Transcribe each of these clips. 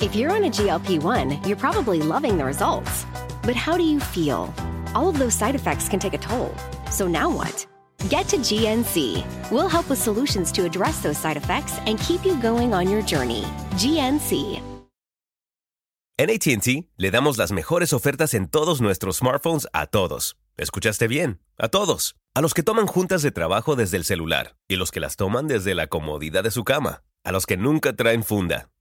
If you're on a GLP 1, you're probably loving the results. But how do you feel? All of those side effects can take a toll. So now what? Get to GNC. We'll help with solutions to address those side effects and keep you going on your journey. GNC. En ATT le damos las mejores ofertas en todos nuestros smartphones a todos. ¿Escuchaste bien? A todos. A los que toman juntas de trabajo desde el celular y los que las toman desde la comodidad de su cama. A los que nunca traen funda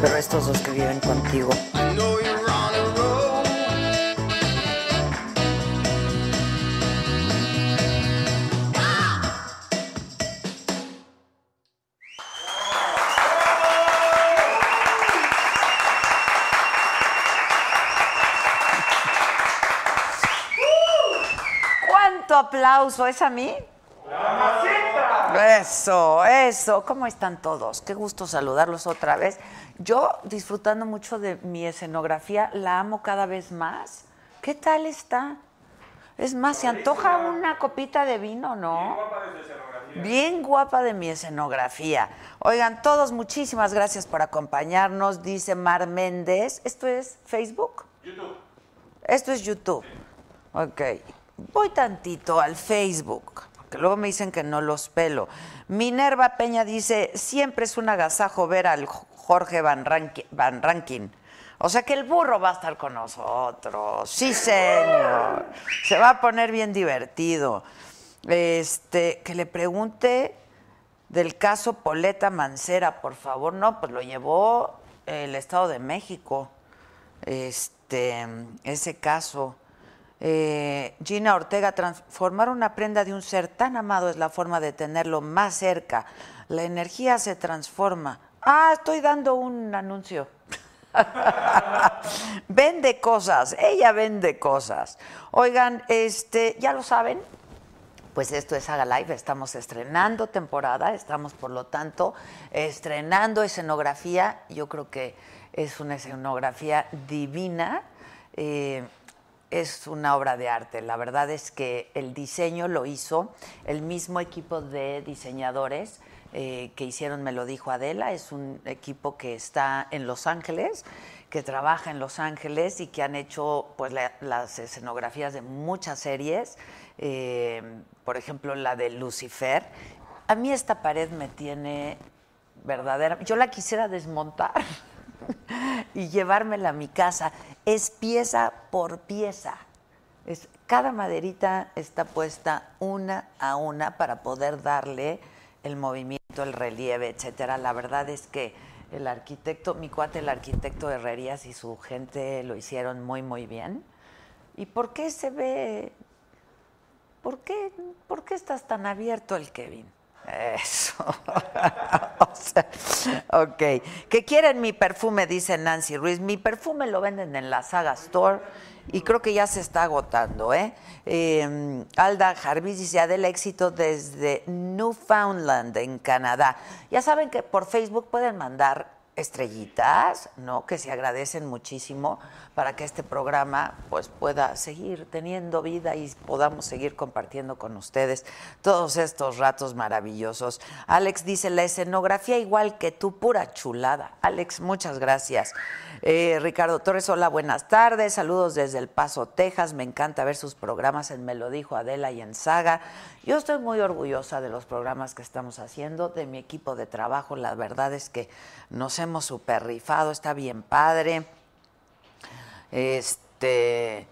Pero estos dos que viven contigo. I know you're on a roll. ¿Cuánto aplauso? ¿Es a mí? Eso, eso. ¿Cómo están todos? Qué gusto saludarlos otra vez. Yo disfrutando mucho de mi escenografía, la amo cada vez más. ¿Qué tal está? Es más, se antoja una copita de vino, ¿no? Bien guapa de mi escenografía. Oigan, todos, muchísimas gracias por acompañarnos. Dice Mar Méndez. ¿Esto es Facebook? YouTube. Esto es YouTube. Ok. Voy tantito al Facebook, porque luego me dicen que no los pelo. Minerva Peña dice, siempre es un agasajo ver al Jorge Van, Ranki- Van Rankin. O sea que el burro va a estar con nosotros. Sí, señor. Se va a poner bien divertido. Este, que le pregunte del caso Poleta Mancera, por favor. No, pues lo llevó el Estado de México. Este, ese caso. Eh, Gina Ortega, transformar una prenda de un ser tan amado es la forma de tenerlo más cerca. La energía se transforma. Ah, estoy dando un anuncio. vende cosas, ella vende cosas. Oigan, este, ya lo saben, pues esto es Haga Live, estamos estrenando temporada, estamos por lo tanto estrenando escenografía. Yo creo que es una escenografía divina. eh, es una obra de arte. La verdad es que el diseño lo hizo el mismo equipo de diseñadores eh, que hicieron Me lo dijo Adela. Es un equipo que está en Los Ángeles, que trabaja en Los Ángeles y que han hecho pues la- las escenografías de muchas series. Eh, por ejemplo, la de Lucifer. A mí esta pared me tiene verdadera. Yo la quisiera desmontar y llevármela a mi casa. Es pieza por pieza. Es, cada maderita está puesta una a una para poder darle el movimiento, el relieve, etcétera. La verdad es que el arquitecto, mi cuate, el arquitecto Herrerías y su gente lo hicieron muy, muy bien. ¿Y por qué se ve ¿Por qué, ¿Por qué estás tan abierto el Kevin? Eso. O sea, ok. Que quieren mi perfume, dice Nancy Ruiz. Mi perfume lo venden en la Saga Store y creo que ya se está agotando, ¿eh? Eh, Alda Jarvis dice Adela éxito desde Newfoundland, en Canadá. Ya saben que por Facebook pueden mandar estrellitas, ¿no? Que se agradecen muchísimo para que este programa pues pueda seguir teniendo vida y podamos seguir compartiendo con ustedes todos estos ratos maravillosos. Alex dice, la escenografía igual que tú, pura chulada. Alex, muchas gracias. Eh, Ricardo Torres, hola, buenas tardes. Saludos desde El Paso, Texas. Me encanta ver sus programas en Me lo dijo Adela y en Saga. Yo estoy muy orgullosa de los programas que estamos haciendo, de mi equipo de trabajo. La verdad es que nos hemos super rifado, está bien padre. Este.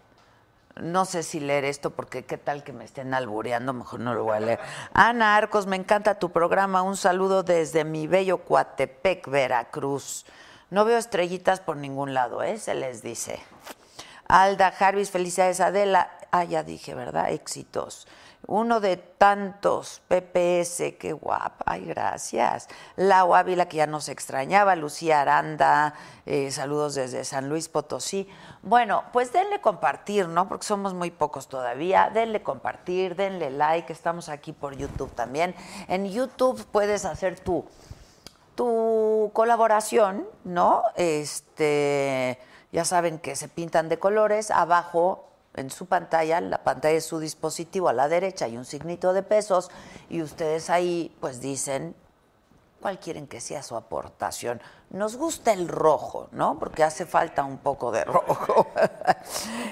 No sé si leer esto porque qué tal que me estén albureando, mejor no lo voy a leer. Ana Arcos, me encanta tu programa. Un saludo desde mi bello Coatepec, Veracruz. No veo estrellitas por ningún lado, ¿eh? Se les dice. Alda Jarvis, felicidades Adela. ah, ya dije, ¿verdad? Éxitos. Uno de tantos, PPS, qué guapa, ay, gracias. Lau Ávila, que ya nos extrañaba, Lucía Aranda, eh, saludos desde San Luis Potosí. Bueno, pues denle compartir, ¿no? Porque somos muy pocos todavía. Denle compartir, denle like, estamos aquí por YouTube también. En YouTube puedes hacer tu, tu colaboración, ¿no? Este, ya saben que se pintan de colores, abajo en su pantalla, la pantalla de su dispositivo a la derecha hay un signito de pesos y ustedes ahí pues dicen cuál quieren que sea su aportación. Nos gusta el rojo, ¿no? Porque hace falta un poco de rojo.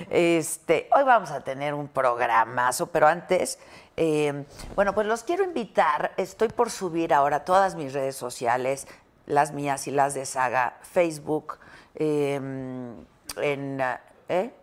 Este, hoy vamos a tener un programazo, pero antes, eh, bueno, pues los quiero invitar. Estoy por subir ahora todas mis redes sociales, las mías y las de Saga, Facebook, eh, en ¿eh?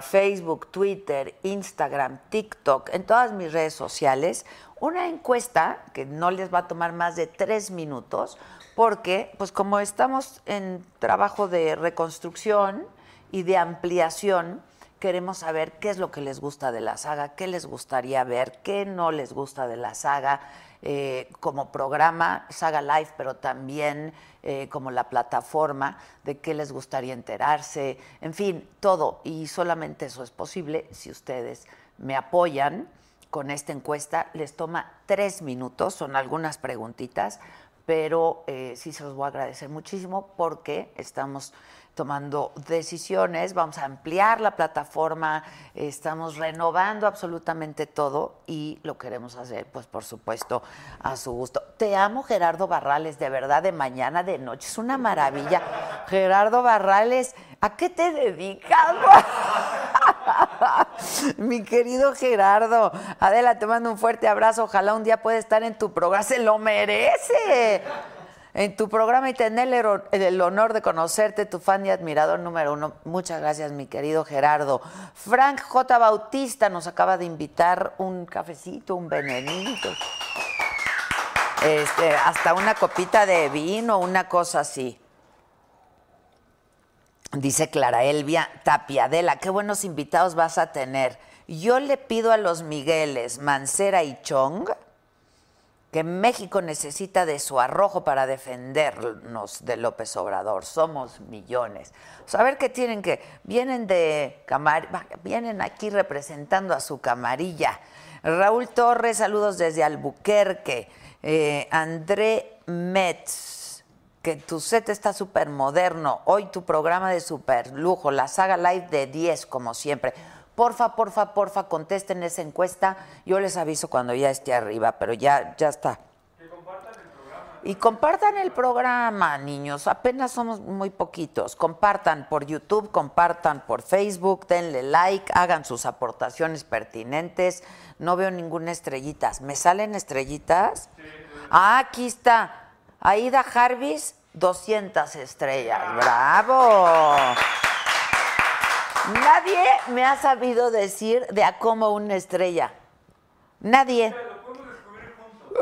Facebook, Twitter, Instagram, TikTok, en todas mis redes sociales, una encuesta que no les va a tomar más de tres minutos, porque, pues como estamos en trabajo de reconstrucción y de ampliación, queremos saber qué es lo que les gusta de la saga, qué les gustaría ver, qué no les gusta de la saga, eh, como programa, Saga Live, pero también eh, como la plataforma de qué les gustaría enterarse, en fin, todo. Y solamente eso es posible si ustedes me apoyan con esta encuesta. Les toma tres minutos, son algunas preguntitas, pero eh, sí se los voy a agradecer muchísimo porque estamos tomando decisiones, vamos a ampliar la plataforma, estamos renovando absolutamente todo y lo queremos hacer, pues por supuesto, a su gusto. Te amo, Gerardo Barrales, de verdad, de mañana, de noche, es una maravilla. Gerardo Barrales, ¿a qué te dedicas? Mi querido Gerardo, Adela, te mando un fuerte abrazo. Ojalá un día pueda estar en tu programa. Se lo merece. En tu programa y tener el, honor de conocerte, tu fan y admirador número uno. Muchas gracias, mi querido Gerardo. Frank J. Bautista nos acaba de invitar un cafecito, un venenito. Este, hasta una copita de vino, una cosa así. Dice Clara Elvia Tapiadela, qué buenos invitados vas a tener. Yo le pido a los Migueles, Mancera y Chong que México necesita de su arrojo para defendernos de López Obrador. Somos millones. Saber que tienen que vienen de camar, vienen aquí representando a su camarilla. Raúl Torres, saludos desde Albuquerque. Eh, André Metz, que tu set está súper moderno. Hoy tu programa de súper lujo, la saga live de 10, como siempre. Porfa, porfa, porfa, contesten esa encuesta. Yo les aviso cuando ya esté arriba, pero ya, ya está. Y compartan el programa, niños. Apenas somos muy poquitos. Compartan por YouTube, compartan por Facebook, denle like, hagan sus aportaciones pertinentes. No veo ninguna estrellita. ¿Me salen estrellitas? Ah, aquí está. Aida Jarvis, 200 estrellas. ¡Bravo! Nadie me ha sabido decir de a cómo una estrella. Nadie.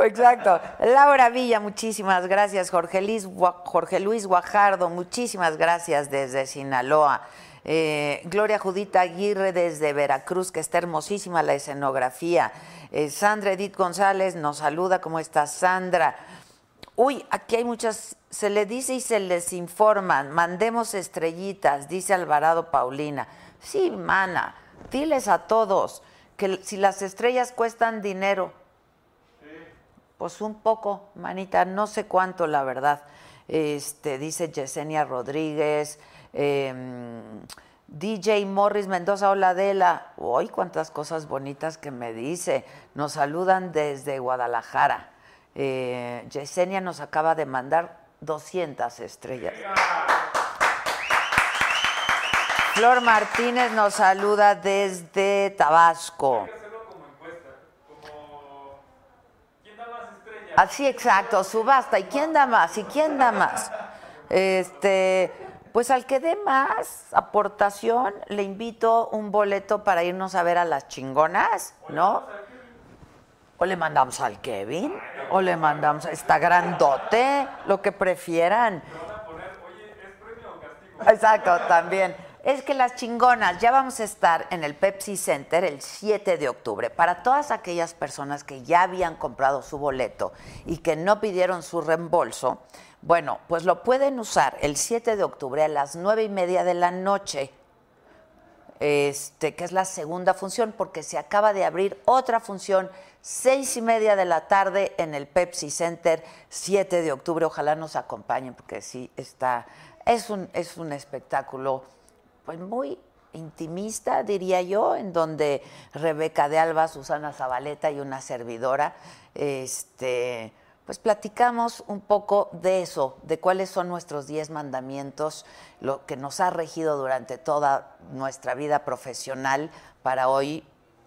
Exacto. Laura Villa, muchísimas gracias. Jorge Luis, Jorge Luis Guajardo, muchísimas gracias desde Sinaloa. Eh, Gloria Judita Aguirre desde Veracruz, que está hermosísima la escenografía. Eh, Sandra Edith González nos saluda. ¿Cómo estás, Sandra? Uy, aquí hay muchas, se le dice y se les informan, mandemos estrellitas, dice Alvarado Paulina. Sí, mana, diles a todos que si las estrellas cuestan dinero, pues un poco, manita, no sé cuánto, la verdad. Este, dice Yesenia Rodríguez, em, DJ Morris Mendoza, hola Adela. Uy, cuántas cosas bonitas que me dice. Nos saludan desde Guadalajara. Eh, Yesenia nos acaba de mandar 200 estrellas. Flor Martínez nos saluda desde Tabasco. Así exacto, subasta. ¿Y quién da más? ¿Y quién da más? Este, pues al que dé más aportación, le invito un boleto para irnos a ver a las chingonas, ¿no? O le mandamos al Kevin, o le mandamos a esta grandote, lo que prefieran. Exacto, también. es que las chingonas, ya vamos a estar en el Pepsi Center el 7 de octubre. Para todas aquellas personas que ya habían comprado su boleto y que no pidieron su reembolso, bueno, pues lo pueden usar el 7 de octubre a las 9 y media de la noche este, que es la segunda función, porque se acaba de abrir otra función, seis y media de la tarde en el Pepsi Center, 7 de octubre. Ojalá nos acompañen, porque sí está, es un, es un espectáculo pues muy intimista, diría yo, en donde Rebeca de Alba, Susana Zabaleta y una servidora, este, pues platicamos un poco de eso, de cuáles son nuestros diez mandamientos, lo que nos ha regido durante toda nuestra vida profesional para hoy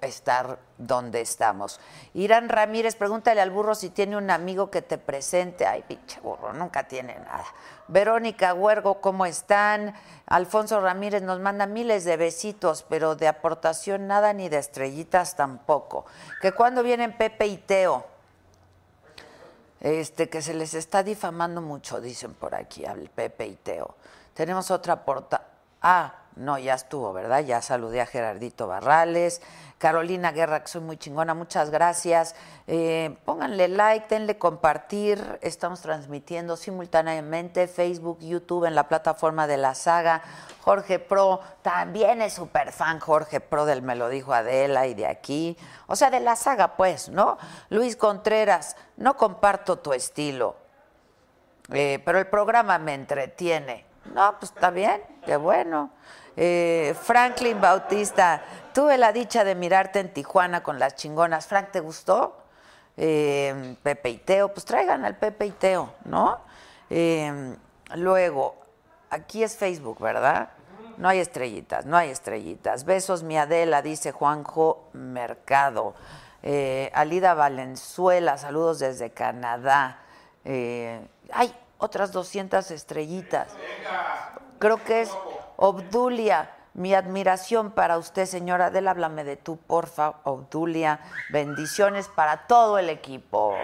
estar donde estamos. Irán Ramírez, pregúntale al burro si tiene un amigo que te presente. Ay, pinche burro, nunca tiene nada. Verónica Huergo, ¿cómo están? Alfonso Ramírez nos manda miles de besitos, pero de aportación nada ni de estrellitas tampoco. Que cuando vienen Pepe y Teo, este, que se les está difamando mucho, dicen por aquí, al Pepe y Teo. Tenemos otra porta. Ah, no, ya estuvo, ¿verdad? Ya saludé a Gerardito Barrales. Carolina Guerra, que soy muy chingona, muchas gracias. Eh, pónganle like, denle compartir. Estamos transmitiendo simultáneamente Facebook, YouTube en la plataforma de la saga. Jorge Pro, también es súper fan Jorge Pro del Me lo dijo Adela y de aquí. O sea, de la saga, pues, ¿no? Luis Contreras, no comparto tu estilo, eh, pero el programa me entretiene. No, pues está bien, qué bueno. Eh, Franklin Bautista, tuve la dicha de mirarte en Tijuana con las chingonas. Frank, ¿te gustó? Eh, Pepe y Teo, pues traigan al Pepe y Teo, ¿no? Eh, luego, aquí es Facebook, ¿verdad? No hay estrellitas, no hay estrellitas. Besos, mi Adela, dice Juanjo Mercado. Alida Valenzuela, saludos desde Canadá. Hay otras 200 estrellitas. Creo que es Obdulia. Mi admiración para usted, señora Adela, háblame de tú, porfa, Obdulia. Bendiciones para todo el equipo.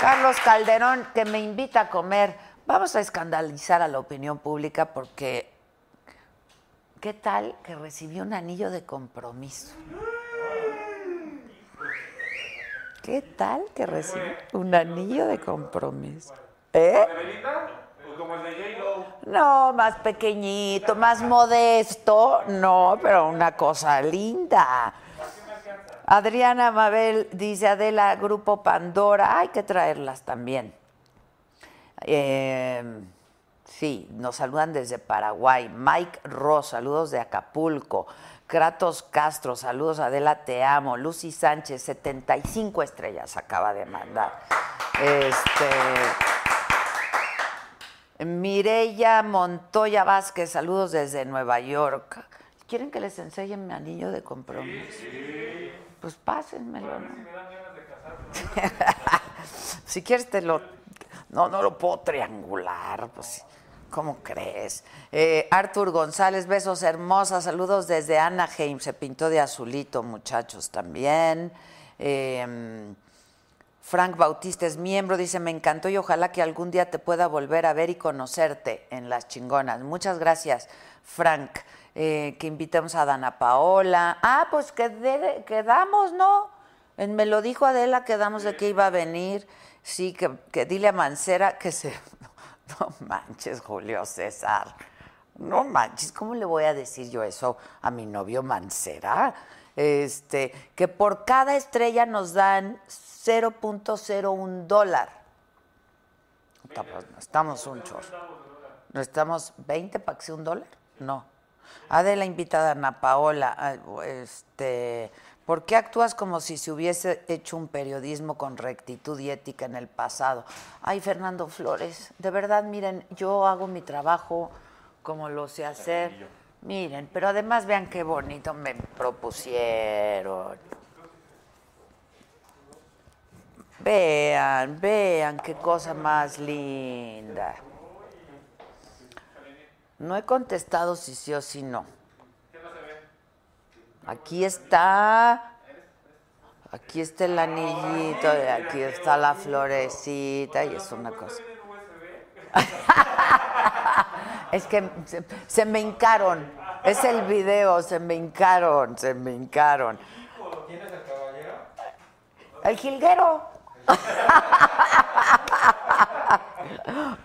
Carlos Calderón, que me invita a comer. Vamos a escandalizar a la opinión pública porque, ¿qué tal que recibió un anillo de compromiso? ¿Qué tal que recibió un anillo de compromiso? ¿Eh? Como el de J-Lo. No, más pequeñito, más modesto. No, pero una cosa linda. Adriana Mabel dice, Adela, Grupo Pandora, hay que traerlas también. Eh, sí, nos saludan desde Paraguay. Mike Ross, saludos de Acapulco. Kratos Castro, saludos Adela, te amo. Lucy Sánchez, 75 estrellas acaba de mandar. Este. Mireya Montoya Vázquez, saludos desde Nueva York. ¿Quieren que les enseñe mi anillo de compromiso? Pues pásenmelo, ¿no? si quieres te lo... No, no lo puedo triangular, pues... ¿Cómo crees? Eh, Arthur González, besos hermosas, saludos desde Anaheim, se pintó de azulito, muchachos, también. Eh, Frank Bautista es miembro, dice, me encantó y ojalá que algún día te pueda volver a ver y conocerte en Las Chingonas. Muchas gracias, Frank. Eh, que invitemos a Dana Paola. Ah, pues quedé- quedamos, ¿no? Me lo dijo Adela, quedamos de que iba a venir. Sí, que, que dile a Mancera que se... No manches, Julio César. No manches, ¿cómo le voy a decir yo eso a mi novio Mancera? Este, que por cada estrella nos dan 0.01 dólar. Estamos, estamos un chorro. ¿No estamos 20 para que un dólar? No. Adela invitada Ana Paola. ah, Este, ¿Por qué actúas como si se hubiese hecho un periodismo con rectitud y ética en el pasado? Ay, Fernando Flores, de verdad, miren, yo hago mi trabajo como lo sé hacer. Miren, pero además vean qué bonito me propusieron. Vean, vean qué cosa más linda. No he contestado si sí o si no. Aquí está. Aquí está el anillito, aquí está la florecita y es una cosa. Es que se, me hincaron. Es el video, se me hincaron, se me hincaron. ¿Quién es el caballero? El jilguero.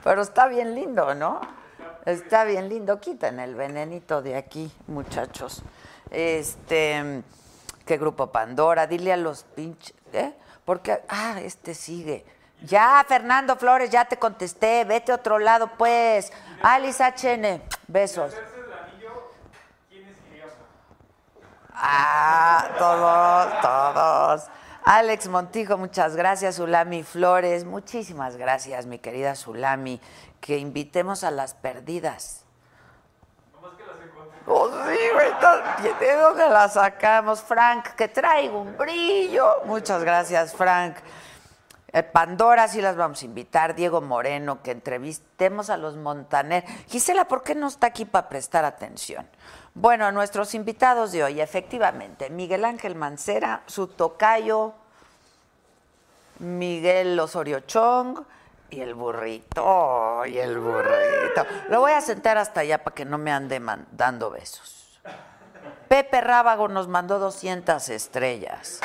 Pero está bien lindo, ¿no? Está bien lindo. Quiten el venenito de aquí, muchachos. Este, ¿qué grupo Pandora? Dile a los pinches, ¿eh? Porque, ah, este sigue. Ya, Fernando Flores, ya te contesté. Vete a otro lado, pues. Alice HN, besos. Ah, todos, todos. Alex Montijo, muchas gracias. Zulami Flores, muchísimas gracias, mi querida Zulami. Que invitemos a las perdidas. Oh, sí, güey, to- ¿de dónde la sacamos? Frank, que traigo un brillo. Muchas gracias, Frank. Eh, Pandora sí las vamos a invitar, Diego Moreno, que entrevistemos a los Montaner. Gisela, ¿por qué no está aquí para prestar atención? Bueno, nuestros invitados de hoy, efectivamente, Miguel Ángel Mancera, su tocayo, Miguel Osorio Chong y el burrito, y el burrito. Lo voy a sentar hasta allá para que no me ande dando besos. Pepe Rábago nos mandó 200 estrellas.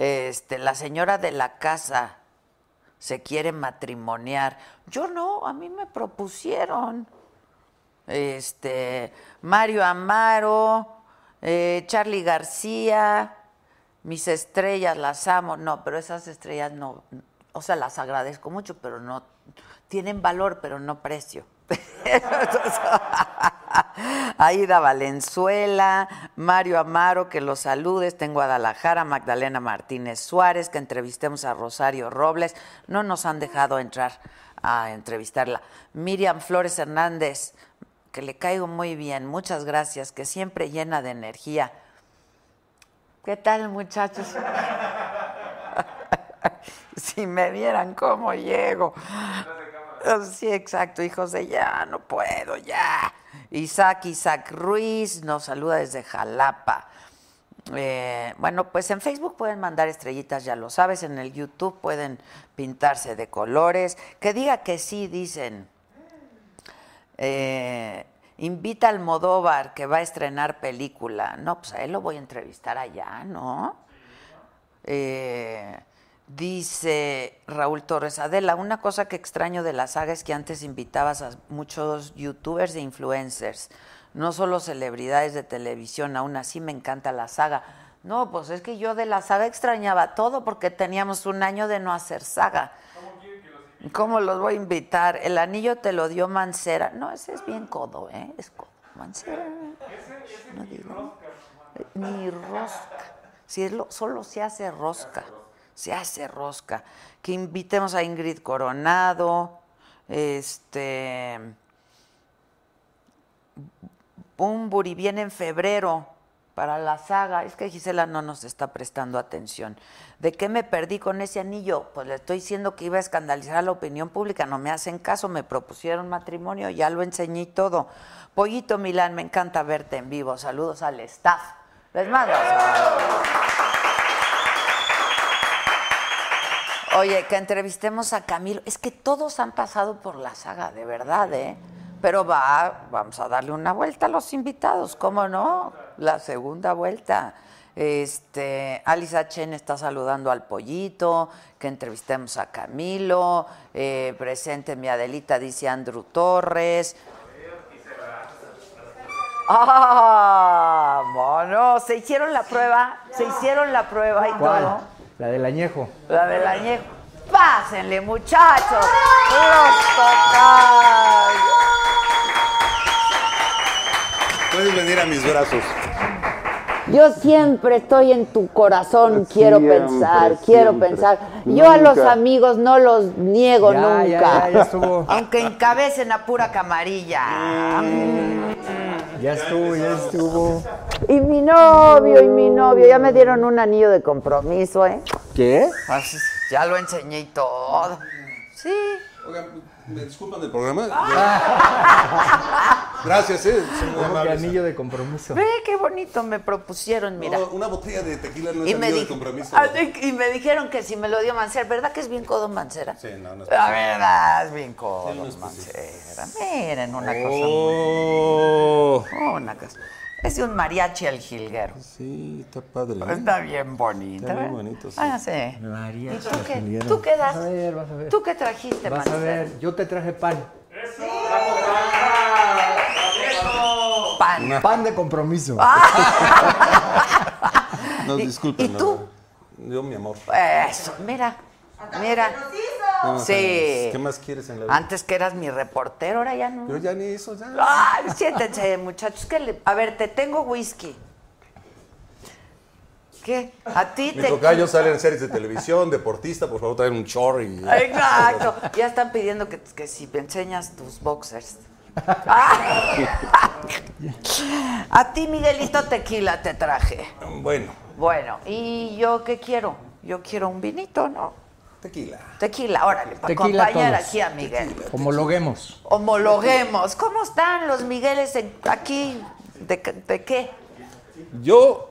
Este, la señora de la casa se quiere matrimoniar. Yo no, a mí me propusieron. Este, Mario Amaro, eh, Charlie García, mis estrellas las amo. No, pero esas estrellas no, o sea, las agradezco mucho, pero no, tienen valor, pero no precio. Aida Valenzuela, Mario Amaro, que los saludes, tengo Guadalajara, Magdalena Martínez Suárez, que entrevistemos a Rosario Robles, no nos han dejado entrar a entrevistarla. Miriam Flores Hernández, que le caigo muy bien, muchas gracias, que siempre llena de energía. ¿Qué tal, muchachos? si me vieran cómo llego. Sí, exacto, hijos de ya, no puedo, ya. Isaac, Isaac Ruiz nos saluda desde Jalapa. Eh, bueno, pues en Facebook pueden mandar estrellitas, ya lo sabes, en el YouTube pueden pintarse de colores. Que diga que sí, dicen. Eh, invita al Modóvar que va a estrenar película. No, pues a él lo voy a entrevistar allá, ¿no? Eh, dice Raúl Torres Adela, una cosa que extraño de la saga es que antes invitabas a muchos youtubers e influencers, no solo celebridades de televisión, aún así me encanta la saga. No, pues es que yo de la saga extrañaba todo porque teníamos un año de no hacer saga. ¿Cómo los voy a invitar? El anillo te lo dio Mancera. No, ese es bien codo, ¿eh? Es codo. Mancera. No digo. Ni rosca. Si es lo- solo se hace rosca. Se hace rosca. Que invitemos a Ingrid Coronado. Este. Bumburi viene en febrero para la saga. Es que Gisela no nos está prestando atención. ¿De qué me perdí con ese anillo? Pues le estoy diciendo que iba a escandalizar a la opinión pública. No me hacen caso, me propusieron matrimonio, ya lo enseñé todo. Pollito Milán, me encanta verte en vivo. Saludos al staff. Les mando. Oye, que entrevistemos a Camilo. Es que todos han pasado por la saga, de verdad, ¿eh? Pero va, vamos a darle una vuelta a los invitados, ¿cómo no? La segunda vuelta. Este, Alice Chen está saludando al pollito, que entrevistemos a Camilo, eh, presente mi Adelita, dice Andrew Torres. ¡Ah! Mono, ¿se hicieron la prueba? ¿Se hicieron la prueba y ¿Cuál? todo? La del añejo. La del añejo. Pásenle, muchachos. Los tocayos. Puedes venir a mis brazos. Yo siempre estoy en tu corazón, quiero Siempre, pensar, quiero siempre. pensar. Yo a los amigos no los niego Ya, nunca. ya, ya, ya estuvo. Aunque encabecen a pura camarilla. Ya estuvo, ya estuvo. Y mi novio, y mi novio, ya me dieron un anillo de compromiso, ¿eh? ¿Qué? Ya lo enseñé y todo. Sí. Oigan, ¿me disculpan del programa? Gracias, eh. Muy amables. anillo de compromiso. Ve qué bonito me propusieron, mira. No, una botella de tequila no es y, me anillo de compromiso. Ah, y- me dijeron que si me lo dio Mancera, ¿verdad que es bien codo Mancera? Sí, no, no es La verdad, es bien codo no es Mancera. Miren, una cosa muy... Oh. Una cosa. Es de un mariachi al jilguero. Sí, está padre. ¿eh? Está bien bonito. Está bien ¿eh? bonito, sí. Ah, sí. María ¿Y tú qué? ¿Tú qué das? Vas a ver, vas a ver. ¿Tú qué trajiste, Vas a Mancera? ver, yo te traje pan. Pan. Pan de compromiso. No, ¿Y- disculpen. y tú? no, Yo, mi amor. Eso, mira, mira. No, Sí. ¿Qué más quieres en la vida? Antes que eras mi reportero, ahora ya no. Pero ya ni eso, ya. Ay, siéntense, muchachos. ¿qué le- A ver, te tengo whisky. ¿Qué? ¿A ti Mi te...? tocayo sale en series de televisión, deportista, por favor, traen un chorro y... Exacto. Ya están pidiendo que, que si me enseñas tus boxers. Ah. A ti, Miguelito Tequila, te traje. Bueno, Bueno, ¿y yo qué quiero? Yo quiero un vinito, ¿no? Tequila. Tequila, órale, para Tequila acompañar todos. aquí a Miguel. Homologuemos. Homologuemos. ¿Cómo están los Migueles en- aquí? ¿De, de qué? Yo,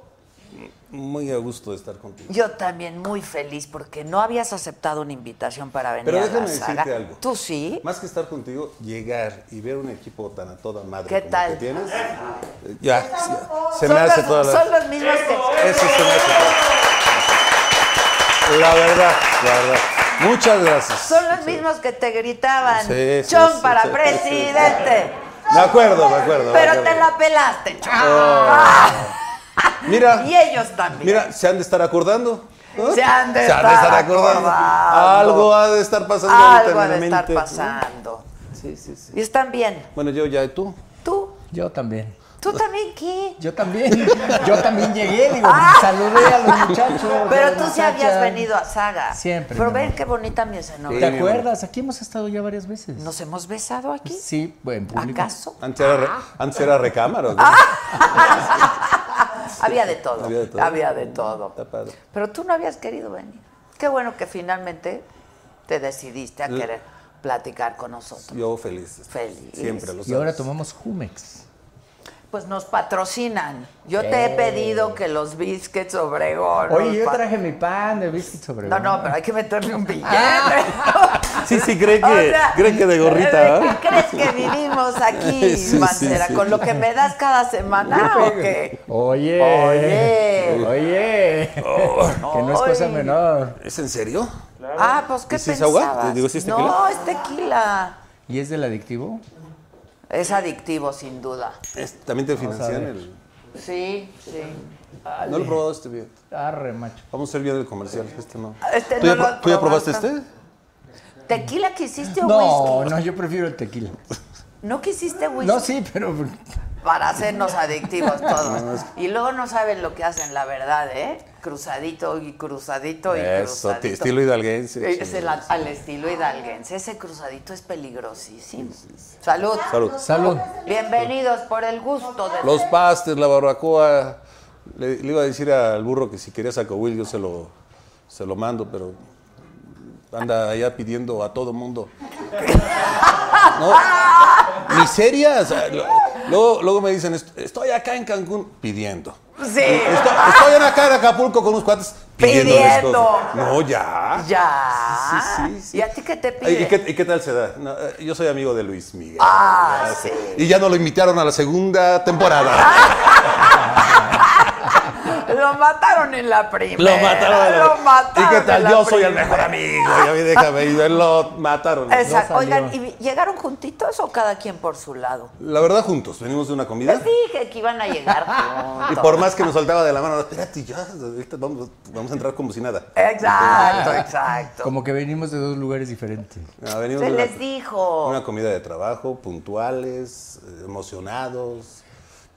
muy a gusto de estar contigo. Yo también muy feliz porque no habías aceptado una invitación para venir Pero a déjame la saga. decirte algo. ¿Tú sí? Más que estar contigo, llegar y ver un equipo tan a toda madre ¿Qué como tal? que tienes, eh, ya, se son me hace los, toda la... son los mismos que... Eso se me hace todo. La verdad, la verdad. Muchas gracias. Son los mismos que te gritaban, Sí, sí, Chon sí, para sí, sí, presidente. Me acuerdo, me acuerdo. me Pero acuerdo. te la pelaste, Chon. Mira, Y ellos también. mira, se han de estar acordando. ¿no? Se han de estar acordando. Algo ha de estar pasando Algo ha de estar pasando. Sí, sí, sí. Y están bien. Bueno, yo ya, ¿y tú? ¿Tú? Yo también. ¿Tú también qué? Yo también. Yo también llegué, digo, saludé a los muchachos. Pero tú sí habías venido a Saga. Siempre, Pero ven qué bonita mi ¿Te escenografía. mi acuerdas? Aquí hemos estado ya varias veces. ¿Nos hemos besado aquí? Sí, en público. ¿Acaso? Antes era, re- antes era recámara. ¿no? Había de todo. Había de todo. Había de todo. Pero tú no habías querido venir. Qué bueno que finalmente te decidiste a L- querer platicar con nosotros. Yo feliz. Feliz. Siempre lo Y ahora sabes. tomamos Jumex. Pues nos patrocinan. Yo te he pedido que los biscuits Obregón. Oye, yo traje mi pan de biscuit sobre No, no, pero hay que meterle un billete. Sí, sí, cree que, O sea, cree que de gorrita, ¿de ¿eh? qué crees que vivimos aquí, Sí, Mancera? sí. ¿Con lo que me das cada semana o qué? Oye. Oye. Oye. que no es cosa menor. ¿Es en serio? Ah, pues ¿qué ¿Y si es pensabas? agua? Te digo, ¿si es no, es tequila. ¿Y es del adictivo? Es adictivo, sin duda. Es- También te financian el... Sí, sí. No lo he probado este bien. Arre, macho. Vamos a hacer bien el comercial. Este no. Este ¿Tú, no ya, lo pro- has tú ya probaste este? ¿Tequila quisiste o No, whisky? no, yo prefiero el tequila. ¿No quisiste whisky? No, sí, pero Para hacernos adictivos todos. Y luego no saben lo que hacen, la verdad, ¿eh? Cruzadito y cruzadito y Eso, cruzadito. ti- estilo hidalguense. Es el, al estilo hidalguense. Ese cruzadito es peligrosísimo. Salud. Salud. salud. Bienvenidos por el gusto de Los pastes, la barbacoa. Le, le iba a decir al burro que si quería sacahuil yo se lo, se lo mando, pero anda allá pidiendo a todo mundo. No, miseria. Luego, luego me dicen, "Est- estoy acá en Cancún pidiendo. Sí. Estoy, estoy acá en Acapulco con unos cuates pidiendo. Pidiendo. No, ya. Ya. Sí, sí, sí. ¿Y a ti qué te pide? ¿Y qué, y qué tal se da? No, eh, yo soy amigo de Luis Miguel. Ah, sí. Y ya no lo invitaron a la segunda temporada. Lo mataron en la primera. Lo mataron. a la- Lo mataron ¿Y qué en tal? la Yo soy el mejor amigo. Ya vi, déjame ir. Lo mataron. Exacto. No. Oigan, ¿y llegaron juntitos o cada quien por su lado? La verdad, juntos. Venimos de una comida. Les dije que iban a llegar juntos. Y por más que nos saltaba de la mano, espérate, ya, ahorita vamos, vamos a entrar como si nada. Exacto, exacto. Como que venimos de dos lugares diferentes. Ah, venimos Se de una- les dijo. Una comida de trabajo, puntuales, eh, emocionados.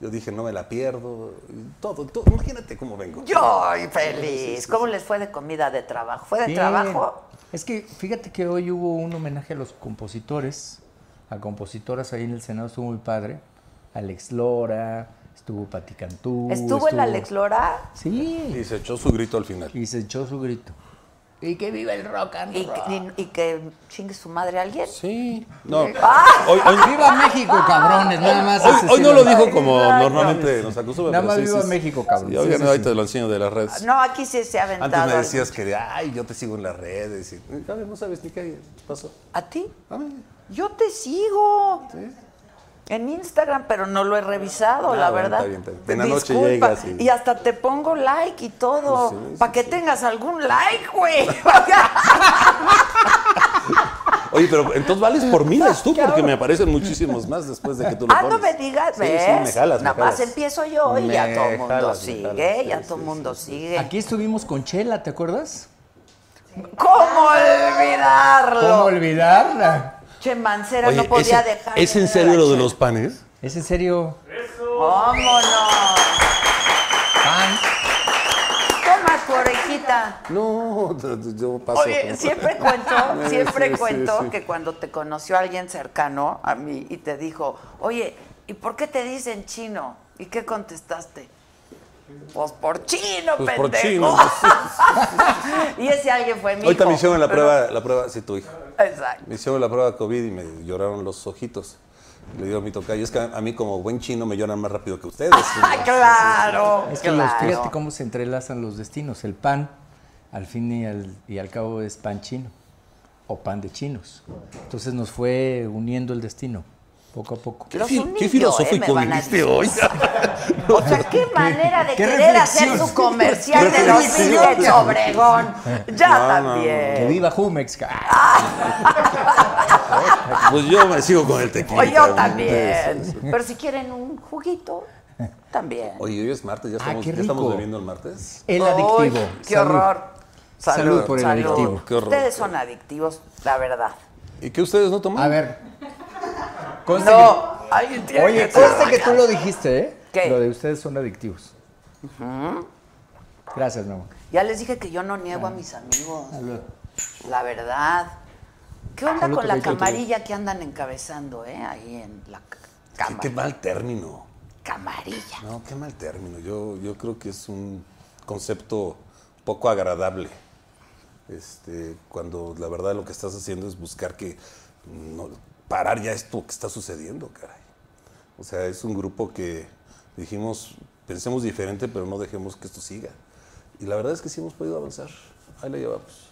Yo dije, no me la pierdo. Todo, todo. Imagínate cómo vengo. Yo feliz. ¿Cómo les fue de comida de trabajo? ¿Fue de Bien. trabajo? Es que fíjate que hoy hubo un homenaje a los compositores, a compositoras ahí en el Senado, estuvo muy padre. Alex Lora, estuvo Pati Cantú. ¿Estuvo el Alex Lora? Sí, Y se echó su grito al final. y se echó su grito. Y que viva el rock and Y, roll. y- y que chingue su madre a alguien. Sí. No. Ah. Hoy, hoy- ¡Viva México, cabrones! Nada más. hoy- ese hoy sí no lo dijo Exacto. como normalmente nos acostumbra. Nada pero más sí, viva sí, México, cabrón. Sí, Sí, sí, ahorita sí. lo enseño de las redes. No, aquí sí se ha aventado. Antes me algo. decías que, ay, yo te sigo en las redes. Y, a ver, no sabes ni qué pasó. ¿A ti? A mí. Yo te sigo. Sí. En Instagram, pero no lo he revisado, Ah, la bueno, verdad. está bien, está bien. En la noche Disculpa. llegas y- y... hasta te pongo like y todo. Pues sí, sí, para que sí. tengas algún like, güey. Oye, pero entonces vales por miles tú, porque me aparecen muchísimos más después de que tú lo ah, pones. no me digas, ¿ves? sí, me jalas, me Nada más jalas. empiezo yo y ya Me todo el mundo jalas, me sigue, jalas, ya sí, todo el sí, mundo sí, sigue. Aquí estuvimos con Chela, ¿te acuerdas? ¿Cómo olvidarlo? ¿Cómo olvidarla? Che, Mancera Oye, no podía ¿es, dejar. ¿es en serio lo de los panes? ¿Es en serio? Vámonos. Pan. Toma tu orejita. No, yo paso. Oye, siempre cuento, siempre sí, cuento sí. que cuando te conoció alguien cercano a mí y te dijo, oye, ¿y por qué te dicen chino? ¿Y qué contestaste? Pues por chino, Pues por pendejo. chino, pues y ese alguien fue mi Ahorita hijo, me hicieron la pero- prueba, la prueba, sí, tu hija. Exacto. Me hicieron la prueba de COVID y me lloraron los ojitos. Le dio mi tocayo. Es que a, a mí, como buen chino, me lloran más rápido que ustedes. ¡Ah, claro! Es que los, fíjate cómo se entrelazan los destinos. El pan, al fin y al, y al cabo, es pan chino o pan de chinos. Entonces nos fue uniendo el destino, poco a poco. Los Qué, qué filosófico ¿eh? Hoy. O sea, qué manera de qué querer hacer su comercial de los. Billets Obregón. Ya No, no, también. Que viva Jumex. Pues yo me sigo con el tequila. O yo también. Pero si quieren un juguito, también. Oye, hoy es martes, ya Ah, estamos, qué ya estamos bebiendo el martes. El adictivo. ¡Qué Salud. horror! Salud por el adictivo. Qué horror. Ustedes son adictivos, la verdad. ¿Y qué ustedes no toman? A ver. Conste No, alguien que, tiene oye, que conste que tú lo dijiste, ¿eh? ¿Qué? Lo de ustedes son adictivos. Gracias, mi amor. Ya les dije que yo no niego a mis amigos. Salud. La verdad. ¿Qué onda Salud, con la camarilla que andan encabezando, eh? Ahí en la Qué, cámara. qué mal término. Camarilla. No, qué mal término. Yo, yo creo que es un concepto poco agradable. Este, cuando la verdad lo que estás haciendo es buscar que no, parar ya esto que está sucediendo, caray. O sea, es un grupo que dijimos, pensemos diferente, pero no dejemos que esto siga. Y la verdad es que sí hemos podido avanzar. Ahí la llevamos.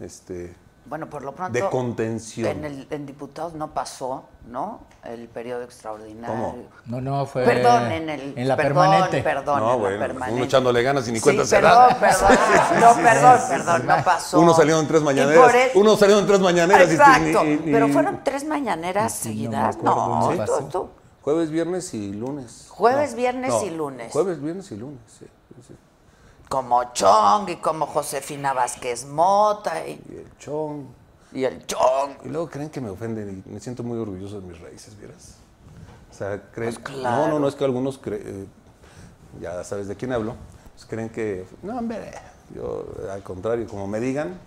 Este, Bueno, por lo pronto. De contención. En, el, en diputados no pasó, ¿no? El periodo extraordinario. ¿Cómo? No, no, fue. Perdón, en el. En la perdón, permanente. Perdón, No, en la bueno, permanente. uno echándole ganas y ni Sí, cuenta se perdón, perdón. No, perdón, perdón, no pasó. Uno salió en tres Y mañaneras. por eso- Uno salió en tres mañaneras. y- Exacto. y- y- Pero fueron tres mañaneras seguidas. No, ¿no tú- tú- Jueves, viernes y lunes. Jueves, viernes y lunes. Jueves, viernes y lunes, sí, sí. Como Chong y como Josefina Vázquez Mota y, Y el chon. y el Chong. Y luego creen que me ofenden y me siento muy orgulloso de mis raíces, ¿vieras? O sea, creen... Pues claro. No, no, no, es que algunos creen... eh, ya sabes de quién hablo. Pues creen que... No, hombre, yo al contrario, como me digan,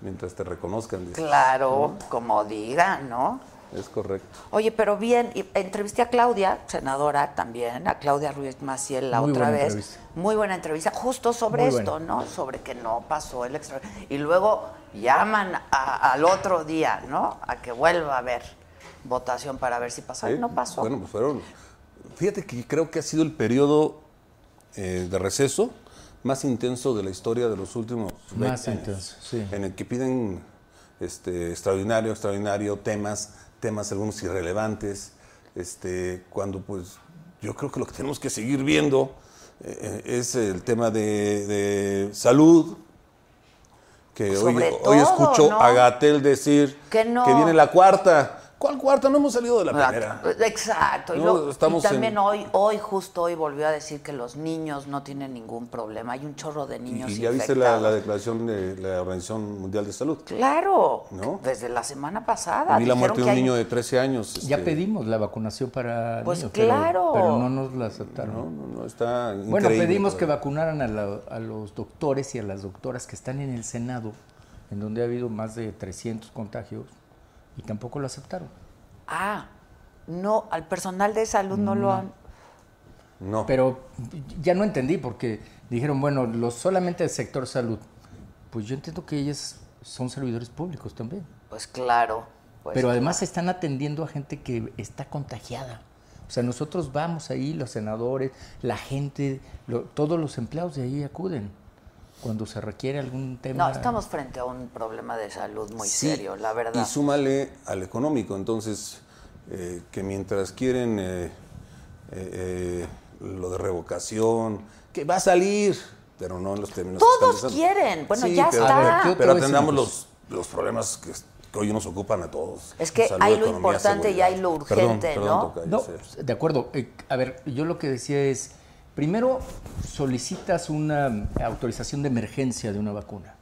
mientras te reconozcan. dices, Claro, como digan, ¿no? Es correcto. Oye, pero bien, y entrevisté a Claudia, senadora también, a Claudia Ruiz Maciel la Muy otra buena vez. entrevista. Muy buena entrevista, justo sobre Muy esto, buena. ¿no? Sobre que no pasó el extra. Y luego llaman a- al otro día, ¿no? A que vuelva a haber votación para ver si pasó. Y no pasó. Bueno, pues fueron. Fíjate que creo que ha sido el periodo eh, de receso más intenso de la historia de los últimos 20 Más años, intenso, sí. En el que piden este, extraordinario, extraordinario, temas, temas algunos irrelevantes. Este, cuando pues yo creo que lo que tenemos que seguir viendo eh, es el tema de, de salud. Que hoy, Sobre hoy todo, escucho ¿no? a Gatel decir Que no. viene la cuarta. ¿Cuál cuarta? No hemos salido de la primera. Exacto. Y, No, luego- y estamos también en- hoy, hoy, justo hoy volvió a decir que los niños no tienen ningún problema. Hay un chorro de niños Y ya viste la, declaración de la Organización Mundial de Salud. Claro, ¿No? desde la semana pasada. Vi la muerte de un hay- niño de 13 años. Ya este, pedimos la vacunación para Pues niños, pero- claro. Pero, no nos la aceptaron. No, no, no, está Bueno, pedimos que vacunaran a, la- a los doctores y a las doctoras que están en el Senado, en donde ha habido más de 300 contagios, y tampoco lo aceptaron. Ah, no, al personal de salud no, lo han... No, Pero ya no entendí porque dijeron, bueno, los, solamente el sector salud. pues yo entiendo que ellas son servidores públicos también. Pues claro. pues Pero además están atendiendo a gente que está contagiada. O sea, nosotros vamos ahí, los senadores, la gente, lo- todos los empleados de ahí acuden cuando se requiere algún tema. No, estamos frente a un problema de salud muy Sí, serio, la verdad. Y súmale al económico, entonces, eh, que mientras quieren eh, eh, lo de revocación, que va a salir, pero no en los términos. Todos quieren, bueno, ya pero, está. A ver, ¿qué Pero atendamos los, los problemas que, que hoy nos ocupan a todos. Es que Salud, hay lo economía, importante y hay lo Perdón, urgente, perdón, ¿no? tocayo, No, sí. de acuerdo. Eh, a ver, yo lo que decía es, primero solicitas una autorización de emergencia de una vacuna.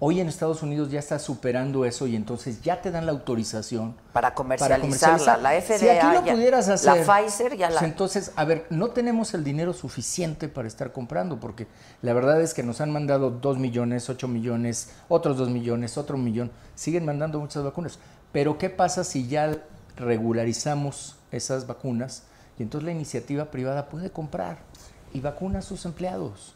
Hoy en Estados Unidos ya está superando eso y entonces ya te dan la autorización Para comercializarla. comercializar. La FDA Si aquí lo ya- pudieras la hacer, Pfizer ya la- pues entonces, a ver, no tenemos el dinero suficiente para estar comprando porque la verdad es que nos han mandado 2 millones, 8 millones, otros 2 millones, otro millón. Siguen mandando muchas vacunas. Pero ¿qué pasa si ya regularizamos esas vacunas y entonces la iniciativa privada puede comprar y vacuna a sus empleados?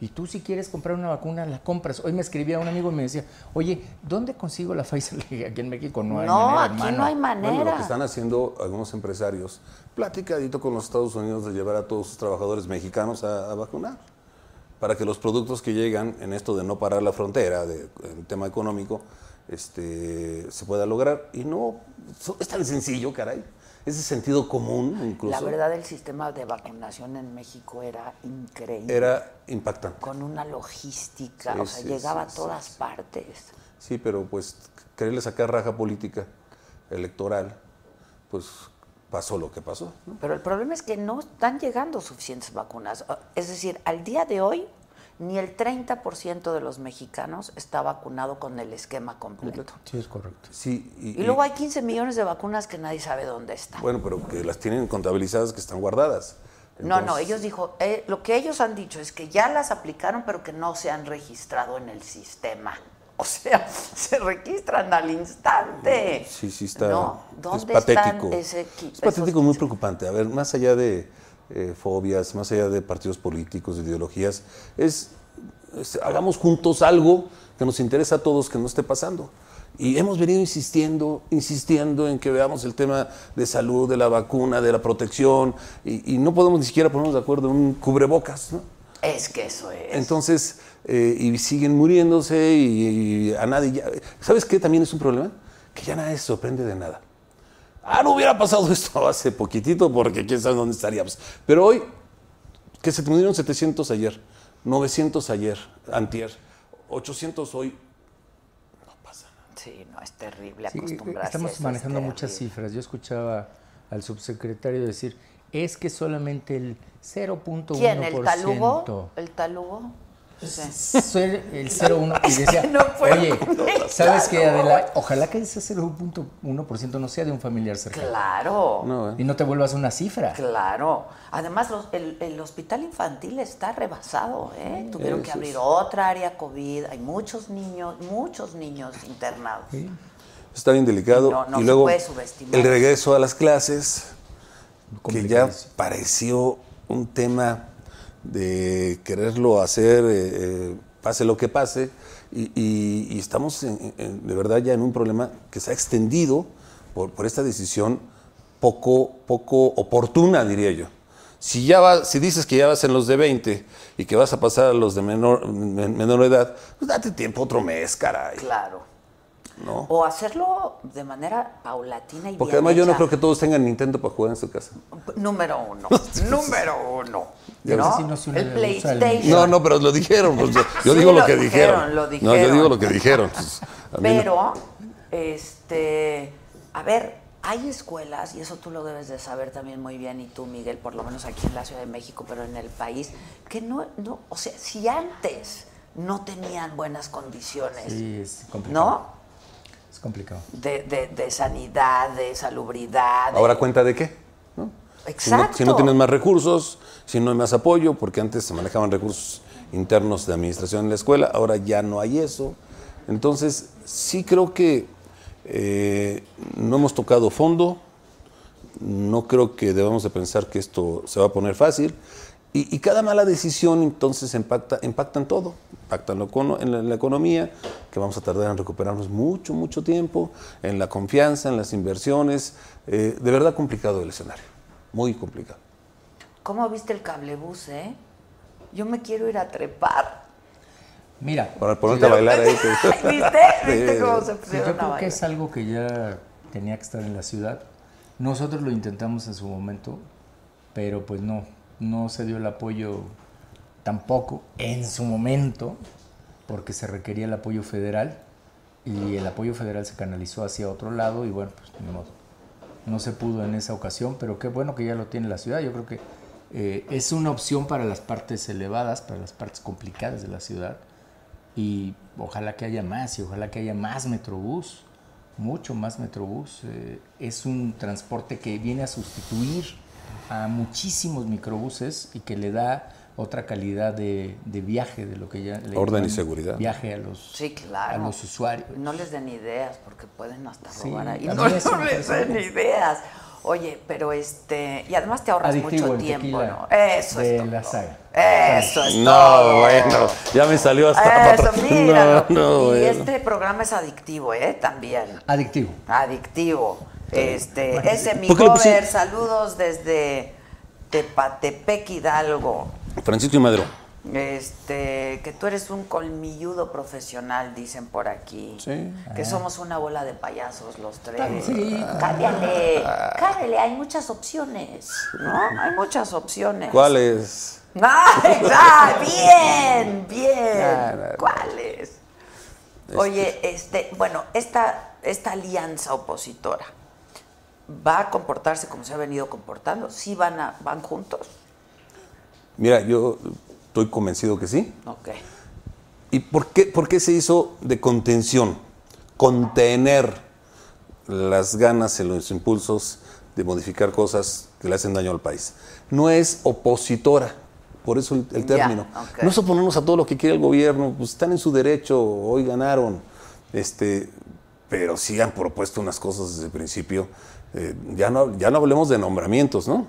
Y tú si quieres comprar una vacuna, la compras. Hoy me escribía un amigo y me decía, oye, ¿dónde consigo la Pfizer? Aquí en México no hay No, manera, aquí hermano". no hay Bueno, lo manera. que están haciendo algunos empresarios, platicadito con los Estados Unidos de llevar a todos sus trabajadores mexicanos a, a vacunar, para que los productos que llegan en esto de no parar la frontera, de, en tema económico, este, se pueda lograr. Y no, so- es tan sencillo, caray. Ese sentido común, incluso, La verdad, el sistema de vacunación en México era increíble. era impactante. Con una logística, Sí, o sea, sí, llegaba sí, a todas partes. Sí, pero pues quererle sacar raja política electoral, pues pasó lo que pasó. ¿no? Pero el problema es que no están llegando suficientes vacunas. Es decir, al día de hoy, ni el 30% de los mexicanos está vacunado con el esquema completo. Sí, es correcto. Sí, Y luego hay 15 millones de vacunas que nadie sabe dónde están. Bueno, pero que las tienen contabilizadas, que están guardadas. No, no, ellos dijo, eh, lo que ellos han dicho es que ya las aplicaron, pero que no se han registrado en el sistema. O sea, se registran al instante. Sí, sí, está. No, es ¿dónde patético. están ese es patético, muy preocupante. A ver, más allá de eh, fobias, más allá de partidos políticos, de ideologías, es, es- hagamos juntos algo que nos interesa a todos que no esté pasando. Y hemos venido insistiendo, insistiendo en que veamos el tema de salud, de la vacuna, de la protección, y, y no podemos ni siquiera ponernos de acuerdo en un cubrebocas, ¿no? Es que eso es. Entonces, eh, y siguen muriéndose y, y a nadie ya... ¿Sabes qué también es un problema? Que ya nadie se sorprende de nada. Ah, no hubiera pasado esto hace poquitito porque quién sabe dónde estaríamos. Pero hoy, que se murieron 700 ayer, 900 ayer, antier, 800 hoy, no pasa nada. Sí, no, es terrible Sí, acostumbrarse. a estamos es manejando muchas cifras. Yo escuchaba al subsecretario decir, es que solamente el 0.1%. ¿Quién? ¿El talugo? ¿El talugo? Sí. Soy el 0.1 y decía, no puedo oye, ¿sabes qué, talugo". Adela? Ojalá que ese 0.1% no sea de un familiar cercano. Claro. No, ¿eh? Y no te vuelvas una cifra. Claro. Además, los- el, el hospital infantil está rebasado, ¿eh? Tuvieron que abrir es. otra área COVID. Hay muchos niños, muchos niños internados. Está bien delicado. No, no y se luego puede subestimar. el regreso a las clases, que ya pareció un tema de quererlo hacer, eh, eh, pase lo que pase, y, estamos en- de verdad ya en un problema que se ha extendido por, por esta decisión poco, poco oportuna, diría yo. Si, ya va, si dices que ya vas en los de 20 y que vas a pasar a los de menor, men- menor edad, pues date tiempo otro mes, caray. Claro. ¿No? O hacerlo de manera paulatina y Porque bien además yo no creo que todos tengan Nintendo para jugar en su casa. Número uno. número uno. Ya ¿no? ves si no se el PlayStation. No, no, pero lo dijeron. pues, yo yo Sí, digo lo, lo que dijeron, dijeron. lo No, yo dijeron. digo lo que dijeron. pues, no. Pero, este, a ver, hay escuelas, y eso tú lo debes de saber también muy bien, y tú, Miguel, por lo menos aquí en la Ciudad de México, pero en el país, que no, no o sea, si antes no tenían buenas condiciones, Sí, es complicado. ¿no? Es complicado. De, de- de sanidad, de salubridad. de- Ahora cuenta de qué. ¿no? Si no, Exacto. si no tienes más recursos, si no hay más apoyo, porque antes se manejaban recursos internos de administración en la escuela, ahora ya no hay eso. Entonces, sí creo que eh, no hemos tocado fondo, no creo que debamos de pensar que esto se va a poner fácil Y, y cada mala decisión entonces impacta, impacta en todo, impacta en, lo en la, en la economía, que vamos a tardar en recuperarnos mucho, mucho tiempo, en la confianza, en las inversiones. Eh, de verdad complicado el escenario, muy complicado. ¿Cómo viste el cablebús, eh? Yo me quiero ir a trepar. Mira, Para ponerte a bailar ahí. que- ¿Viste? ¿Viste cómo se Sí, yo creo que es algo que ya tenía que estar en la ciudad. Nosotros lo intentamos en su momento, pero pues no, no se dio el apoyo tampoco en su momento, porque se requería el apoyo federal y el apoyo federal se canalizó hacia otro lado y bueno, pues. No se pudo en esa ocasión, pero qué bueno que ya lo tiene la ciudad. Yo creo que eh, es una opción para las partes elevadas, para las partes complicadas de la ciudad y ojalá que haya más y ojalá que haya más Metrobús, mucho más Metrobús. Eh, es un transporte que viene a sustituir a muchísimos microbuses y que le da otra calidad de, de viaje de lo que ya le Orden y seguridad. Viaje a los, Sí, claro. a los usuarios. No les den ideas porque pueden hasta Sí, robar ahí. a No, les den ideas. Oye, pero este. Y además te ahorras Adictivo mucho tiempo, tequila ¿no? Eso de es todo. la saga. Eso es No, todo. bueno, ya me salió hasta Eso, míralo. No, no, y bueno. este programa es adictivo, ¿eh? También. Adictivo. Adictivo. Este, ese mi ¿Por qué le pusieron- cover, saludos desde Tepatepec Hidalgo. Francisco y Madero. Este, que tú eres un colmilludo profesional, dicen por aquí. Sí. Que somos una bola de payasos los tres. Sí. Cámbiale, cámbiale, hay muchas opciones, ¿no? Hay muchas opciones. ¿Cuál es? ¡Ah, exacto! bien, bien. ¿Cuáles? Oye, este, bueno, esta, esta alianza opositora va a comportarse como se ha venido comportando. ¿Sí van a, van juntos? Mira, yo estoy convencido que sí. Ok. ¿Y por qué, por qué se hizo de contención? Contener las ganas y los impulsos de modificar cosas que le hacen daño al país. No es opositora, por eso el, término. No es oponernos a todo lo que quiere el gobierno, pues están en su derecho, hoy ganaron. Este, pero sí han propuesto unas cosas desde el principio. Eh, ya, no, ya no hablemos de nombramientos, ¿no?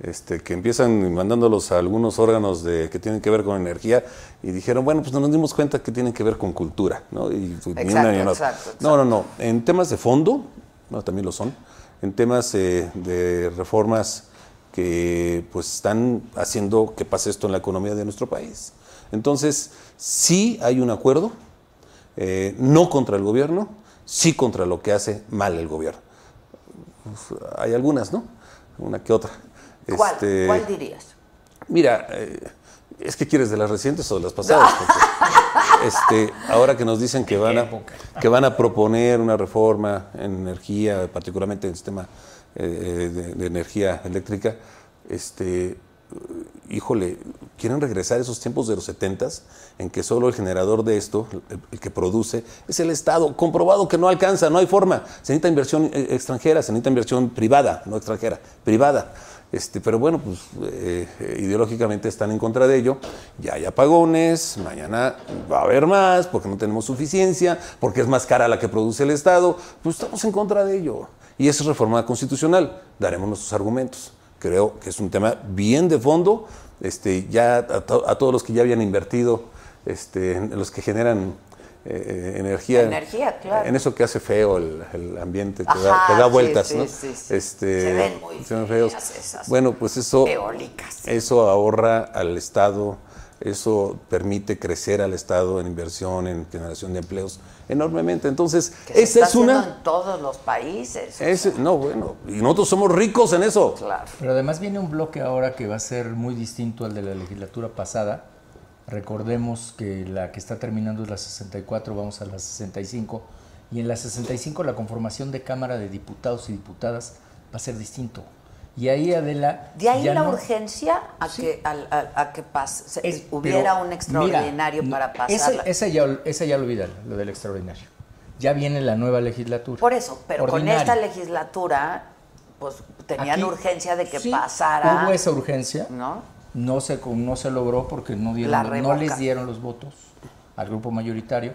Este, que empiezan mandándolos a algunos órganos de, que tienen que ver con energía y dijeron, bueno, pues no nos dimos cuenta que tienen que ver con cultura, ¿no? Y, pues, ni Exacto, una exacto, No, no, no. En temas de fondo, bueno, también lo son, en temas eh, de reformas que pues están haciendo que pase esto en la economía de nuestro país. Entonces, sí hay un acuerdo, eh, no contra el gobierno, sí contra lo que hace mal el gobierno. Hay algunas, ¿no? Una que otra. ¿Cuál, Este, ¿Cuál dirías? Mira, eh, es que quieres de las recientes o de las pasadas. Porque, este, ahora que nos dicen que van, a, que van a proponer una reforma en energía, particularmente en el sistema eh, de, de energía eléctrica, este, eh, híjole, quieren regresar a esos tiempos de los 70 en que solo el generador de esto, el, el que produce, es el Estado. Comprobado que no alcanza, no hay forma. Se necesita inversión eh, extranjera, se necesita inversión privada, no extranjera, privada. Este, pero bueno, pues eh, eh, ideológicamente están en contra de ello. Ya hay apagones, mañana va a haber más porque no tenemos suficiencia, porque es más cara la que produce el Estado. Pues estamos en contra de ello. Y eso es reforma constitucional. Daremos nuestros argumentos. Creo que es un tema bien de fondo. Este, ya a, a todos los que ya habían invertido, este, los que generan eh, energía, Energía, claro. en eso que hace feo el, el ambiente, que, Ajá, da, que da vueltas, sí, ¿no? sí, sí. Este, Se ven muy se ven feos. esas Bueno, pues eso, eólicas. eso ahorra al Estado, eso permite crecer al Estado en inversión, en generación de empleos enormemente. Entonces, Que se esa está es una... en todos los países. o no, bueno, y nosotros somos ricos en eso. Claro. Pero además viene un bloque ahora que va a ser muy distinto al de la legislatura pasada. Recordemos que la que está terminando es la 64, vamos a la 65. Y en la 65 la conformación de Cámara de Diputados y Diputadas va a ser distinto. Y ahí Adela... De ahí ya la no- urgencia a que, al- al- a, que pase, es- hubiera un extraordinario mira, para pasarla. Ese, ya, ese ya lo olvidan, lo del extraordinario. Ya viene la nueva legislatura. Por eso, pero Ordinario. con esta legislatura, pues tenían Aquí, urgencia de que sí, pasara. Hubo esa urgencia. ¿No? No se, no se logró porque no, dieron, no les dieron los votos al grupo mayoritario.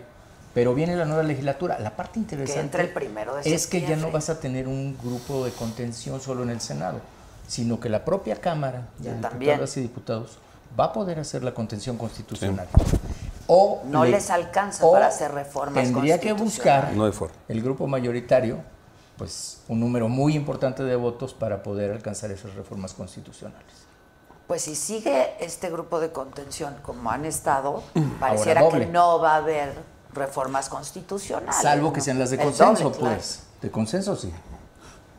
Pero viene la nueva legislatura. La parte interesante entre el primero de es que ya no vas a tener un grupo de contención solo en el Senado. sino que la propia Cámara Ya, de también. Diputadas y Diputados va a poder hacer la contención constitucional. O No les alcanza para hacer reformas Tendría que buscar No el grupo mayoritario, pues un número muy importante de votos para poder alcanzar esas reformas constitucionales. Pues si sigue este grupo de contención como han estado, pareciera que no va a haber reformas constitucionales. Salvo ¿no? que sean las de El consenso, doble, claro. pues. De consenso, sí.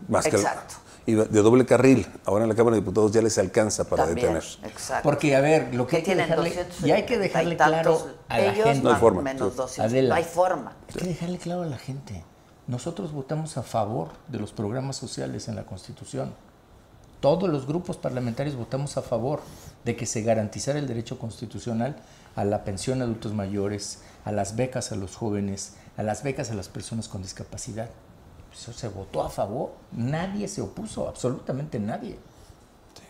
Más que Exacto. y de doble carril. Ahora en la Cámara de Diputados ya les alcanza para También, detener. exacto. Porque, a ver, lo que hay que tienen dejarle, 200 y hay que dejarle tantos claro a la ellos, gente. No hay más forma, menos sí. 200. Adela. No hay forma. Hay que dejarle claro a la gente. Nosotros votamos a favor de los programas sociales en la Constitución. Todos los grupos parlamentarios votamos a favor de que se garantizara el derecho constitucional a la pensión a adultos mayores, a las becas a los jóvenes, a las becas a las personas con discapacidad. Eso se votó a favor. Nadie se opuso, absolutamente nadie.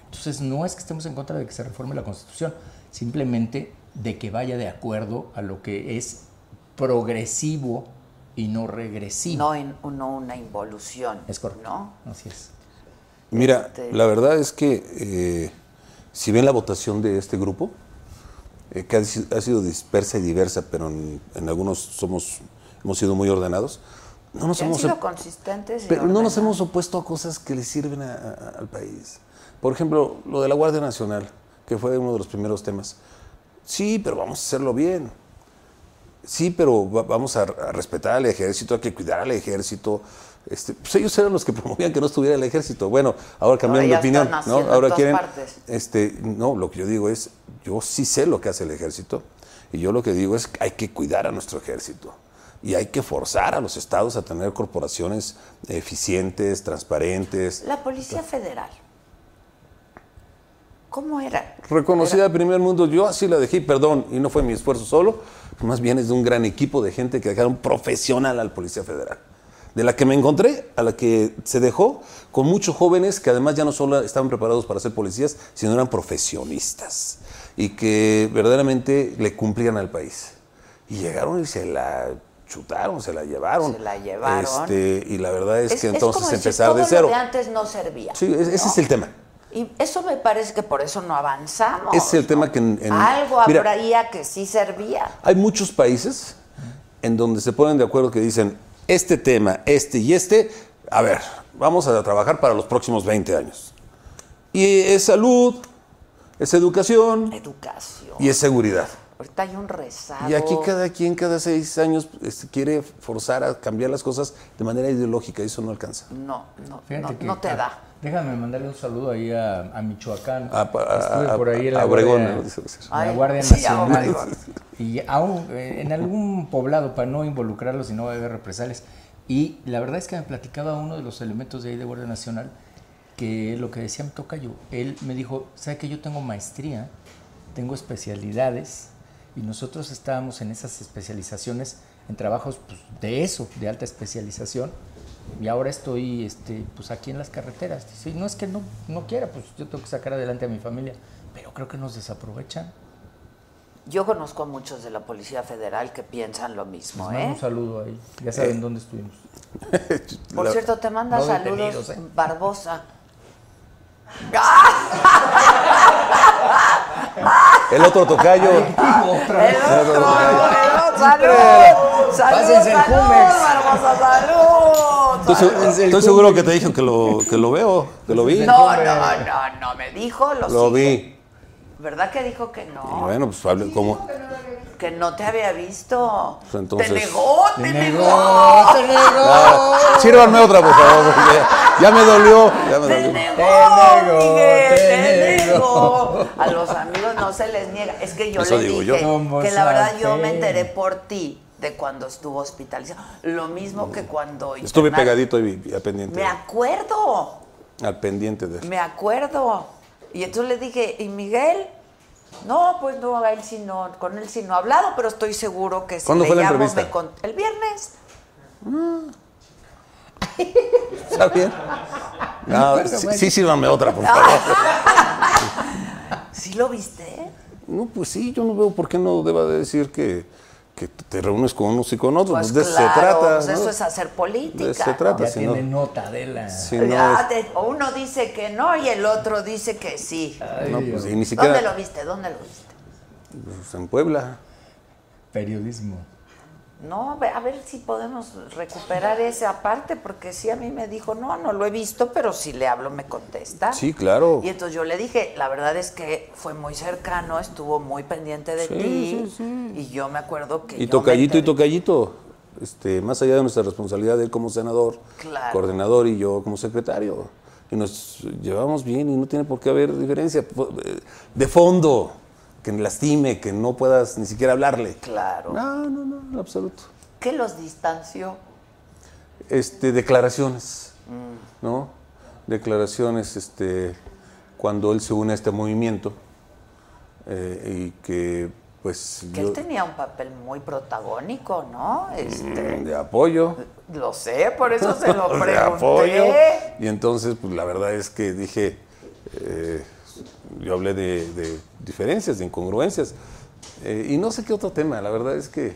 Entonces no es que estemos en contra de que se reforme la Constitución, simplemente de que vaya de acuerdo a lo que es progresivo y no regresivo. No, en, no una involución. es correcto. ¿no? Así es. Mira, Este- la verdad es que eh, si ven la votación de este grupo, eh, que ha, si- ha sido dispersa y diversa, pero en, en algunos somos, hemos sido muy ordenados, no nos hemos sido op- consistentes y pero no nos ordenados. hemos opuesto a cosas que le sirven a- a- al país. Por ejemplo, lo de la Guardia Nacional, que fue uno de los primeros temas. Sí, pero vamos a hacerlo bien. Sí, pero va- vamos a, a respetar al ejército, hay que cuidar al ejército. Este, pues ellos eran los que promovían que no estuviera el ejército. Bueno, ahora cambiaron de opinión. ¿no? Ahora quieren. partes. Este, no, lo que yo digo es, yo sí sé lo que hace el ejército. Y yo lo que digo es que hay que cuidar a nuestro ejército. Y hay que forzar a los estados a tener corporaciones eficientes, transparentes. La Policía Federal. ¿Cómo era? Reconocida primer mundo, yo así la dejé, perdón, y no fue mi esfuerzo solo, más bien es de un gran equipo de gente que dejaron profesional al Policía Federal. De la que me encontré, a la que se dejó, con muchos jóvenes que además ya no solo estaban preparados para ser policías, sino eran profesionistas y que verdaderamente le cumplían al país. Y llegaron y se la chutaron, se la llevaron. Se la llevaron. Este, y la verdad es, que es entonces como decir, empezar todo de lo cero. de antes no servía. Sí, ese es el tema. Y eso me parece que por eso no avanzamos. Ese es el ¿no? tema que en- en- Algo mira- habría que sí servía. Hay muchos países en donde se ponen de acuerdo que dicen, este tema, este y este, a ver, vamos a trabajar para los próximos 20 años. Y es salud, es educación Educación. y es seguridad. Ahorita hay un rezago. Y aquí cada quien cada seis años este, quiere forzar a cambiar las cosas de manera ideológica y eso no alcanza. No, no, no, no te da. Déjame mandarle un saludo ahí a, a Michoacán. A- a- Estuve a- por ahí en la a Obregón, Guardia, sí. la Guardia sí, Nacional. Obregón. Y aún eh, en algún poblado, para no involucrarlos y no haber represalias. Y la verdad es que me platicaba uno de los elementos de ahí de Guardia Nacional, que lo que decía mi tocayo, él me dijo, ¿sabe que yo tengo maestría, tengo especialidades? Y nosotros estábamos en esas especializaciones, en trabajos pues, de eso, de alta especialización. Y ahora estoy este, pues, aquí en las carreteras. Dice, "Y no es que no, no quiera, pues yo tengo que sacar adelante a mi familia. Pero creo que nos desaprovechan. Yo conozco a muchos de la Policía Federal que piensan lo Les mismo, mando ¿eh? un saludo ahí. Ya saben dónde estuvimos. Por cierto, te manda no saludos ¿eh? Barbosa. El otro tocayo. El otro, el otro, salud, salud, el salud, Jumex. Barbosa, salud. Estoy, seguro que te dijo que lo, que lo veo, que lo vi. No, no, no, no, me dijo, lo, Lo vi. ¿Verdad que dijo que no? Bueno, pues hable como. Que no te había visto. Pues entonces- Te negó, te, Te negó. negó, te negó. Ah, sírvanme otra, por favor. porque Ya me dolió. Ya me Te dolió. negó, Te negó, Miguel, te te negó. A los amigos no se les niega. Es que yo Eso le digo dije yo. ¿Cómo que la verdad yo me enteré por ti de cuando estuvo hospitalizado. Lo mismo que cuando... Estuve pegadito y, al pendiente. Me acuerdo, Al pendiente de. me acuerdo. Y entonces le dije, ¿y Miguel? No, pues no, a él sí no, con él sí no he hablado, pero estoy seguro que si ¿Cuándo le fue la llamo, entrevista? me cont- El viernes. ¿Está bien? No, Bueno, sí, bueno. sí, sírvanme otra, por favor. ¿Sí lo viste? No, pues sí, yo no veo por qué no deba de decir que, que te reúnes con unos y con otros. Pues de eso claro, se trata. pues ¿no? eso es hacer política. De eso se ¿no? trata. Ya si tiene no- nota de la... si no Ya, es- de- uno dice que no y el otro dice que sí. no, pues, y ni siquiera ¿Dónde lo viste? ¿Dónde lo viste? pues, en Puebla. Periodismo. No, a ver- si podemos recuperar esa parte, porque sí a mí me dijo, no, no lo he visto, pero si le hablo me contesta. Sí, claro. Y entonces yo le dije, la verdad es que fue muy cercano, estuvo muy pendiente de Sí, ti. sí, sí. Y yo me acuerdo que... Y tocallito y tocallito. Este, más allá de nuestra responsabilidad de él como senador, Claro. coordinador y yo como secretario. Y nos llevamos bien y no tiene por qué haber diferencia. Eh, De fondo, que lastime, que no puedas ni siquiera hablarle. Claro. No, no, no, en absoluto. ¿Qué los distanció? Este, declaraciones, Mm. ¿no? Declaraciones, este, cuando él se une a este movimiento eh, y que, pues, Que yo, él tenía un papel muy protagónico, ¿no? Este, de apoyo. lo sé, por eso se lo de pregunté. apoyo. Y entonces, pues la verdad es que dije, eh, yo hablé de, de diferencias, de incongruencias, eh, y no sé qué otro tema, la verdad es que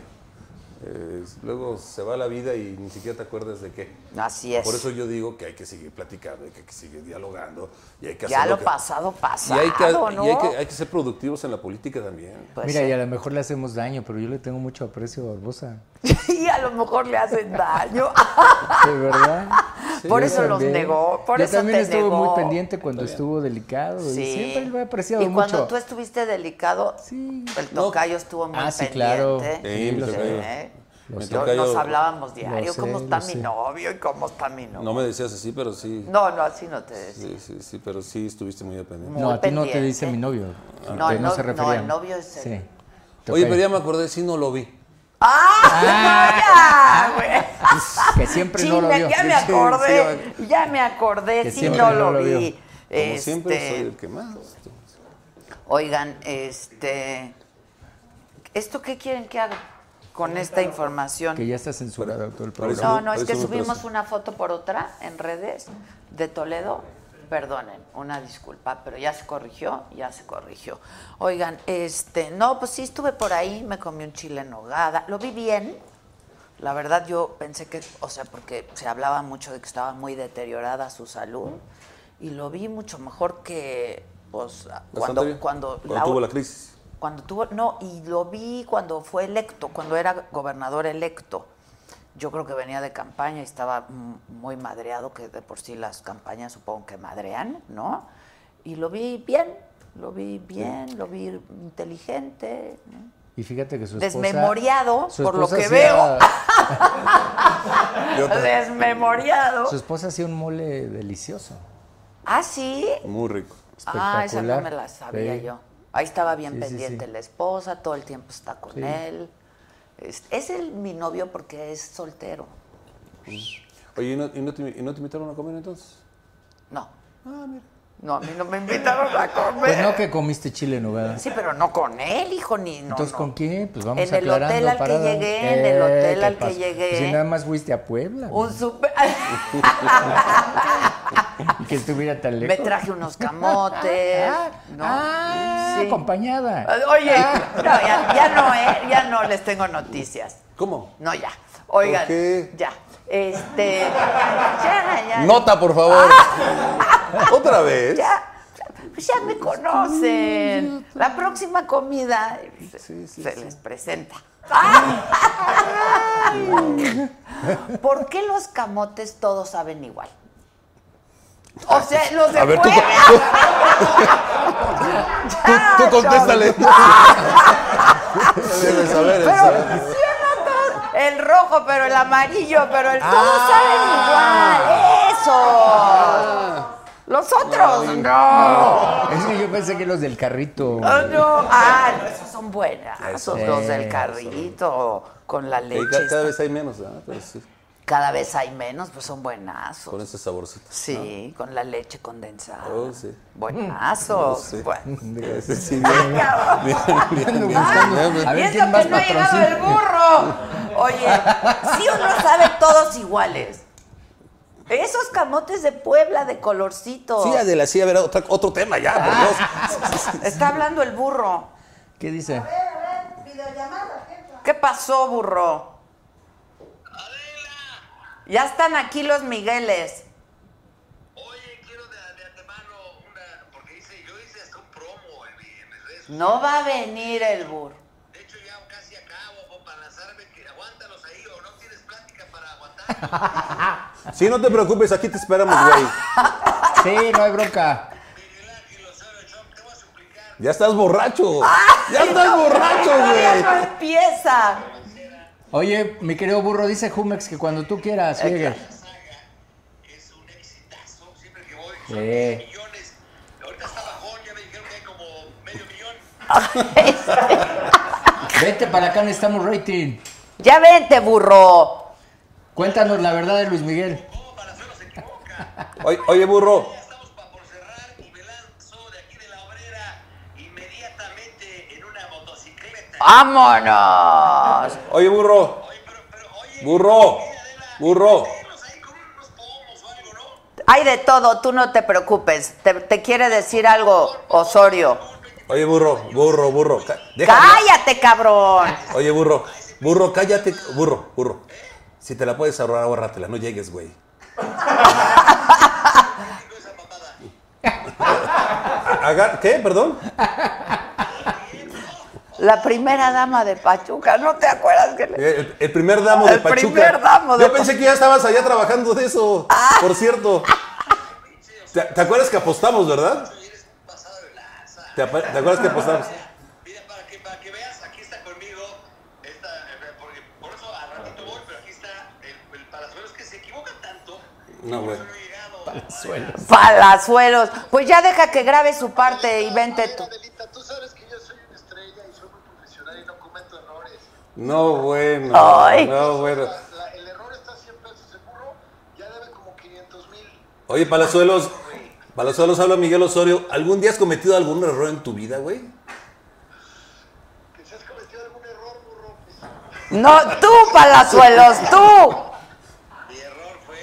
eh, luego se va la vida y ni siquiera te acuerdas de qué. Así es. Por eso yo digo que hay que seguir platicando, y que hay que seguir dialogando, y hay que ya hacer lo que- pasado, y pasado, hay que, ¿no? y hay que, hay que ser productivos en la política también. Pues Mira, sí. y a lo mejor le hacemos daño, pero yo le tengo mucho aprecio a Barbosa. y a lo mejor le hacen daño. De verdad. Por eso los negó, por Yo eso también te estuve negó. muy pendiente cuando estuvo delicado. Y siempre lo he apreciado y cuando mucho. tú estuviste delicado, Sí. el tocayo estuvo muy Ah, sí, pendiente. claro. Sí, Sí, tocayo. ¿eh? Lo Mi sé. Yo- tocayo- nos hablábamos diario, sé, cómo está mi sé. novio y cómo está mi novio. No me decías así, pero sí. No, no, así no te decía. Sí, sí, sí, pero sí estuviste muy dependiente. Muy No, a ti no te pendiente. dice mi novio. No, el no- se no, refería. el novio es el- Sí. Oye, pero ya me acordé, sí no lo vi. ¡Ah! ya, güey! Que siempre no lo vio. Ya me Sí, sí, acordé, ya me acordé, Que sí no no lo vi. Como Este, siempre soy el que más. Oigan, este. ¿Esto qué quieren que haga con esta información? Que ya está censurado todo el programa. No, no, es que subimos una foto por otra en redes de Toledo. Perdonen, una disculpa, pero ya se corrigió, ya se corrigió. Oigan, este, no, pues sí estuve por ahí, me comí un chile en nogada, lo vi bien. La verdad yo pensé que, o sea, porque se hablaba mucho de que estaba muy deteriorada su salud y lo vi mucho mejor que, pues, cuando, cuando, Cuando tuvo la crisis. cuando tuvo, no, y lo vi cuando fue electo, cuando era gobernador electo. Yo creo que venía de campaña y estaba mm, muy madreado, que de por sí las campañas supongo que madrean, ¿no? Y lo vi bien, lo vi bien, lo vi inteligente, ¿no? Y fíjate que su esposa... Desmemoriado, su por lo que otra, desmemoriado. Su esposa hacía un mole delicioso. Ah, sí. Muy rico. Ah, esa no me la sabía Sí. yo. Ahí estaba bien Sí, sí, pendiente sí. la esposa, todo el tiempo está con Sí. él. Es, es el, mi novio porque es soltero. Oye, ¿y no, y no te, y no te invitaron a comer entonces? No. Ah, mira. No, a mí no me invitaron a comer. Pues no que comiste chile en nogada. Sí, pero no con él, hijo, ni no. Entonces, no. ¿con quién? Pues vamos En el aclarando hotel al que llegué, en el hotel ¿qué al que llegué. Pues si nada más fuiste a Puebla. Un super... Y que estuviera tan me lejos. traje unos camotes. Ah, ¿no? ah, Sí. acompañada. Oye, no, ya, ya no, ¿eh? Ya no les tengo noticias. ¿Cómo? No, ya. Oigan, ¿Por qué? ya. Este. Ya, ya. Nota, por favor. ¿Otra vez? Ya. Pues ya me conocen. La próxima comida Sí, sí, se sí. les presenta. ¿Por qué los camotes todos saben igual? O sea, los de A ver, tú, tú, tú contéstale. Debes saber eso. ¿sí o no todos? El rojo, pero el amarillo, pero el todos Ah. saben igual. Eso. Los otros, no. Es que yo pensé que los del carrito. Ah, no. Ah, no, esos son buenas. Eso. los del carrito, con la leche. ca- cada vez hay menos, Cada vez hay menos, pues son buenazos. con ese saborcito. Sí, con la leche condensada. Oh, sí. Buenazos. Sí. Bueno. Ese sí, bien, bien, bien, bien, A y ver, eso ¿quién más que no ha llegado el burro. Oye, sí uno sabe todos iguales. Esos camotes de Puebla de colorcito. Sí, Adela, sí, a ver, otra- otro tema ya, por Dios. Está hablando el burro. ¿Qué dice? ¿Qué pasó, burro? Ya están aquí los Migueles. Oye, quiero de, de antemano una. Porque hice, yo hice hasta un promo en, mi- en. No va a venir el burro. De hecho, ya casi acabo para lanzarme. Que aguántalos ahí o no tienes plática para aguantar. Sí, no te preocupes, aquí te esperamos, güey. Sí, no hay bronca. Miguel Ángel Chong, te voy a suplicar. Ya estás borracho. Ah, Ya estás borracho, Todavía no güey. empieza. Oye, mi querido burro, dice Jumex que cuando tú quieras, llegue. La saga es un exitazo. Siempre que voy, son Sí. millones. Ahorita está bajón, ya me dijeron que hay como medio millón. Vete para acá, necesitamos rating. Ya vente, burro. Cuéntanos la verdad de Luis Miguel. Oye, burro. ¡Vámonos! Oye, burro. Oye, pero, pero, oye, Burro. Burro. Hay de todo, tú no te preocupes. Te, te quiere decir algo, Osorio. Oye, burro, burro, burro. Déjame. ¡Cállate, cabrón! Oye, burro. Burro, cállate. Burro, burro. Si te la puedes ahorrar, ahórratela. No llegues, güey. ¿Qué? ¿Perdón? La primera dama de Pachuca, ¿no te acuerdas que le... El, el primer damo de El Pachuca. primer damo de Yo pensé que ya estabas allá trabajando de eso. Por cierto. ¿Te, te acuerdas que apostamos, verdad? Eres pasado de lanza. ¿Te, te acuerdas que apostamos? Mira, para que, para que veas, aquí está conmigo, esta, eh, porque por eso al ratito voy, pero aquí está el, el palazuelos que se equivoca tanto. No, güey. Llegado. Palazuelos. Pues ya deja que grabe su parte y vente tú. Adelita, tú sabes que yo soy una estrella y soy muy profesional y no cometo errores. No, bueno. Ay. No, bueno. La- la- el error está a 100 pesos seguro, ya debe como 500 mil. Oye, Palazuelos. Palazuelos, habla Miguel Osorio. ¿Algún día has cometido algún error en tu vida, güey? Que si has cometido algún error, burro, pues No, tú, Palazuelos, tú. Mi error fue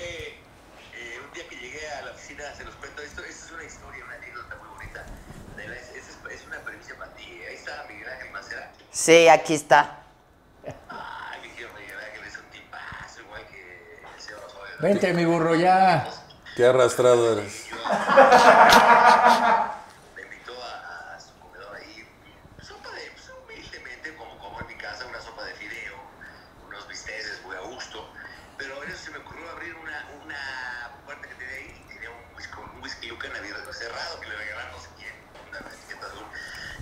eh, un día que llegué a la oficina, se los cuento esto, esta es una historia, una anécdota muy bonita. De la- es, es- es una premisa para ti. Ahí está Miguel Ángel Macera. Sí, aquí está. Ay, mi tío Miguel Ángel es un tipazo, igual que el señor Osorio. ¿no? Vente, mi burro, ya. Qué arrastrado eres. Me invitó a, a su comedor ahí, sopa de, pues, humildemente, como como en mi casa, una sopa de fideo, unos bisteces muy a gusto. Pero en eso se me ocurrió abrir una, una puerta que tenía ahí y tenía un whisky, un whisky Lucan abierto, cerrado que le regalaron no sé quién, una etiqueta azul.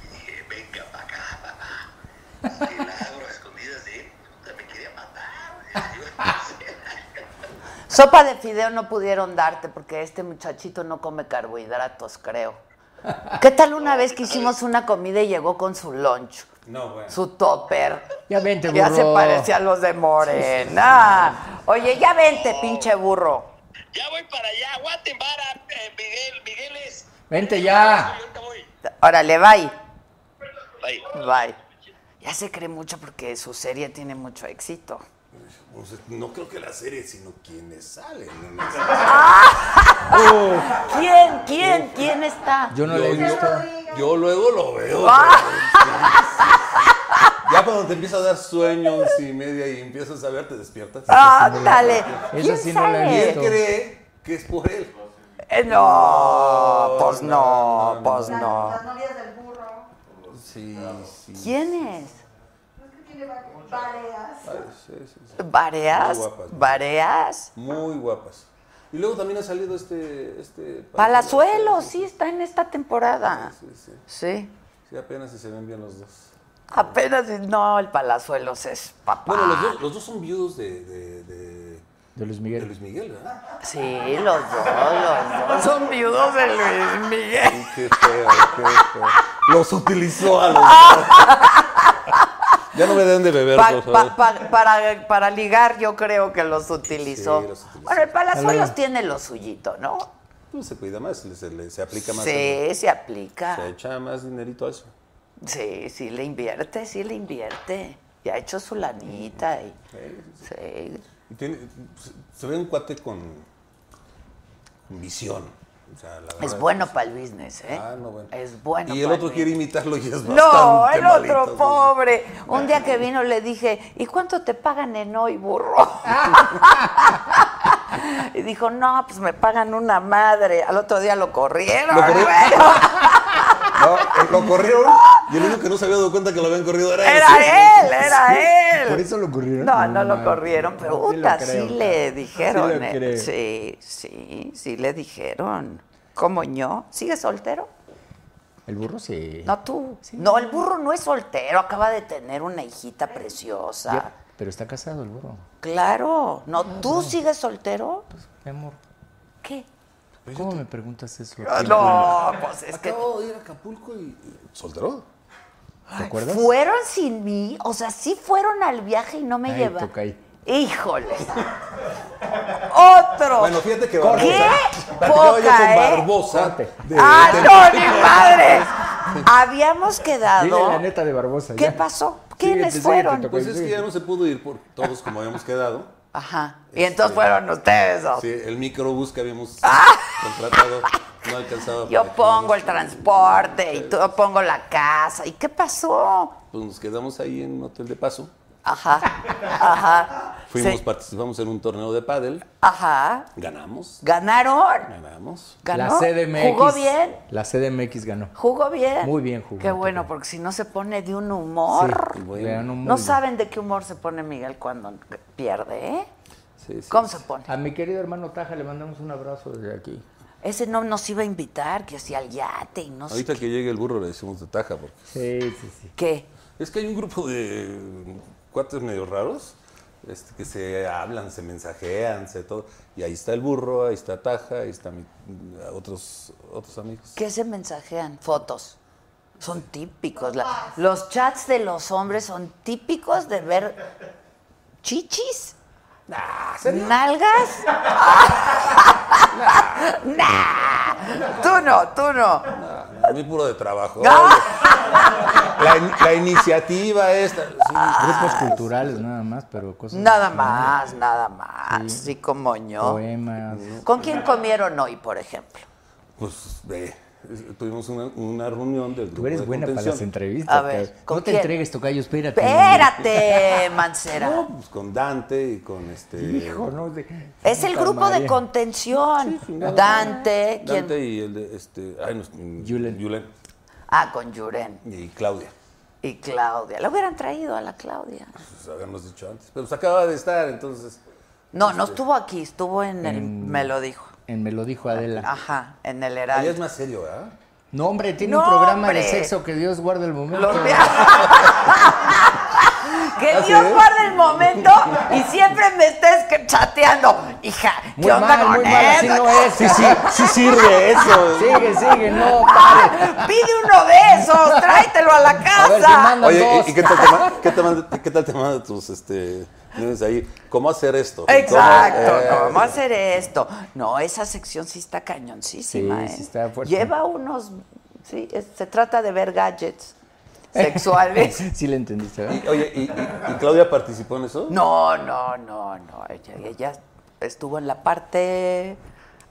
Y dije, venga para acá, papá. Y la abro a escondidas de él, puta, me quería matar. Yo no sé. Sopa de fideo no pudieron darte porque este muchachito no come carbohidratos, creo. ¿Qué tal una vez que hicimos una comida y llegó con su lunch? No, bueno. Su topper. Ya vente, burro. Ya se parecía a los de Morena. Oye, ya vente, pinche burro. Ya voy para allá, aguanten vara, eh, Miguel, Miguel es. Vente ya. Órale, bye. Bye. Bye. Ya se cree mucho porque su serie tiene mucho éxito. Pues, no creo que la serie, sino quienes salen. ¿no? ¿Quién? ¿Quién? ¿Quién está? Yo no le he Yo- visto. Yo luego lo veo. Ya cuando te empieza a dar sueño, once y media, y empiezas a ver, te despiertas. Ándale. Esa ¿Quién sí no la he Y él visto. cree que es por él. Eh, no, pues no, pues no. Las novias del burro. Sí, sí. ¿Quién es? Tiene va- varias. Sí, sí, sí. ¿Vareas? Muy guapas. ¿Vareas? Muy guapas. Y luego también ha salido este. este Palazuelo, sí, está en esta temporada. Sí, sí. Sí. Sí, apenas si se ven bien los dos. Apenas, no, el Palazuelos es papá. Bueno, los dos, los dos son viudos de, de, de, De Luis de Miguel. Luis Miguel, ¿verdad? Sí, los dos, los dos son viudos de Luis Miguel. Qué feo, qué feo. Los utilizó a los dos. Ya no me den de beber, Pa- pa- para, para ligar yo creo que los utilizó. Sí, los utilizó. Bueno, el Palazuelos tiene lo suyito, ¿no? Pues se cuida más, se, le- se aplica más. Sí, se aplica. Se echa más dinerito a eso. Sí, sí le invierte, sí le invierte. Ya ha hecho su lanita y... Sí. Y tiene- se ve un cuate con, con visión. O sea, la Es bueno para el business, ¿eh? Ah, no, bueno. Es bueno Y el otro quiere imitarlo y es bastante No, el malito, otro ¿no? pobre. Un día que vino le dije, ¿y cuánto te pagan en hoy, burro? y dijo, no, pues me pagan una madre. Al otro día lo corrieron. ¿Lo corrieron? No, lo corrieron y el único que no se había dado cuenta que lo habían corrido era, ese. Era él, era él. ¿Por eso lo corrieron? No, no lo corrieron, pero puta, sí, creo, le dijeron. Sí lo eh. creo. Sí, sí, sí le dijeron. ¿Cómo yo? ¿Sigues soltero? El burro sí. No tú. No, el burro no es soltero, acaba de tener una hijita preciosa. Pero está casado el burro. Claro. No, ¿tú sigues soltero? Mi amor, ¿Qué? ¿Cómo me preguntas eso? Ah, No, pues es que Acabo de ir a Acapulco y... ¿Soltero? ¿Te acuerdas? fueron sin mí, o sea, sí fueron al viaje y no me llevaron. Híjole. Otro. Bueno, fíjate que Barbosa... ¿Qué? Platicaba yo Poca, con ¿eh? Barbosa de- ¡Ah, de- no, ni madres! Habíamos Dile quedado. la neta de Barbosa. ¿Qué ya. pasó? ¿Quiénes síguete, fueron? Pues es que ya no se pudo ir por todos como habíamos quedado. Ajá. Y entonces fueron ustedes dos. Sí, el microbús que habíamos contratado no alcanzaba. Yo para pongo el transporte y tú pongo la casa. ¿Y qué pasó? Pues nos quedamos ahí en un hotel de paso. Ajá, ajá. Fuimos, Sí. participamos en un torneo de pádel. Ajá. Ganamos. ¿Ganaron? Ganamos. ¿Ganó? La CDMX. ¿Jugó bien? La CDMX ganó. ¿Jugó bien? Muy bien jugó. Qué bueno, porque si no se pone de un humor. Sí, Bueno. muy no bien. saben de qué humor se pone Miguel cuando pierde, ¿eh? Sí, sí, ¿Cómo sí. se pone? A mi querido hermano Taja le mandamos un abrazo desde aquí. Ese no nos iba a invitar, que hacía al yate y no sé Ahorita que llegue el burro le decimos de taja. Porque Sí, sí, sí. qué. es que hay un grupo de cuates medio raros este, que se hablan, se mensajean, se todo. Y ahí está el burro, ahí está Taja, ahí están otros, otros amigos. ¿Qué se mensajean? Fotos. Son típicos. la- los chats de los hombres son típicos de ver chichis. ¿Nalgas? nah. Tú no, tú no. A mí puro de trabajo. Ah. La, in- la iniciativa esta. sí. Grupos culturales nada más, pero cosas. Nada más, nada más. Sí, como yo. Poemas. ¿Con quién comieron hoy, por ejemplo? Pues ve, es- tuvimos una, una reunión del grupo Tú eres de buena para contención. las entrevistas. A ver, cabrón. ¿con no te quién? entregues, Tocayo, espérate. Espérate, Mancera. No, pues con Dante y con este. Hijo, no. de- Es el grupo de madre. contención. chingada. Dante, ¿quién? Dante y el de este. Ay, no, Yulen. Yulen. Ah, con Yuren Y Claudia. y Claudia. La hubieran traído a la Claudia. Pues habíamos dicho antes. Pero se acaba de estar, entonces. No, no estuvo aquí, estuvo en el. En- Me lo dijo. En Me lo dijo Adela. Ajá, en el Allá es Heraldo. más serio, ¿verdad? No, hombre, tiene No, un programa hombre. de sexo que Dios guarde el momento. Los que ¿Ah, Dios sí? guarde el momento y siempre me estés chateando. Hija, ¿qué Muy onda mal, con muy mal, así no es. Sí, sí, Sí sirve eso. Sigue, sigue, no, pare. Pide uno de esos, tráetelo a la A ver si casa. manda Oye, dos. ¿y, y qué, tal te, qué, te manda- qué tal te manda tus este, ahí? ¿Cómo hacer esto? Exacto, ¿Cómo, eh, ¿cómo hacer esto? No, esa sección sí está cañoncísima. Sí, ¿eh? sí está fuerte. Lleva unos, sí, es- se trata de ver gadgets sexuales. Sí le entendiste, ¿verdad? Y, oye, ¿y, y- y Claudia participó en eso? No, no, no, no. Ella, ella estuvo en la parte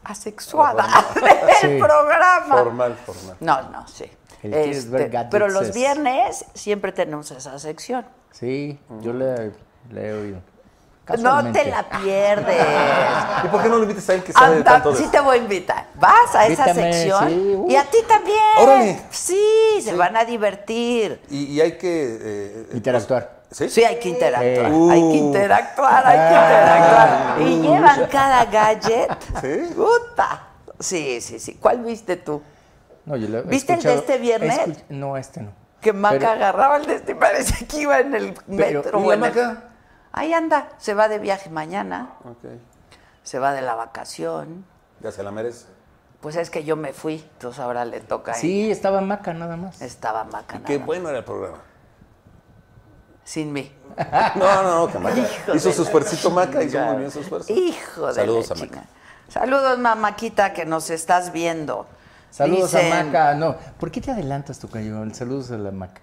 asexuada del Sí. programa. Formal, formal. No, no, sí. Este, pero los es- viernes siempre tenemos esa sección. Sí, yo le, le he oído. No te la pierdes. ¿Y por qué no lo invitas a él que sabe Anda, tanto de sí te voy a invitar. Vas a esa sección sí, uh. y a ti también. Órale. Sí, se van a divertir. Y, y hay que... eh, Interactuar. ¿Sí? Sí, hay que interactuar. Eh. Hay que interactuar, hay que interactuar. Y llevan cada gadget. ¿Sí? Puta. Sí, sí, sí. ¿Cuál viste tú? No, yo lo he ¿Viste el de este viernes? No, este no. Que Maca Pero- agarraba el de este y parece que iba en el metro. ¿y o la en el- Maca? Ahí anda, se va de viaje mañana, Ok. se va de la vacación. Ya se la merece. Pues es que yo me fui, entonces ahora le toca a Sí, estaba Maca nada más. Estaba Maca. Qué nada. bueno era el programa. Sin mí. No, no, no, que Maca. Hijo Hizo de su la esfuerzo Maca, hizo muy bien su esfuerzo. Hijo de Saludos la a Maca. Saludos, mamáquita, que nos estás viendo. Saludos Dicen, a Maca. No, ¿por qué te adelantas, Tocayo? Saludos a la Maca.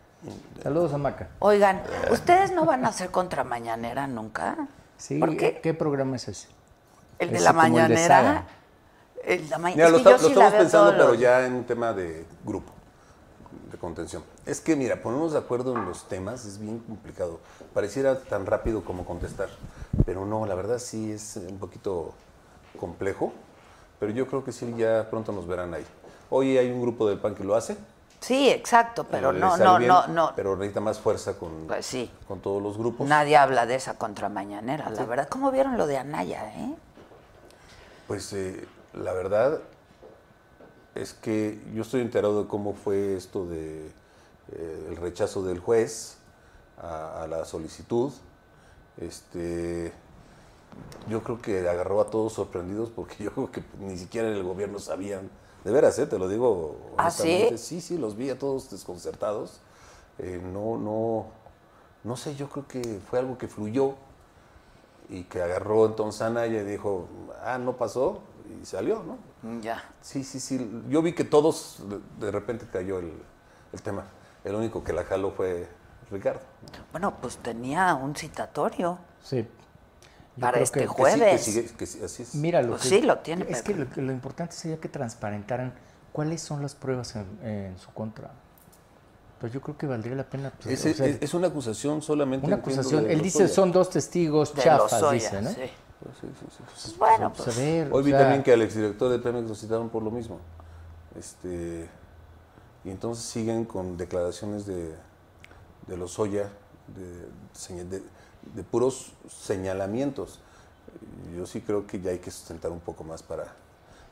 Saludos a Maca. Oigan, ¿ustedes no van a hacer contramañanera nunca? Sí, ¿Por qué? ¿qué programa es ese? El de Es la como el de mañanera. La ma- Mira, es lo, que está- yo lo sí estamos pensando, pero los- ya en un tema de grupo, de contención. Es que, mira, ponernos de acuerdo en los temas es bien complicado. Pareciera tan rápido como contestar, pero no, la verdad sí es un poquito complejo, pero yo creo que sí ya pronto nos verán ahí. Hoy hay un grupo del PAN que lo hace. Sí, exacto, pero no, no, bien, no, no. Pero necesita más fuerza con, Pues sí. con todos los grupos. Nadie habla de esa contramañanera, la verdad. ¿Cómo vieron lo de Anaya, eh? Pues eh, la verdad es que yo estoy enterado de cómo fue esto de eh, el rechazo del juez a, a la solicitud. Este, yo creo que agarró a todos sorprendidos porque yo creo que ni siquiera en el gobierno sabían. De veras, ¿eh? te lo digo. ¿Ah, sí? honestamente. Sí, sí, los vi a todos desconcertados. Eh, no, no, no sé, yo creo que fue algo que fluyó y que agarró entonces a Anaya y dijo, ah, no pasó, y salió, ¿no? Ya. Sí, sí, sí. Yo vi que todos, de, de repente cayó el, el tema. El único que la jaló fue Ricardo. Bueno, pues tenía un citatorio Sí. Para este que- Que sí, que jueves. sigue- que sí, así es. Mira, lo Pues que, sí, lo tiene, Es que lo, importante sería que transparentaran cuáles son las pruebas en, en su contra. Pues yo creo que valdría la pena. pues, Es, o sea, es- es una acusación solamente. una acusación. de Él dice Lozoya. son dos testigos de chafas, Lozoya, dice, ¿no? sí. Pues sí, sí, sí. Pues bueno, Pues, pues, a ver, Hoy o vi sea, también que al exdirector de Pemex lo citaron por lo mismo. Este, y entonces siguen con declaraciones de, de Lozoya, de, seña- de, de puros señalamientos. Yo sí creo que ya hay que sustentar un poco más para,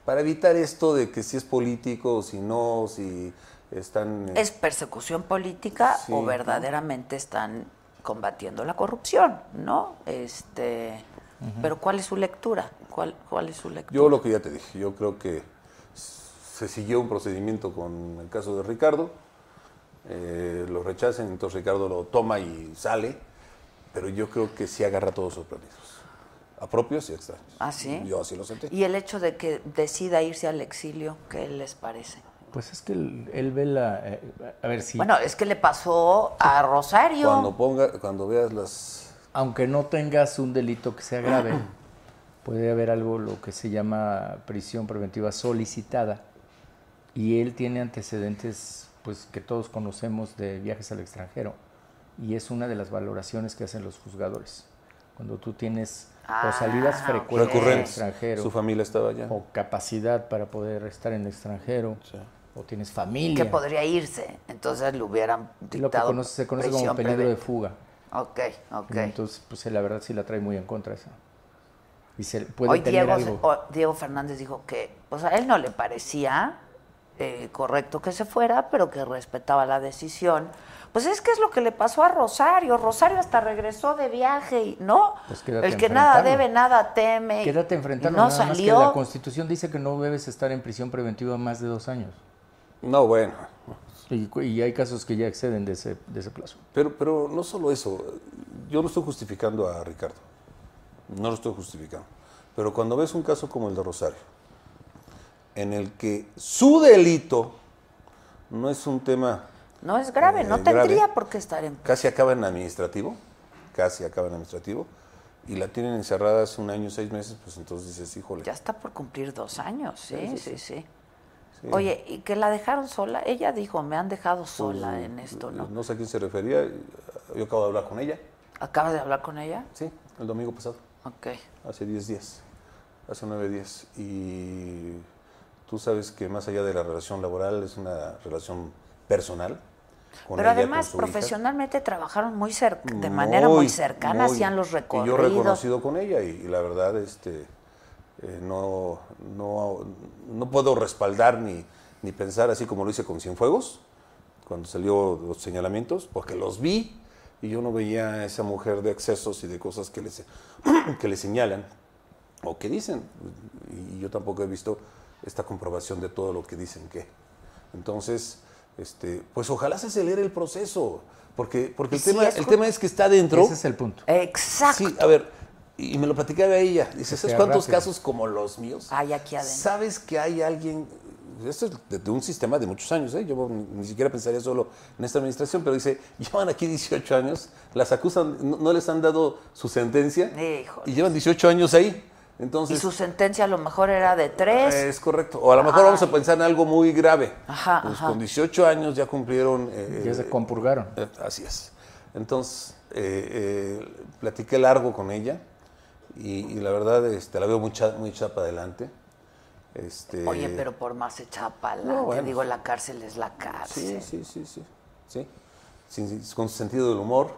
para evitar esto de que si es político o si no, si están... ¿Es persecución política Sí, o ¿no? verdaderamente están combatiendo la corrupción, no? Este, pero ¿cuál es su lectura? ¿Cuál, cuál es su lectura? Yo lo que ya te dije, yo creo que se siguió un procedimiento con el caso de Ricardo, eh, lo rechacen, entonces Ricardo lo toma y sale, pero yo creo que sí agarra todos sorprendidos, a propios y extraños. ¿Ah, sí? Yo así lo sentí. Y el hecho de que decida irse al exilio, ¿qué les parece? Pues es que él, él ve la. eh, a ver si. Bueno, es que le pasó a Rosario. Cuando ponga, cuando veas las... aunque no tengas un delito que sea grave, puede haber algo lo que se llama prisión preventiva solicitada. Y él tiene antecedentes, pues que todos conocemos de viajes al extranjero. Y es una de las valoraciones que hacen los juzgadores. Cuando tú tienes o salidas Ah, frecuentes al recurrentes. extranjero, Su familia estaba allá. o capacidad para poder estar en el extranjero, Sí. o tienes familia. que podría irse, entonces le hubieran lo que dictado conoce- se conoce como peligro de fuga. Ok, ok. Entonces, pues la verdad sí la trae muy en contra esa. Y se puede Hoy tener Diego, algo. o- Diego Fernández dijo que, pues a él no le parecía eh, correcto que se fuera, pero que respetaba la decisión. Pues es que es lo que le pasó a Rosario. Rosario hasta regresó de viaje y no. Pues el que nada debe, nada teme. Quédate enfrentarlo. No nada más que salió. la Constitución dice que no debes estar en prisión preventiva más de dos años. No, bueno. Y, y hay casos que ya exceden de ese, de ese plazo. Pero, pero no solo eso, yo no estoy justificando a Ricardo, no lo estoy justificando. Pero cuando ves un caso como el de Rosario, en el que su delito no es un tema No es grave, no Eh, grave. tendría por qué estar en casi acaba en administrativo, casi acaba en administrativo, y la tienen encerrada hace un año, seis meses, pues entonces dices, híjole. Ya está por cumplir dos años, sí, sí, sí. sí. Sí. Oye, ¿y que la dejaron sola? Ella dijo, me han dejado Pues, sola en esto, ¿no? No sé a quién se refería, yo acabo de hablar con ella, ¿Acabas de hablar con ella? sí, el domingo pasado. Ok. hace 10 días, hace 9 días. Y tú sabes que más allá de la relación laboral es una relación personal. con Pero ella, con además, hija. profesionalmente trabajaron muy cer- de manera muy cercana, muy. hacían los Y yo recorridos. reconocido con ella y, y la verdad este, eh, no, no, no puedo respaldar ni, ni pensar así como lo hice con Cienfuegos, cuando salió los señalamientos, porque los vi y yo no veía a esa mujer de excesos y de cosas que le, que le señalan o que dicen. Y yo tampoco he visto esta comprobación de todo lo que dicen que. Entonces, este, pues ojalá se acelere el proceso, porque, porque el, Sí, tema, es el tema es que está dentro. Ese es el punto. Exacto. Sí, a ver, y me lo platicaba ella. Dice, ¿sabes cuántos rápido. casos como los míos? Hay aquí adentro. ¿Sabes que hay alguien, esto es de, de un sistema de muchos años, ¿eh? yo ni, ni siquiera pensaría solo en esta administración, pero dice, llevan aquí 18 años, las acusan, no, no les han dado su sentencia Híjole. y llevan 18 años ahí. Entonces, y su sentencia a lo mejor era de tres. es correcto. O a lo mejor vamos a pensar en algo muy grave. Ajá, Pues ajá. con 18 años ya cumplieron. eh, Ya se eh, compurgaron. eh, así es. Entonces, eh, eh, platiqué largo con ella y, y la verdad este, la veo muy, cha- muy chapa adelante. Este, Oye, pero por más echada pa'lante, No, bueno. digo, la cárcel es la cárcel. Sí, sí, sí, sí. sí. Sin- con sentido del humor.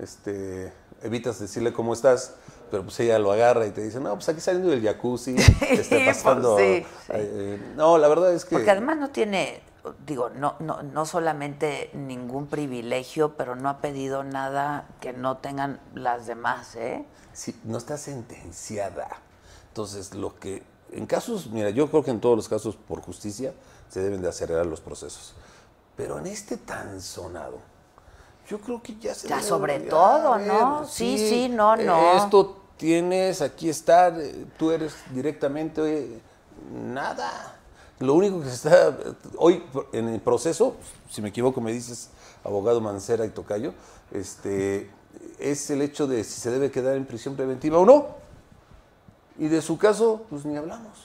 Este, evitas decirle cómo estás, pero pues ella lo agarra y te dice, no, pues aquí saliendo del jacuzzi, este, Pues pasando. sí, sí. eh, no, la verdad es que. Porque además no tiene, digo, no, no, no solamente ningún privilegio, pero no ha pedido nada que no tengan las demás, ¿eh? Sí, no está sentenciada. Entonces, lo que, en casos, mira, yo creo que en todos los casos, por justicia, se deben de acelerar los procesos. Pero en este tan sonado, yo creo que ya se Ya sobre todo, ver, ¿no? Sí, sí, no, no. Esto tienes, aquí está, tú eres directamente, oye, nada. Lo único que se está, hoy en el proceso, si me equivoco me dices, abogado Mancera y Tocayo, este, es el hecho de si se debe quedar en prisión preventiva o no. Y de su caso, pues ni hablamos.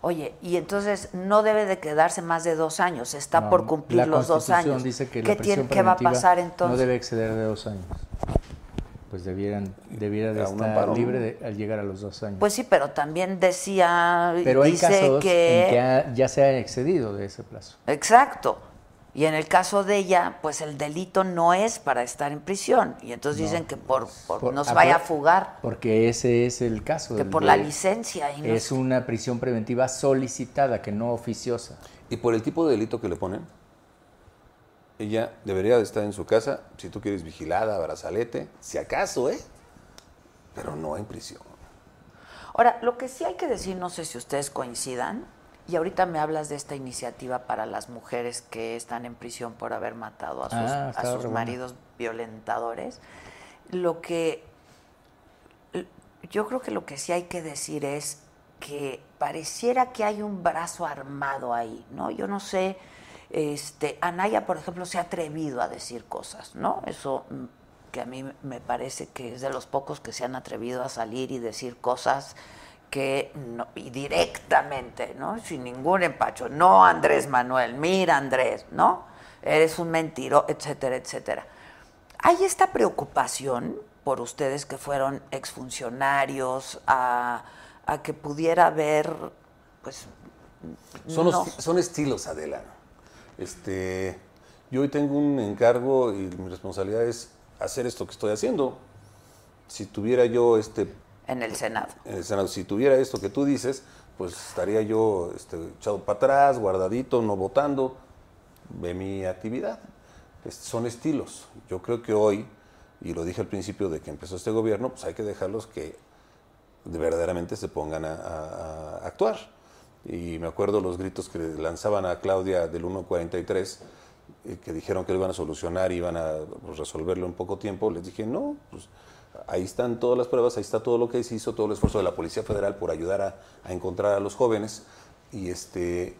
Oye, y entonces no debe de quedarse más de dos años, está No, por cumplir la los dos años. dice que ¿Qué, la prisión tiene- qué va a preventiva pasar entonces? No debe exceder de dos años. Pues debieran, debiera de estar libre de- al llegar a los dos años. Pues sí, pero también decía, Pero hay casos que... en que ha- ya se ha excedido de ese plazo. Exacto. Y en el caso de ella, pues el delito no es para estar en prisión. Y entonces dicen que por, por- Por- no se ah, vaya a fugar, Porque ese es el caso. que del por de- la licencia. Y no Es una prisión preventiva solicitada, que no oficiosa. Y por el tipo de delito que le ponen, ella debería de estar en su casa, si tú quieres vigilada, brazalete, si acaso, ¿eh? Pero no en prisión. Ahora, lo que sí hay que decir, no sé si ustedes coincidan, y ahorita me hablas de esta iniciativa para las mujeres que están en prisión por haber matado a sus, Ah, a sus maridos violentadores. Lo que yo creo que lo que sí hay que decir es que pareciera que hay un brazo armado ahí, ¿no? Yo no sé, este, Anaya, por ejemplo, se ha atrevido a decir cosas, ¿no? Eso mm, que a mí me parece que es de los pocos que se han atrevido a salir y decir cosas que no, y directamente, ¿no? Sin ningún empacho. No, Andrés Manuel, mira, Andrés, ¿no? Eres un mentiro, etcétera, etcétera. ¿Hay esta preocupación por ustedes que fueron exfuncionarios a, a que pudiera haber, pues, Son, no. son estilos, Adela. Este, yo hoy tengo un encargo y mi responsabilidad es hacer esto que estoy haciendo. Si tuviera yo este en el Senado? en el Senado, si tuviera esto que tú dices, pues estaría yo este, echado para atrás, guardadito, no votando de mi actividad. Son estilos. Yo creo que hoy, y lo dije al principio de que empezó este gobierno, pues hay que dejarlos que de- verdaderamente se pongan a, a- a actuar. Y me acuerdo los gritos que le lanzaban a Claudia del 143, eh, que dijeron que lo iban a solucionar y iban a pues, resolverlo en poco tiempo. Les dije, no, pues ahí están todas las pruebas, ahí está todo lo que se hizo, todo el esfuerzo de la Policía Federal por ayudar a, a encontrar a los jóvenes. Y, este,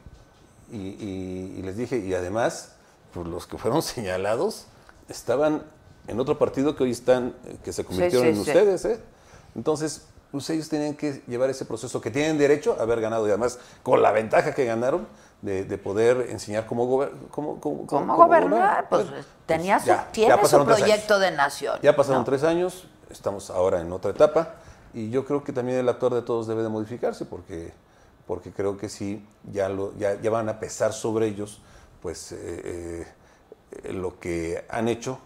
y, y- y les dije, y además, pues los que fueron señalados estaban en otro partido que hoy están, eh, que se convirtieron sí, en sí. ustedes. ¿eh? Entonces, pues ellos tienen que llevar ese proceso que tienen derecho a haber ganado y además con la ventaja que ganaron de, de poder enseñar cómo, gober- cómo, cómo- ¿Cómo gobernar? Pues Bueno, tenía pues su, ya, tiene ya su proyecto de nación. Ya pasaron ¿no? tres años, estamos ahora en otra etapa y yo creo que también el actuar de todos debe de modificarse porque, porque creo que sí, ya, lo, ya, ya van a pesar sobre ellos pues eh, eh, lo que han hecho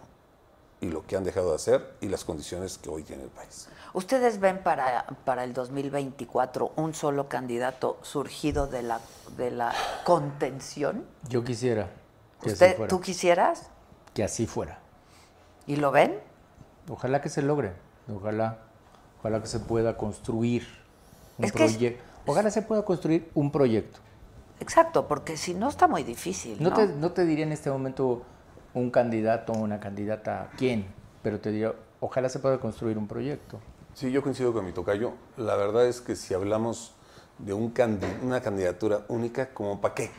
y lo que han dejado de hacer y las condiciones que hoy tiene el país. ¿Ustedes ven para, para el 2024 un solo candidato surgido de la, de la contención? Yo quisiera que así ¿Usted, fuera. ¿Tú quisieras? Que así fuera. ¿Y lo ven? Ojalá que se logre. Ojalá, ojalá que se pueda construir un proyecto. Ojalá se pueda construir un proyecto. Exacto, porque si no está muy difícil. No, ¿no? te, no te diría en este momento un candidato o una candidata quién, pero te diría, ojalá se pueda construir un proyecto. Sí, yo coincido con mi tocayo. La verdad es que si hablamos de un candi- una candidatura única, ¿como para qué?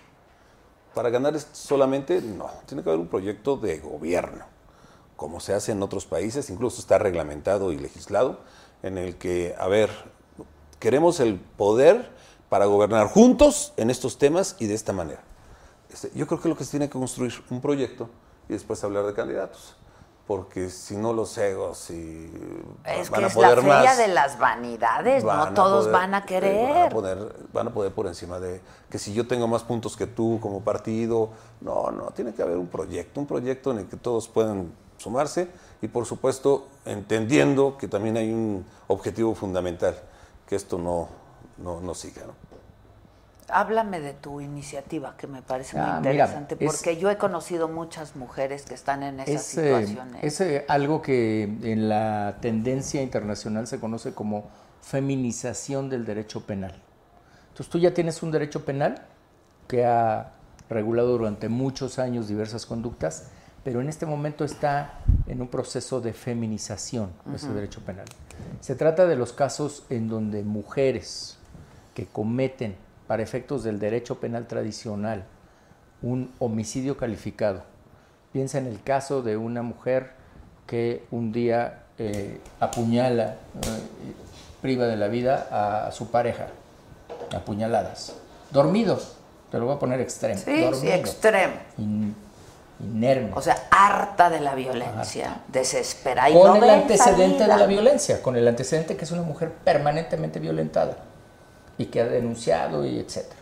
Para ganar solamente, no. Tiene que haber un proyecto de gobierno, como se hace en otros países, incluso está reglamentado y legislado, en el que, a ver, queremos el poder para gobernar juntos en estos temas y de esta manera. Este, yo creo que lo que se tiene que construir un proyecto y después hablar de candidatos. Porque si no los egos y Es van que a es la poder feria más, de las vanidades, van no todos poder- van a eh, Van a, querer. poder, van a poder por encima de que si yo tengo más puntos que tú como partido. No, no, tiene que haber un proyecto, un proyecto en el que todos puedan sumarse y por supuesto entendiendo que también hay un objetivo fundamental, que esto no, no, no siga. ¿no? Háblame de tu iniciativa, que me parece muy Ah, mira, interesante, es- porque yo he conocido muchas mujeres que están en esas Es, situaciones. es, eh, algo que en la tendencia internacional se conoce como feminización del derecho penal. Entonces tú ya tienes un derecho penal que ha regulado durante muchos años diversas conductas, pero en este momento está en un proceso de feminización ese derecho penal. Se trata de los casos en donde mujeres que cometen para efectos del derecho penal tradicional un homicidio calificado. Piensa en el caso de una mujer que un día eh, apuñala, eh, priva de la vida a su pareja, apuñaladas. Dormido, te lo voy a poner extremo. sí, sí, dormido, extremo. in- inerme. O sea, harta de la violencia, desesperada. y con no el antecedente salida. de la violencia, con el antecedente que es una mujer permanentemente violentada y que ha denunciado y etcétera.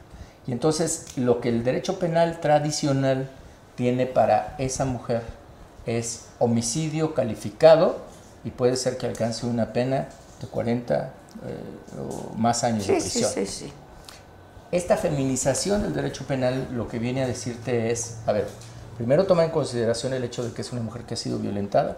Y entonces lo que el derecho penal tradicional tiene para esa mujer es homicidio calificado y puede ser que alcance una pena de 40 eh, o más años de Sí, prisión. sí, sí. Esta feminización del derecho penal lo que viene a decirte es, a ver, primero toma en consideración el hecho de que es una mujer que ha sido violentada,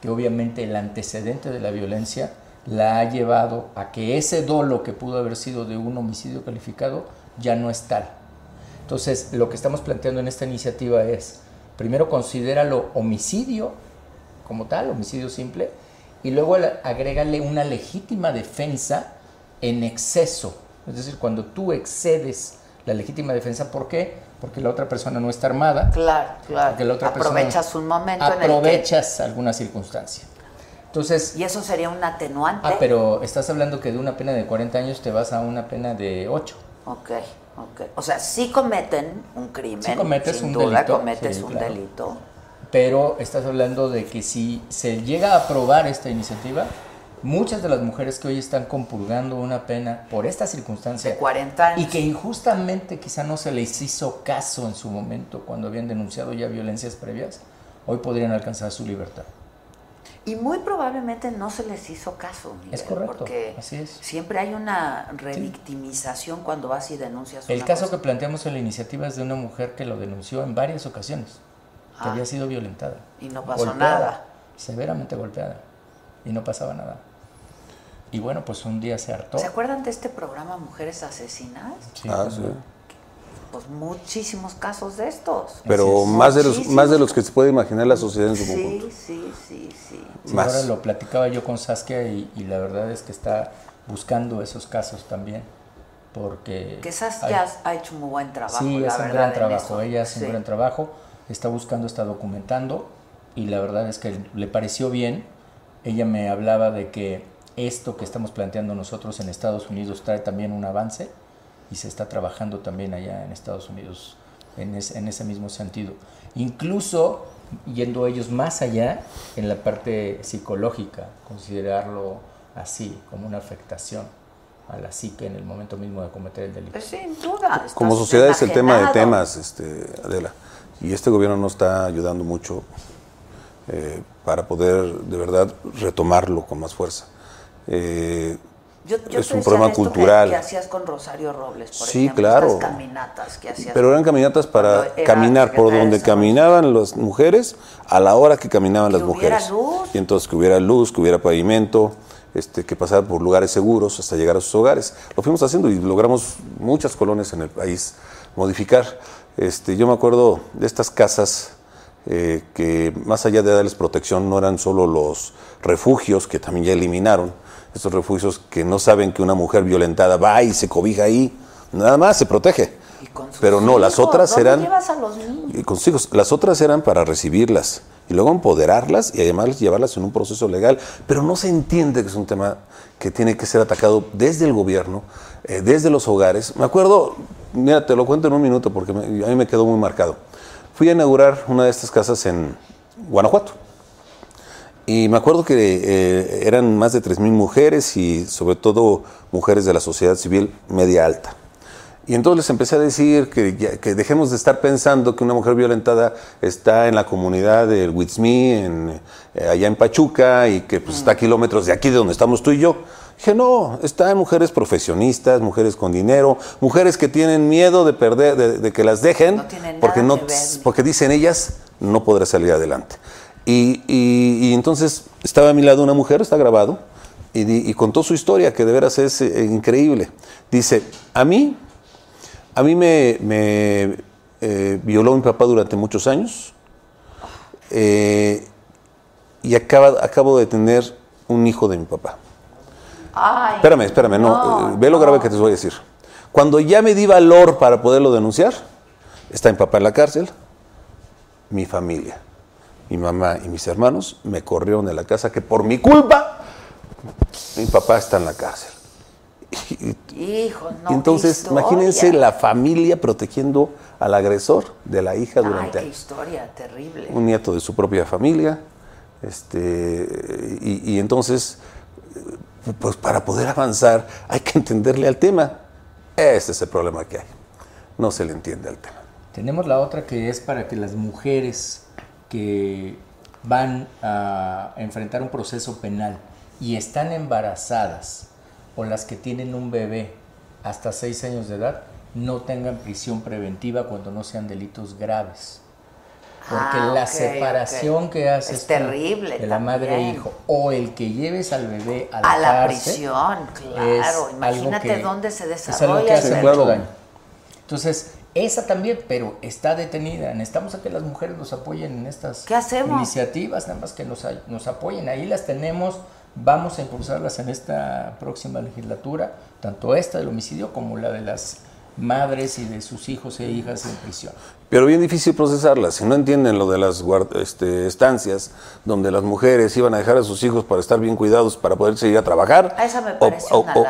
que obviamente el antecedente de la violencia la ha llevado a que ese dolo que pudo haber sido de un homicidio calificado ya no es tal. Entonces, lo que estamos planteando en esta iniciativa es, primero considéralo homicidio como tal, homicidio simple, y luego al- agrégale una legítima defensa en exceso. Es decir, cuando tú excedes la legítima defensa, ¿por qué? Porque la otra persona no está armada. Claro, claro. porque la otra persona- Aprovechas un momento en el que... Aprovechas alguna circunstancia. Entonces, Y eso sería un atenuante. ah, pero estás hablando que de una pena de 40 años te vas a una pena de 8. Ok, ok. O sea, sí cometen un crimen. Sí cometes sin un duda delito, cometes sí, un claro. delito. Pero estás hablando de que si se llega a aprobar esta iniciativa, muchas de las mujeres que hoy están compurgando una pena por esta circunstancia De 40 años. y que injustamente quizá no se les hizo caso en su momento cuando habían denunciado ya violencias previas, hoy podrían alcanzar su libertad. Y muy probablemente no se les hizo caso, Miguel, Es correcto, porque así es. siempre hay una revictimización cuando vas y denuncias El una caso que cosa. planteamos en la iniciativa es de una mujer que lo denunció en varias ocasiones, que Ah. había sido violentada. Y no pasó nada. Severamente golpeada. Y no pasaba nada. Y bueno, pues un día se hartó. ¿Se acuerdan de este programa Mujeres Asesinas? Sí, Ah, sí. Pues muchísimos casos de estos. Pero es. más de, los, más de los que se puede imaginar la sociedad en su Sí, conjunto. sí, sí, sí. Sí, Más. ahora lo platicaba yo con Saskia y, y la verdad es que está buscando esos casos también. Porque. Que hay- ya ha hecho muy buen trabajo. Sí, la es un gran trabajo. eso. Ella hace Sí. un gran trabajo. Está buscando, está documentando. Y la verdad es que le pareció bien. Ella me hablaba de que esto que estamos planteando nosotros en Estados Unidos trae también un avance. Y se está trabajando también allá en Estados Unidos en, es- en ese mismo sentido. Incluso yendo ellos más allá en la parte psicológica, considerarlo así, como una afectación a la psique en el momento mismo de cometer el delito. Pues sin duda. Como sociedad es el tema de temas, este, Adela. Y este gobierno no está ayudando mucho eh, para poder de verdad retomarlo con más fuerza. Eh, Yo, yo es un problema cultural. Que, hacías con Rosario Robles, por Sí, ejemplo, claro. estas caminatas que hacías. Pero eran caminatas para caminar por donde caminaban las mujeres a la hora que caminaban Que las mujeres. luz. Y entonces que hubiera luz, que hubiera pavimento, este, que pasar por lugares seguros hasta llegar a sus hogares. Lo fuimos haciendo y logramos muchas colonias en el país modificar. Este, yo me acuerdo de estas casas eh, que más allá de darles protección no eran solo los refugios que también ya eliminaron, estos refugios que no saben que una mujer violentada va y se cobija ahí, nada más se protege. Y con sus Pero no, las otras ¿dónde eran llevas a los niños? y con sus hijos. Las otras eran para recibirlas y luego empoderarlas y además llevarlas en un proceso legal, pero no se entiende que es un tema que tiene que ser atacado desde el gobierno, eh, desde los hogares. Me acuerdo, mira, te lo cuento en un minuto porque me- a mí me quedó muy marcado. Fui a inaugurar una de estas casas en Guanajuato. Y me acuerdo que eh, eran más de 3.000 mujeres y sobre todo mujeres de la sociedad civil media alta. Y entonces les empecé a decir que, ya- que dejemos de estar pensando que una mujer violentada está en la comunidad del en, eh, allá en Pachuca, y que pues, está a kilómetros de aquí de donde estamos tú y yo. Dije, no, está en mujeres profesionistas, mujeres con dinero, mujeres que tienen miedo de perder, de, de que las dejen, No porque, no, porque dicen ellas, no podrá salir adelante. Y, y- y entonces estaba a mi lado una mujer, está grabado, y, contó su historia, que de veras es eh, increíble. Dice, a mí, a mí me, me, eh, violó mi papá durante muchos años, eh, y acaba- acabo de tener un hijo de mi papá. Ay, Espérame, espérame, no, no, ve lo grave que te voy a decir. Cuando ya me di valor para poderlo denunciar, está mi papá en la cárcel, mi familia, mi mamá y mis hermanos me corrieron de la casa que por mi culpa mi papá está en la cárcel. Y, Hijo, no. y entonces, historia. imagínense la familia protegiendo al agresor de la hija Ay, durante qué años historia terrible. un nieto de su propia familia, este, y, y entonces, pues para poder avanzar hay que entenderle al tema. Ese es el problema que hay. No se le entiende al tema. Tenemos la otra que es para que las mujeres que van a enfrentar un proceso penal y están embarazadas o las que tienen un bebé hasta seis años de edad no tengan prisión preventiva cuando no sean delitos graves. Porque Ah, la separación que haces Es tú terrible de la madre e hijo o el que lleves al bebé a la, A la cárcel, prisión, claro. Imagínate que- dónde se es algo desarrolla que hace el mucho daño. Entonces, esa también, pero está detenida. Necesitamos a que las mujeres nos apoyen en estas ¿Qué hacemos? iniciativas, nada más que nos, nos apoyen. Ahí las tenemos, vamos a impulsarlas en esta próxima legislatura, tanto esta del homicidio como la de las madres y de sus hijos e hijas en prisión. Pero bien difícil procesarlas. Si no entienden lo de las este, estancias donde las mujeres iban a dejar a sus hijos para estar bien cuidados, para poder seguir a trabajar,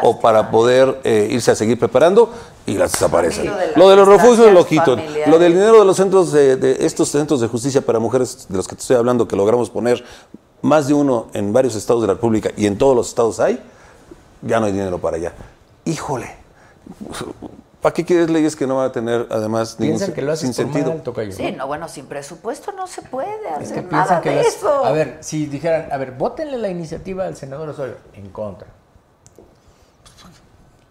o, para poder eh, irse a seguir preparando y las desaparecen. Lo de las Lo de los refugios lo familiares. Lo del dinero de los centros de, de estos centros de justicia para mujeres de los que te estoy hablando, que logramos poner más de uno en varios estados de la República y en todos los estados hay, ya no hay dinero para allá. Híjole. ¿Para qué quieres leyes que no van a tener además ningún Piensan que lo haces sin por sentido? mal, tocayo, Sí, ¿no? no, bueno, sin presupuesto no se puede hacer Es que nada piensan que de las- eso. A ver, si dijeran, a ver, votenle la iniciativa al senador Osorio, en contra.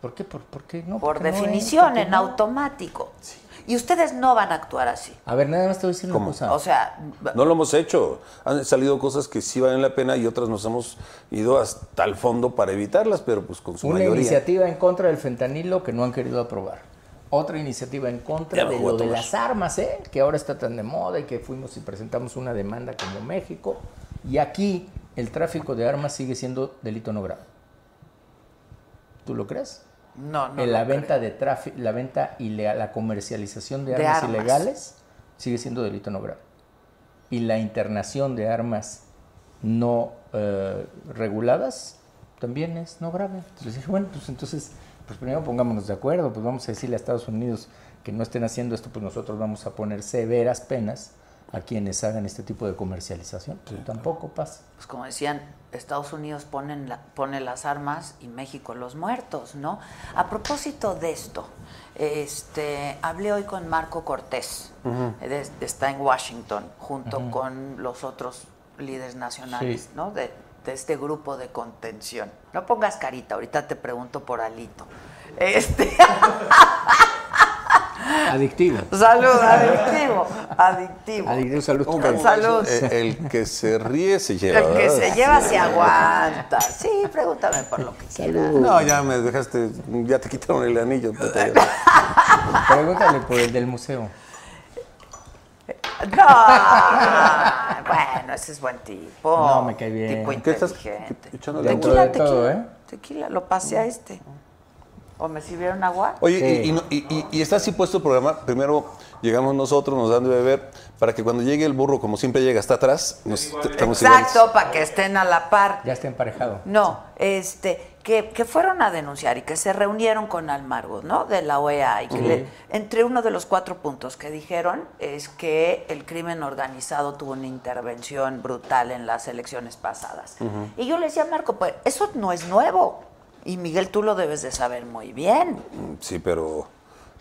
¿Por qué? ¿Por, por qué no? Por ¿Por qué no es? definición, ¿Por qué en no? automático. Y ustedes no van a actuar así. A ver, nada más te voy a decir una ¿Cómo? cosa. O sea, No lo hemos hecho. Han salido cosas que sí valen la pena y otras nos hemos ido hasta el fondo para evitarlas, pero pues con su Una mayoría. iniciativa en contra del fentanilo que no han querido aprobar. Otra iniciativa en contra de lo de las armas, ¿eh? que ahora está tan de moda y que fuimos y presentamos una demanda como México. Y aquí el tráfico de armas sigue siendo delito no grave. ¿Tú lo crees? No, no. En la venta de tráfico, la venta y la comercialización de armas. ilegales sigue siendo delito no grave. Y la internación de armas no eh, reguladas también es no grave. Entonces dije, bueno, pues entonces, pues primero pongámonos de acuerdo, pues vamos a decirle a Estados Unidos que no estén haciendo esto, pues nosotros vamos a poner severas penas a quienes hagan este tipo de comercialización. Tampoco pasa. Pues como decían, Estados Unidos ponen la- pone las armas y México los muertos, ¿no? A propósito de esto, este, hablé hoy con Marco Cortés, de- está en Washington, junto con los otros líderes nacionales, Sí. ¿no? De, de este grupo de contención. No pongas carita, ahorita te pregunto por Alito. Este, Adictivo. salud, adictivo, adictivo. Adictivo, salud. Salud. Eh, El que se ríe se lleva. El que ¿verdad? se lleva se aguanta. Sí, pregúntame por lo que quieras. No, ya me dejaste, ya te quitaron el anillo. Pregúntale por el del museo. No, bueno, ese es buen tipo. No, me cae bien. Tipo ¿Qué estás inteligente. echándole Tequila, de todo, tequila. ¿eh? Tequila, lo pasé a este. ¿O me sirvieron agua? Oye, Sí. y, y no- y- y- y está así puesto el programa. Primero llegamos nosotros, nos dan de beber, para que cuando llegue el burro, como siempre llega hasta atrás, nos estamos iguales. Exacto, para que estén a la par. Ya está emparejado. No, este, que, que fueron a denunciar y que se reunieron con Almargo, ¿no? De la OEA. Y que le- entre uno de los cuatro puntos que dijeron es que el crimen organizado tuvo una intervención brutal en las elecciones pasadas. Y yo le decía a Marco, pues eso no es nuevo. Y Miguel, tú lo debes de saber muy bien. Sí, pero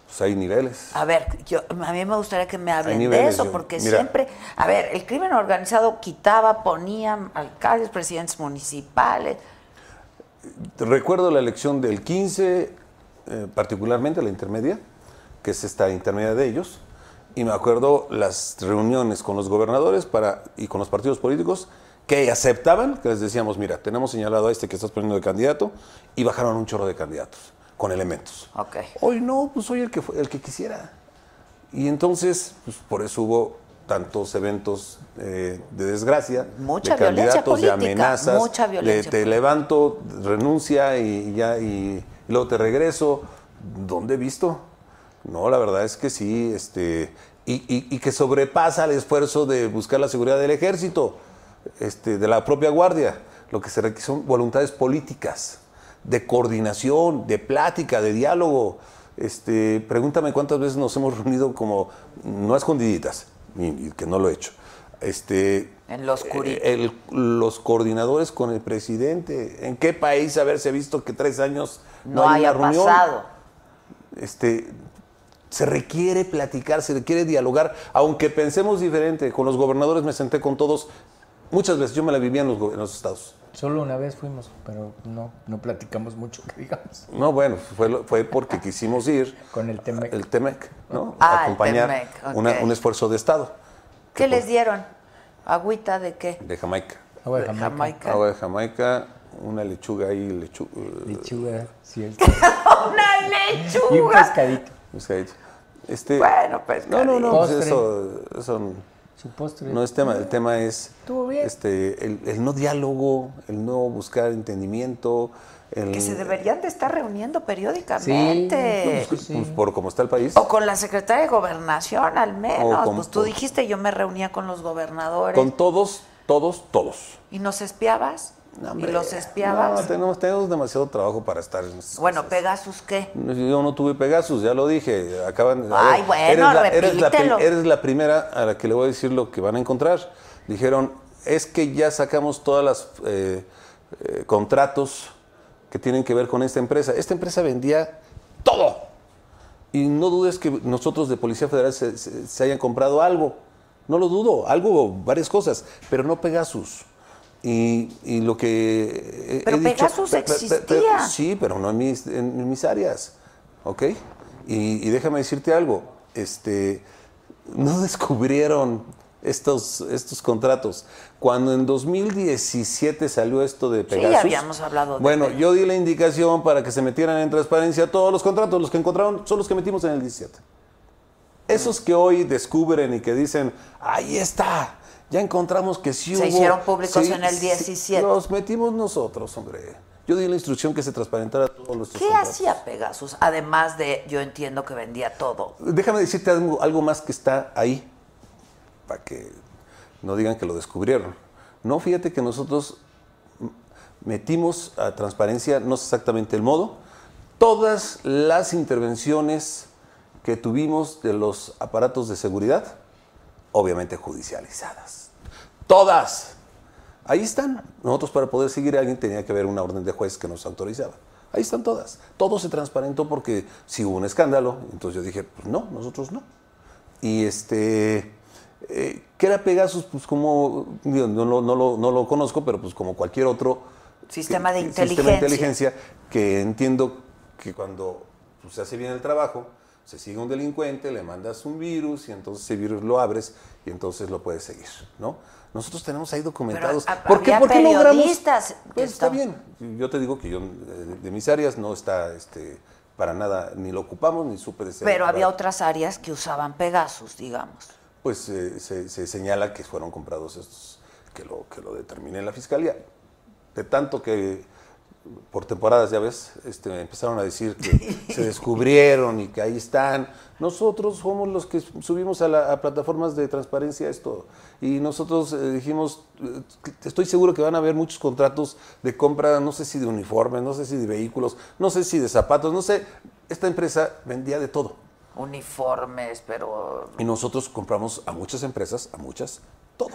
pues, hay niveles. A ver, yo, a mí me gustaría que me hablen de eso, yo- porque mira. siempre, a ver, el crimen organizado quitaba, ponía alcaldes, presidentes municipales. Recuerdo la elección del 15, eh, particularmente la intermedia, que es esta intermedia de ellos, y me acuerdo las reuniones con los gobernadores para, y con los partidos políticos que aceptaban, que les decíamos, mira, tenemos señalado a este que estás poniendo de candidato, y bajaron un chorro de candidatos con elementos. Ok. Hoy no, pues soy el que, fue- el que quisiera. Y entonces, pues, por eso hubo tantos eventos eh, de desgracia, Mucha de candidatos, de política, amenazas, mucha de violencia te levanto, renuncia y ya y luego te regreso. ¿Dónde he visto? No, la verdad es que sí, este, y, y- y que sobrepasa el esfuerzo de buscar la seguridad del ejército, este, de la propia guardia. Lo que se requiere son voluntades políticas, de coordinación, de plática, de diálogo. Este, pregúntame cuántas veces nos hemos reunido como, no a escondiditas, y, y que no lo he hecho. Este, En lo oscurito. eh, el- los coordinadores con el presidente. ¿En qué país haberse visto que tres años no, No, hay haya una reunión? pasado. Este, se requiere platicar, se requiere dialogar, aunque pensemos diferente. Con los gobernadores me senté con todos. Muchas veces yo me la vivía en los, go- en los estados. Solo una vez fuimos, pero no, no platicamos mucho, que digamos. No, bueno, fue, fue porque quisimos ir. Con el Temec. El TEMEC, ¿no? Ah, el Acompañar Temec, una- un esfuerzo de Estado. ¿Qué les dieron? ¿Agüita de qué? De Jamaica. Agua de De Jamaica. Jamaica. Agua de Jamaica, una lechuga ahí, lechu- eh, Lechuga, sí, ¡Una Y un lechuga! pescadito. pescadito. Este, Bueno, pues. no, no, no, pues eso, eso Su postre. no es tema. El tema es este, el, el no diálogo, el no buscar entendimiento. El, Que se deberían de estar reuniendo periódicamente. Sí, sí. pues, por cómo está el país. O con la secretaria de Gobernación, al menos. con- pues tú dijiste, yo me reunía con los gobernadores. Con todos, todos, todos. ¿Y nos espiabas? No, ¿Y los espiabas? No, tenemos, tenemos demasiado trabajo para estar en bueno, cosas. Pegasus, ¿qué? Yo no tuve Pegasus, ya lo dije. Acaban, Ay, bueno, eres la, eres, la, pri- repítelo. eres la primera a la que le voy a decir lo que van a encontrar. Dijeron, es que ya sacamos todas las eh, eh, contratos que tienen que ver con esta empresa. Esta empresa vendía todo. Y no dudes que nosotros de Policía Federal se, se- se hayan comprado algo. No lo dudo, algo, varias cosas, pero no Pegasus. Y, y lo que he- he Pero dicho- Pegasus pe- pe- pe- existía. sí, pero no en mis, en- mis áreas. ¿Ok? Y, y déjame decirte algo. Este, no descubrieron estos, estos contratos. Cuando en 2017 salió esto de Sí, Pegasus. ya habíamos hablado de Bueno, Pegasus. yo di la indicación para que se metieran en transparencia todos los contratos. Los que encontraron son los que metimos en el 17. Esos que hoy descubren y que dicen, ahí está, ya encontramos que sí Se hubo. hicieron públicos Sí, en el sí, 17. los metimos nosotros, hombre. Yo di la instrucción que se transparentara todos los ¿Qué hacía Pegasus? Además de, yo entiendo que vendía todo. Déjame decirte algo, algo más que está ahí, para que no digan que lo descubrieron. No, fíjate que nosotros metimos a transparencia, no sé exactamente el modo, todas las intervenciones que tuvimos de los aparatos de seguridad, obviamente judicializadas. Todas. Ahí están. Nosotros para poder seguir a alguien tenía que haber una orden de juez que nos autorizaba. Ahí están todas. Todo se transparentó porque si hubo un escándalo, entonces yo dije, pues no, nosotros no. Y este, eh, ¿qué era Pegasus? Pues como, no, lo- no lo, no lo conozco, pero pues como cualquier otro Sistema de Sistema inteligencia que entiendo que cuando pues, se hace bien el trabajo, se sigue un delincuente, le mandas un virus y entonces ese virus lo abres y entonces lo puedes seguir, ¿no? Nosotros tenemos ahí documentados. Pero, ah, ¿Por qué, por qué logramos? periodistas Pues está bien. Yo te digo que yo eh, de mis áreas no está este, para nada, ni lo ocupamos, ni supe de ser. Pero había otras áreas que usaban Pegasus, digamos. Pues eh, se, se señala que fueron comprados estos, que lo, que lo determine la fiscalía. De tanto que por temporadas, ya ves, este, empezaron a decir que se descubrieron y que ahí están. Nosotros somos los que subimos a, la- a plataformas de transparencia esto. Y nosotros eh, dijimos, eh, estoy seguro que van a haber muchos contratos de compra, no sé si de uniformes, no sé si de vehículos, no sé si de zapatos, no sé. Esta empresa vendía de todo. Uniformes, pero Y nosotros compramos a muchas empresas, a muchas, todo.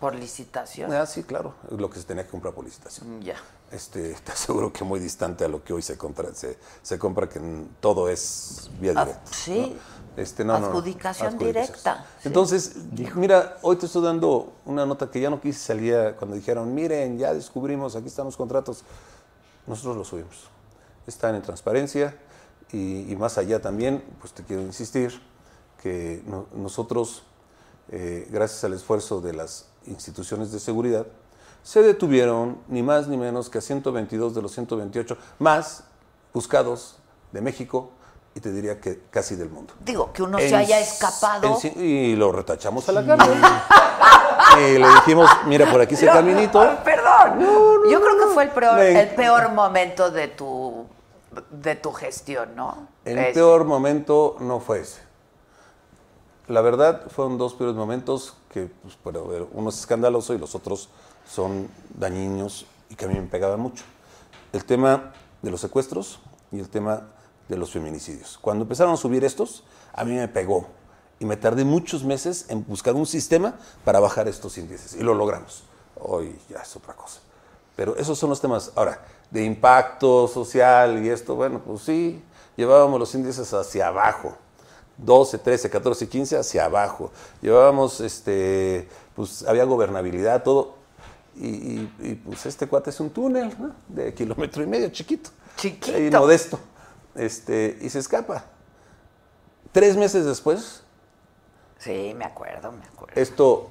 por licitación. Ah, sí, claro, lo que se tenía que comprar por licitación. Ya. Este, te aseguro que muy distante a lo que hoy se compra. Se, se compra que todo es vía Ah, directa. sí. ¿no? Este, no, no, no, Adjudicación directa, sí. Entonces, mira, hoy te estoy dando una nota que ya no quise salir cuando dijeron, miren, ya descubrimos, aquí están los contratos. Nosotros los subimos. Están en transparencia y, y más allá también, pues te quiero insistir que no- nosotros, eh, gracias al esfuerzo de las instituciones de seguridad, se detuvieron ni más ni menos que a 122 de los 128 más buscados de México y te diría que casi del mundo. Digo, que uno En se haya escapado. en y lo retachamos a la cárcel. y le dijimos, mira, por aquí ese caminito. Perdón. Yo creo que fue el peor, Me- el peor momento de tu de tu gestión, ¿no? El Es- peor momento no fue ese. La verdad, fueron dos peores momentos que, pues, bueno, uno es escandaloso y los otros son dañinos y que a mí me pegaban mucho. El tema de los secuestros y el tema de los feminicidios. Cuando empezaron a subir estos, a mí me pegó y me tardé muchos meses en buscar un sistema para bajar estos índices y lo logramos. Hoy ya es otra cosa. Pero esos son los temas. Ahora, de impacto social y esto, bueno, pues sí, llevábamos los índices hacia abajo. 12, 13, 14 y 15 hacia abajo. Llevábamos, este, pues había gobernabilidad, todo. Y, y- y, pues este cuate es un túnel ¿no? de kilómetro y medio, chiquito. Chiquito. Ahí modesto. Este, y se escapa. Tres meses después, Sí, me acuerdo, me acuerdo. esto,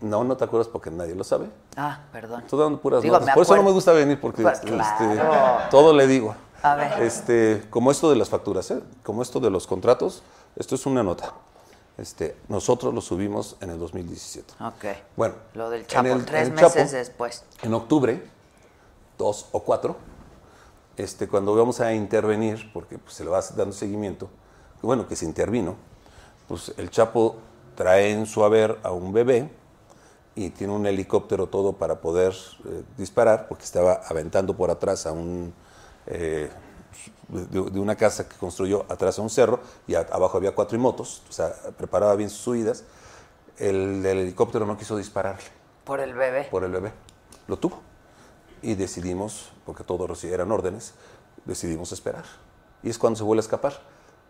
no, no te acuerdas porque nadie lo sabe. Ah, perdón. Estoy dando puras Digo, notas. Por eso no me gusta venir porque Pues, este, claro. todo le digo. A ver. Este, como esto de las facturas, ¿eh? como esto de los contratos, esto es una nota. Este, nosotros lo subimos en el 2017. Ok. Bueno, Lo del en Chapo, el- tres en el Chapo, meses después. En octubre, dos o cuatro, este, cuando vamos a intervenir, porque pues, se le va dando seguimiento, que bueno, que se intervino, pues el Chapo trae en su haber a un bebé y tiene un helicóptero todo para poder eh, disparar, porque estaba aventando por atrás a un, eh, de, de una casa que construyó atrás a un cerro y a- abajo había cuatro motos, o sea, preparaba bien sus huidas. El del helicóptero no quiso dispararle Por el bebé. por el bebé. Lo tuvo. Y decidimos, porque todos eran órdenes, decidimos esperar. Y es cuando se vuelve a escapar,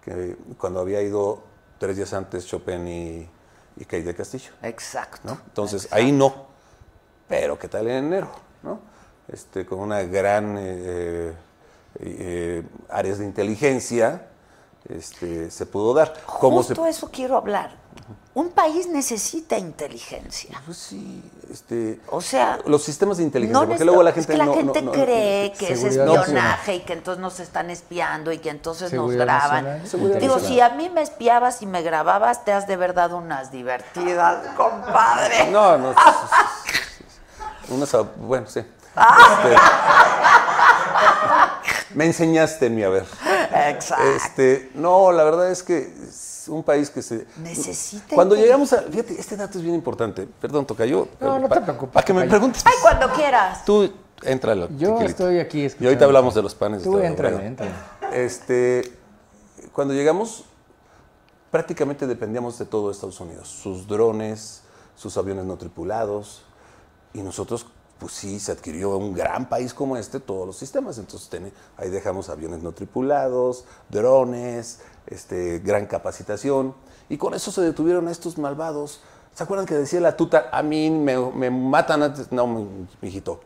que cuando había ido tres días antes Chopin y, y Kate de Castillo. Exacto. ¿no? Entonces, ahí no. Pero ¿qué tal en enero? ¿no? Este, con una gran eh, eh, áreas de inteligencia este, se pudo dar. ¿Cómo se- Justo eso quiero hablar. Un país necesita inteligencia. Pues sí, este, O sea, los sistemas de inteligencia, No porque luego la es gente que la no- no- gente no- cree que es espionaje y que entonces nos están espiando y que entonces Seguridad nos graban. nacional, Digo, si a mí me espiabas y me grababas, te has de verdad dado unas divertidas, compadre. No, no. Unas, ah, bueno, sí. Ah. Este, me enseñaste en mi haber. Exacto. Este, no, la verdad es que es un país que se Necesita Cuando llegamos a, fíjate, este dato es bien importante. Perdón, toca yo. No, no te preocupes, Para que me preguntes. Ay, cuando quieras. Tú entra Yo chiquilito. estoy aquí Y ahorita hablamos de los panes. Tú entra, entra. Este, cuando llegamos, prácticamente dependíamos de todo Estados Unidos. Sus drones, sus aviones no tripulados. Y nosotros, pues sí, se adquirió un gran país como este, todos los sistemas. Entonces ten- ahí dejamos aviones no tripulados, drones, este, gran capacitación. Y con eso se detuvieron a estos malvados. ¿Se acuerdan que decía la tuta, a mí me, matan antes? No, mi- mijito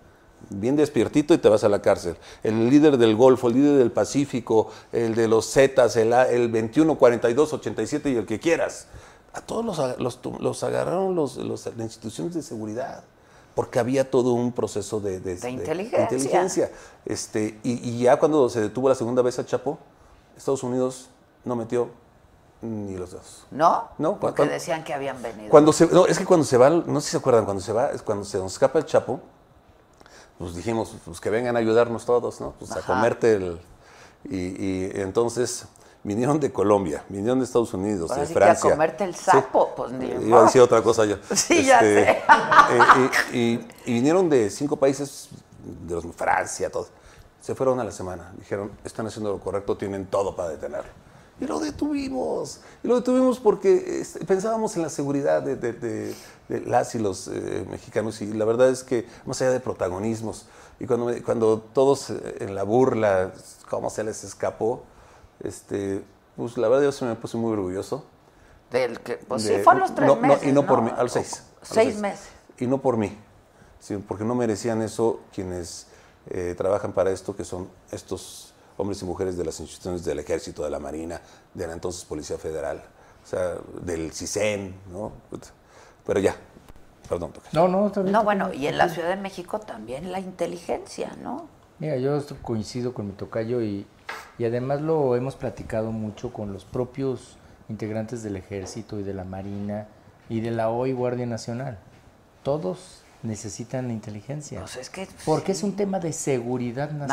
bien despiertito y te vas a la cárcel. El líder del Golfo, el líder del Pacífico, el de los Zetas, el, el 21, 42, 87 y el que quieras. A todos los, los, agarraron los- las instituciones de seguridad. Porque había todo un proceso de, de- de- inteligencia. inteligencia. Este, y, y ya cuando se detuvo la segunda vez a Chapo, Estados Unidos no metió ni los dedos. ¿No? No, Porque cuando- decían que habían venido. Cuando se, no, es que cuando se va, no sé si se acuerdan, cuando se va, es cuando se nos escapa el Chapo, pues dijimos, pues que vengan a ayudarnos todos, ¿no? Pues a comerte el... Y, y entonces vinieron de Colombia, vinieron de Estados Unidos, Ahora de sí que a Francia. comerte el Sí. sapo, pues ni Iba modo. a decir otra cosa yo. Sí, ya sé. eh, y, y- y vinieron de cinco países, de los- Francia, todo. Se fueron a la semana. Dijeron, están haciendo lo correcto, tienen todo para detenerlo. Y lo detuvimos. Y lo detuvimos porque este, pensábamos en la seguridad de, de- de- de las y los eh, mexicanos. Y la verdad es que, más allá de protagonismos, y cuando, me- cuando todos eh, en la burla, cómo se les escapó, este, pues la verdad yo se me puse muy orgulloso. Del que, pues De- sí, fue a los tres no, no, meses. y no, por mí, a los seis. a los Seis meses. Y no por mí, sino porque no merecían eso quienes eh, trabajan para esto, que son estos hombres y mujeres de las instituciones del Ejército, de la Marina, de la entonces Policía Federal, o sea, del CISEN, ¿no? Pero ya, perdón. No, no, bien. No, bueno, y en la Ciudad de México también la inteligencia, ¿no? Mira, yo coincido con mi tocayo y, y además lo hemos platicado mucho con los propios integrantes del ejército y de la marina y de la hoy Guardia Nacional. Todos necesitan inteligencia. Pues es que porque es un tema de seguridad nacional.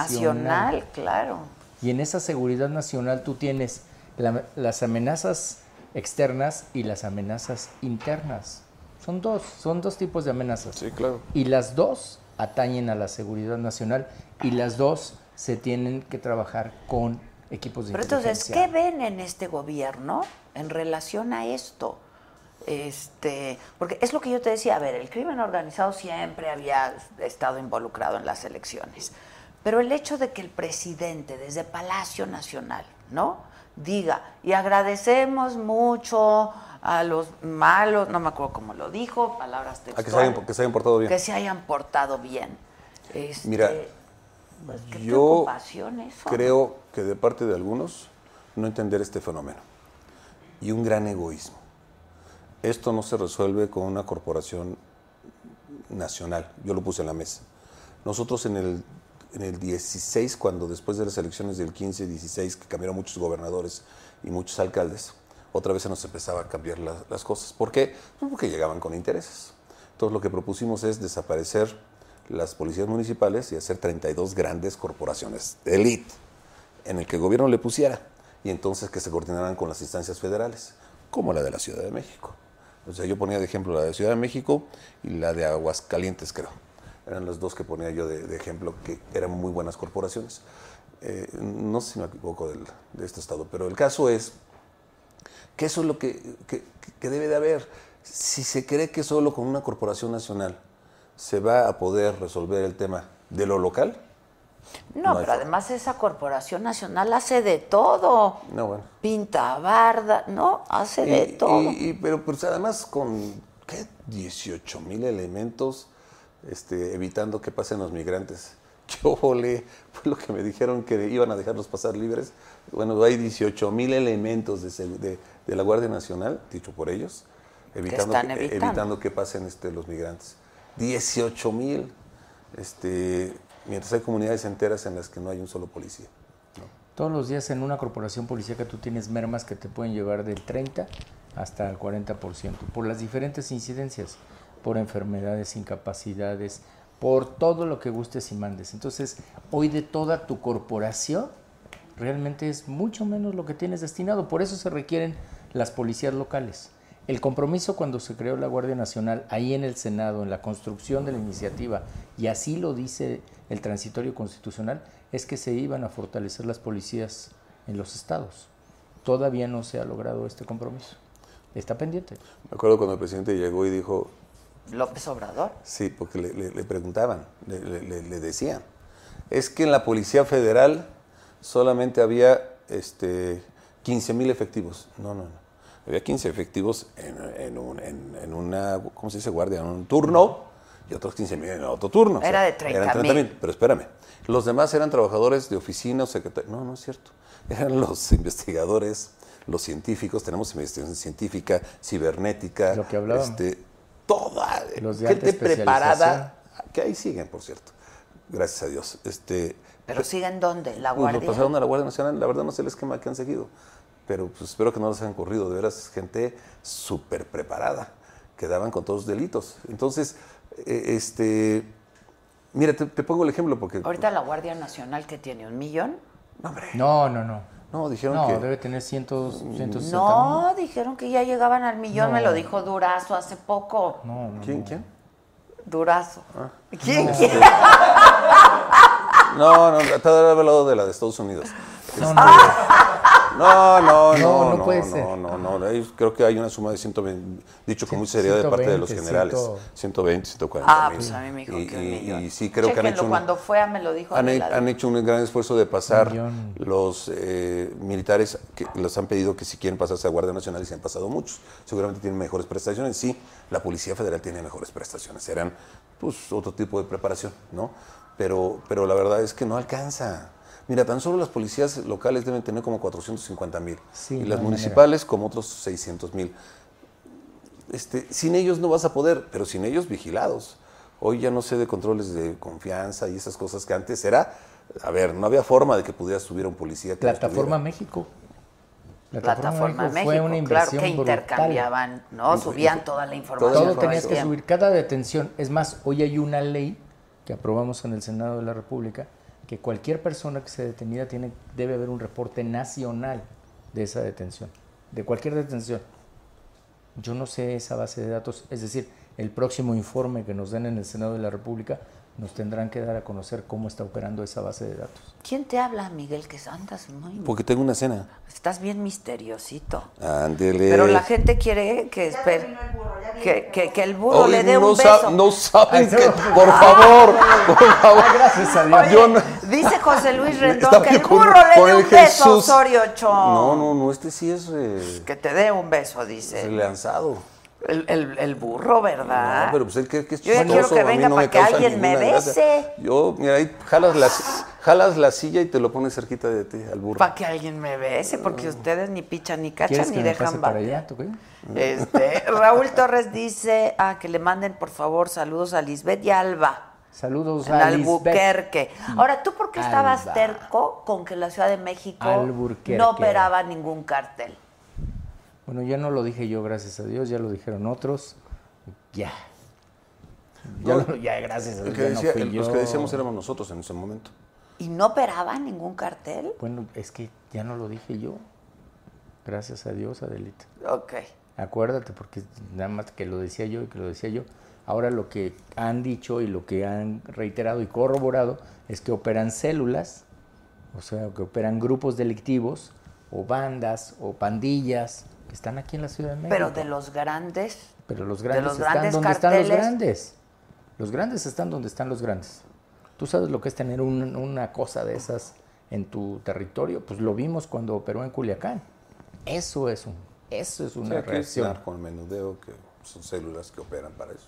nacional, claro. Y en esa seguridad nacional tú tienes la- las amenazas externas y las amenazas internas. Son dos, son dos tipos de amenazas. Sí, claro. Y las dos atañen a la seguridad nacional y las dos se tienen que trabajar con equipos de Pero entonces. ¿qué ven en este gobierno en relación a esto? Este, porque es lo que yo te decía, a ver, el crimen organizado siempre había estado involucrado en las elecciones. Pero el hecho de que el presidente desde Palacio Nacional, ¿no? Diga, y agradecemos mucho a los malos, no me acuerdo cómo lo dijo, palabras A textuales. que se hayan, que se hayan portado bien. que se hayan portado bien. Este, Mira, pues, qué Yo eso. creo que de parte de algunos no entender este fenómeno y un gran egoísmo. Esto no se resuelve con una corporación nacional, yo lo puse en la mesa. Nosotros en el, en el 16, cuando después de las elecciones del 15, 16, que cambiaron muchos gobernadores y muchos alcaldes, otra vez se nos empezaba a cambiar la- las cosas. ¿Por qué? Pues porque llegaban con intereses. Entonces lo que propusimos es desaparecer las policías municipales y hacer 32 grandes corporaciones de élite en el que el gobierno le pusiera y entonces que se coordinaran con las instancias federales, como la de la Ciudad de México. O sea, yo ponía de ejemplo la de Ciudad de México y la de Aguascalientes, creo. Eran las dos que ponía yo de, de ejemplo, que eran muy buenas corporaciones. Eh, no sé si me equivoco del- de este estado, pero el caso es que eso es lo que, que- que debe de haber. Si se cree que solo con una corporación nacional se va a poder resolver el tema de lo local, No, pero además esa corporación nacional hace de todo. no, bueno. Pinta barda, ¿no? Hace de todo. y- y- pero pues además con, ¿qué? 18 mil elementos este, evitando que pasen los migrantes. Yo volé, fue lo que me dijeron que iban a dejarlos pasar libres. Bueno, hay 18 mil elementos de, de- de la Guardia Nacional, dicho por ellos, evitando que, evitando. evitando que pasen este, los migrantes. 18 mil, este, mientras hay comunidades enteras en las que no hay un solo policía. Todos los días en una corporación policíaca tú tienes mermas que te pueden llevar del 30 hasta el 40% por las diferentes incidencias, por enfermedades, incapacidades, por todo lo que gustes y mandes. Entonces, hoy de toda tu corporación realmente es mucho menos lo que tienes destinado. Por eso se requieren las policías locales. El compromiso cuando se creó la Guardia Nacional, ahí en el Senado, en la construcción de la iniciativa, y así lo dice el transitorio constitucional, es que se iban a fortalecer las policías en los estados. Todavía no se ha logrado este compromiso. Está pendiente. Me acuerdo cuando el presidente llegó y dijo, López Obrador. Sí, porque le, le- le preguntaban, le, le- le- le decían. Es que en la Policía Federal solamente había este, 15 mil efectivos. No, no, no. Había 15 efectivos en, en un- en- en una, ¿cómo se dice? Guardia, en un turno y otros 15 mil en otro turno. Era de eran 30,000. 30,000, Pero espérame, los demás eran trabajadores de oficina o secretarios. No, no es cierto. Eran los investigadores, los científicos, tenemos investigación científica, cibernética. Lo que hablábamos. este, toda Los de gente preparada, que ahí siguen, por cierto, gracias a Dios. Este, Pero siguen dónde? La pues, lo Guardia. pasaron a la Guardia Nacional, la verdad no sé el esquema que han seguido, pero pues espero que no les hayan corrido, de veras, gente súper preparada, que daban con todos los delitos. Entonces, eh, este, Mira, te, te pongo el ejemplo porque... Ahorita la Guardia Nacional que tiene un millón. No, no, no. No, dijeron No, que... debe tener cientos, 160 No, dijeron que ya llegaban al millón, me No. lo dijo Durazo hace poco. No, no, ¿Quién, no. quién? Durazo. Ah. ¿Quién, quién? No, no, te había hablado de la de Estados Unidos. No, no. No, no, no, No, no, no puede no, ser. no, no, no, creo que hay una suma de 120, dicho con mucha seriedad de parte de los 120, generales, 100. 120, 140 Ah, mil. pues a mí me dijo y, que un y- millón. y sí creo que han hecho, un, cuando fue me lo dijo han, hecho un gran esfuerzo de pasar los eh, militares que les han pedido que si quieren pasarse a Guardia Nacional y se han pasado muchos. Seguramente tienen mejores prestaciones. Sí, la Policía Federal tiene mejores prestaciones. Serán pues otro tipo de preparación, ¿no? Pero, pero la verdad es que no alcanza. Mira, tan solo las policías locales deben tener como 450 mil Sí, y las municipales como otros 600 mil. Este, sin ellos no vas a poder, pero sin ellos vigilados. Hoy ya no sé de controles de confianza y esas cosas que antes era, a ver, no había forma de que pudieras subir a un policía. que Plataforma. México. Plataforma México, fue una claro, inversión que brutal. intercambiaban, ¿no? Subían toda la información. Todo tenías que subir, cada detención. Es más, hoy hay una ley que aprobamos en el Senado de la República que cualquier persona que sea detenida tiene, debe haber un reporte nacional de esa detención, de cualquier detención. Yo no sé esa base de datos, es decir, el próximo informe que nos den en el Senado de la República nos tendrán que dar a conocer cómo está operando esa base de datos. ¿Quién te habla, Miguel? Que andas muy... Porque tengo una cena. Estás bien misteriosito. Ándele. Pero la gente quiere que espere... Que, el que, burro. que el burro Ay, le dé no un sa- beso. no saben Ay, que, no. por favor, por favor. Gracias a Dios. Oye, Yo no- Dice José Luis Rendón que el con- burro le con dé el un beso a Jesús. Osorio Chong. No, no, no, este sí es, eh, Que te dé un beso, es dice. lanzado. El, el- el burro, ¿verdad? No, pero pues él cree que es Yo ya quiero que venga no para me que alguien me gracia. bese. Yo, mira, ahí jalas la, jalas la silla y te lo pones cerquita de ti, al burro. Para que alguien me bese, porque ustedes ni pichan ni ¿Quieres cachan que ni me dejan pase para batear. allá? ¿Tú qué? Este, Raúl Torres dice ah, que le manden por favor saludos a Lisbeth y Alba. Saludos En a Lisbeth. Albuquerque. Ahora, ¿tú por qué estabas Alba. terco con que la Ciudad de México no operaba ningún cartel? Bueno, ya no lo dije yo, gracias a Dios, ya lo dijeron otros. Ya. Ya, No, lo- ya, gracias a Dios. que ya no decía- fui el- los que decíamos éramos nosotros en ese momento. ¿Y no operaba ningún cartel? Bueno, es que ya no lo dije yo. Gracias a Dios, Adelita. Ok. Acuérdate, porque nada más que lo decía yo y que lo decía yo. Ahora lo que han dicho y lo que han reiterado y corroborado es que operan células, o sea, que operan grupos delictivos o bandas o pandillas que están aquí en la Ciudad de México. Pero de los grandes, Pero los de grandes los están grandes donde están los grandes. Los grandes están donde están los grandes. Tú sabes lo que es tener un- una cosa de esas en tu territorio. Pues lo vimos cuando operó en Culiacán. Eso es un, eso es O una sea, que es reacción. el menudeo, que son células que operan para eso.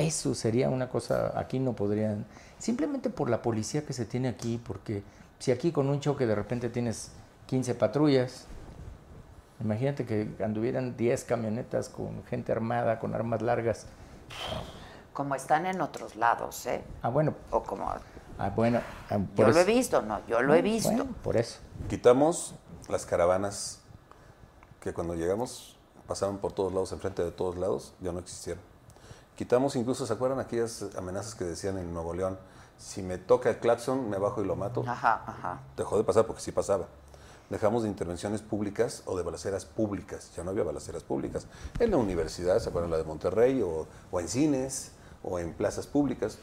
Eso sería una cosa, aquí no podrían, simplemente por la policía que se tiene aquí, porque si aquí con un choque de repente tienes 15 patrullas, imagínate que anduvieran 10 camionetas con gente armada, con armas largas. como están en otros lados, ¿eh? Ah, bueno, O como... ah, bueno, ah, por Yo lo he visto, no, yo lo he visto. Bueno, por eso. Quitamos las caravanas que cuando llegamos pasaban por todos lados, enfrente de todos lados, ya no existieron. Quitamos incluso, ¿se acuerdan aquellas amenazas que decían en Nuevo León? Si me toca el claxon, me bajo y lo mato. Ajá, ajá. Dejó de pasar porque sí pasaba. Dejamos de intervenciones públicas o de balaceras públicas. Ya no había balaceras públicas. En la universidad, ¿se acuerdan la de Monterrey? O, o en cines, o en plazas públicas.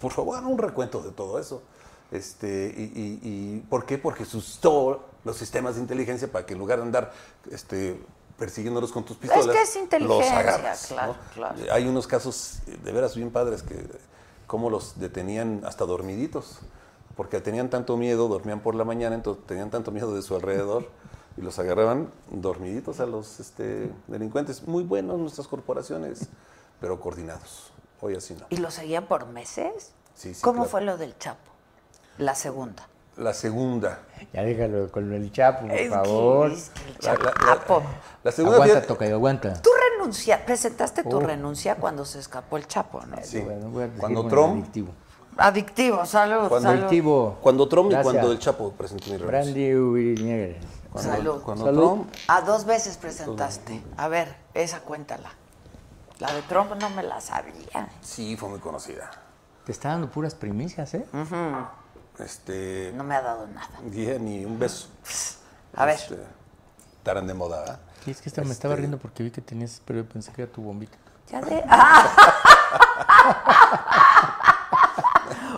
Por favor, hagan un recuento de todo eso. Este, y, y- y- ¿Por qué? Porque asustó los sistemas de inteligencia para que en lugar de andar este, persiguiéndolos con tus pistolas, que es los inteligencia, agarras. claro, ¿no? claro. Hay unos casos de veras bien padres que cómo los detenían hasta dormiditos, porque tenían tanto miedo, dormían por la mañana, entonces tenían tanto miedo de su alrededor y los agarraban dormiditos a los este, delincuentes. Muy buenos nuestras corporaciones, pero coordinados. Hoy así no. ¿Y lo seguían por meses? Sí, sí, ¿Cómo claro. fue lo del Chapo? La segunda. La segunda. Ya déjalo con el Chapo, por Es que- favor. es que el La, la- la- Chapo. la segunda Aguanta, fíjate- toca y aguanta. Tú renuncia, presentaste tu Oh. renuncia cuando se escapó el Chapo, ¿no? Sí. Bueno, voy a decir Cuando Trump- adictivo. Adictivo, salud, Cuando salud. Adictivo. Cuando Trump y cuando el Chapo presentó mi renuncia. Brandy Uriñegue. Cuando, Salud. cuando Salud. Trump A dos veces presentaste. A ver, esa cuéntala. La de Trump no me la sabía. Sí, fue muy conocida. Te está dando puras primicias, ¿eh? Este, No me ha dado nada. ni un beso. A ver. Este, estarán de moda, ¿verdad? Y es que esta me estaba Este- riendo porque vi que tenías, pero yo pensé que era tu bombita. Ya de. ¡Ah!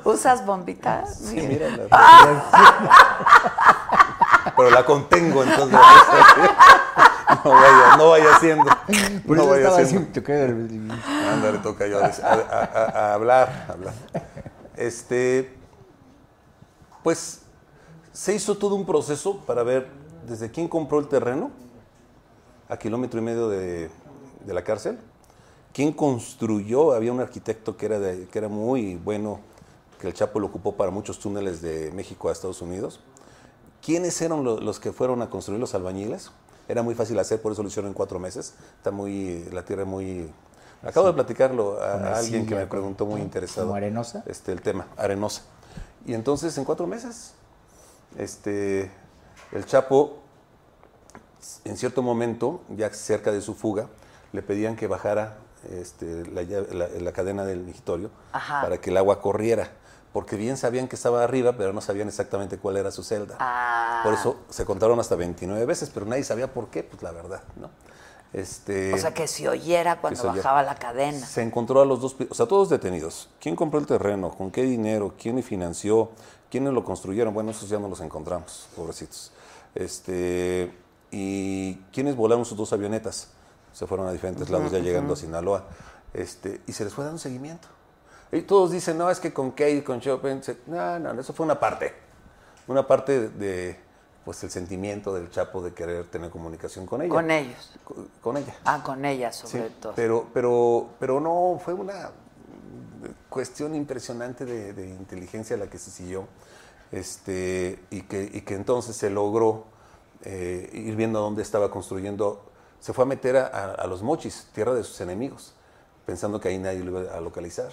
¿Usas bombitas? Sí, mira. la- Pero la contengo, entonces. no vaya, no vaya haciendo. Por no vaya queda- Ándale, toca yo a, a- a- a hablar, a hablar. Este, pues se hizo todo un proceso para ver desde quién compró el terreno a kilómetro y medio de, de la cárcel, quién construyó, había un arquitecto que era, de- que era muy bueno, que el Chapo lo ocupó para muchos túneles de México a Estados Unidos. ¿Quiénes eran lo- los que fueron a construir los albañiles? Era muy fácil hacer, por eso lo hicieron en cuatro meses. Está muy, la tierra muy... Acabo de platicarlo a, alguien que me preguntó muy interesado. ¿como arenosa? Este, el tema, arenosa. Y entonces, en cuatro meses, este, el Chapo, en cierto momento, ya cerca de su fuga, le pedían que bajara este, la, llave- la- la cadena del migitorio para que el agua corriera. Porque bien sabían que estaba arriba, pero no sabían exactamente cuál era su celda. Ah. Por eso se contaron hasta 29 veces, pero nadie sabía por qué, pues la verdad, ¿no? Este, O sea, que se oyera cuando se oyera. bajaba la cadena. se encontró a los dos, o sea, todos detenidos. ¿Quién compró el terreno? ¿Con qué dinero? ¿Quién le financió? ¿Quiénes lo construyeron? Bueno, esos ya no los encontramos, pobrecitos. Este, ¿Y quiénes volaron sus dos avionetas? Se fueron a diferentes lados, ya llegando a Sinaloa. Este, y se les fue dando seguimiento. Y todos dicen, no, es que con Kate, con Chopin, se- no, no, eso fue una parte. Una parte de, pues, el sentimiento del Chapo de querer tener comunicación con ella. Con ellos. Con- con ella. Ah, con ella sobre Sí, todo. Pero, pero, pero no, fue una cuestión impresionante de, de inteligencia la que se siguió. Este, y, que, y que entonces se logró eh, ir viendo dónde estaba construyendo. Se fue a meter a, a- a los mochis, tierra de sus enemigos, pensando que ahí nadie lo iba a localizar.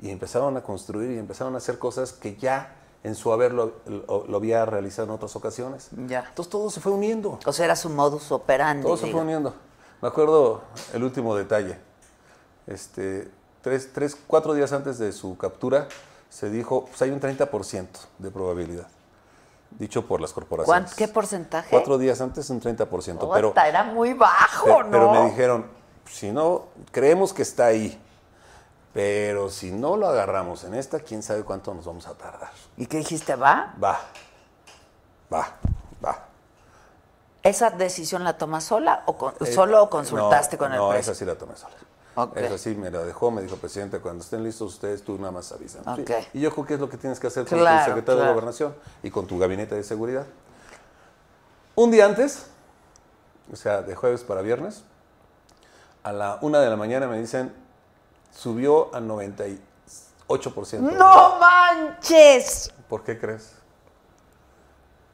Y empezaron a construir y empezaron a hacer cosas que ya en su haber lo, lo- lo había realizado en otras ocasiones. Ya. Entonces todo se fue uniendo. O sea, era su modus operandi. Todo se digo. fue uniendo. Me acuerdo el último detalle. Este, tres, tres, cuatro días antes de su captura, se dijo, pues hay un 30% de probabilidad. Dicho por las corporaciones. ¿Cuán- ¿Qué porcentaje? Cuatro días antes un 30%. Pero, Ota, era muy bajo, pe- ¿no? pero me dijeron, si no, creemos que está ahí. Pero si no lo agarramos en esta, quién sabe cuánto nos vamos a tardar. ¿Y qué dijiste? ¿Va? Va, va, va. ¿Esa decisión la tomas sola o con- Eh, solo o consultaste no, con el No, presidente? esa sí la tomé sola. Ok. Esa sí me la dejó, me dijo, presidente, cuando estén listos ustedes, tú nada más avisan. Sí. Y yo creo que es lo que tienes que hacer con Claro, tu secretario claro. de Gobernación y con tu gabinete de seguridad. Un día antes, o sea, de jueves para viernes, a la una de la mañana me dicen, subió al 98%. ¡No manches! ¿Por qué crees?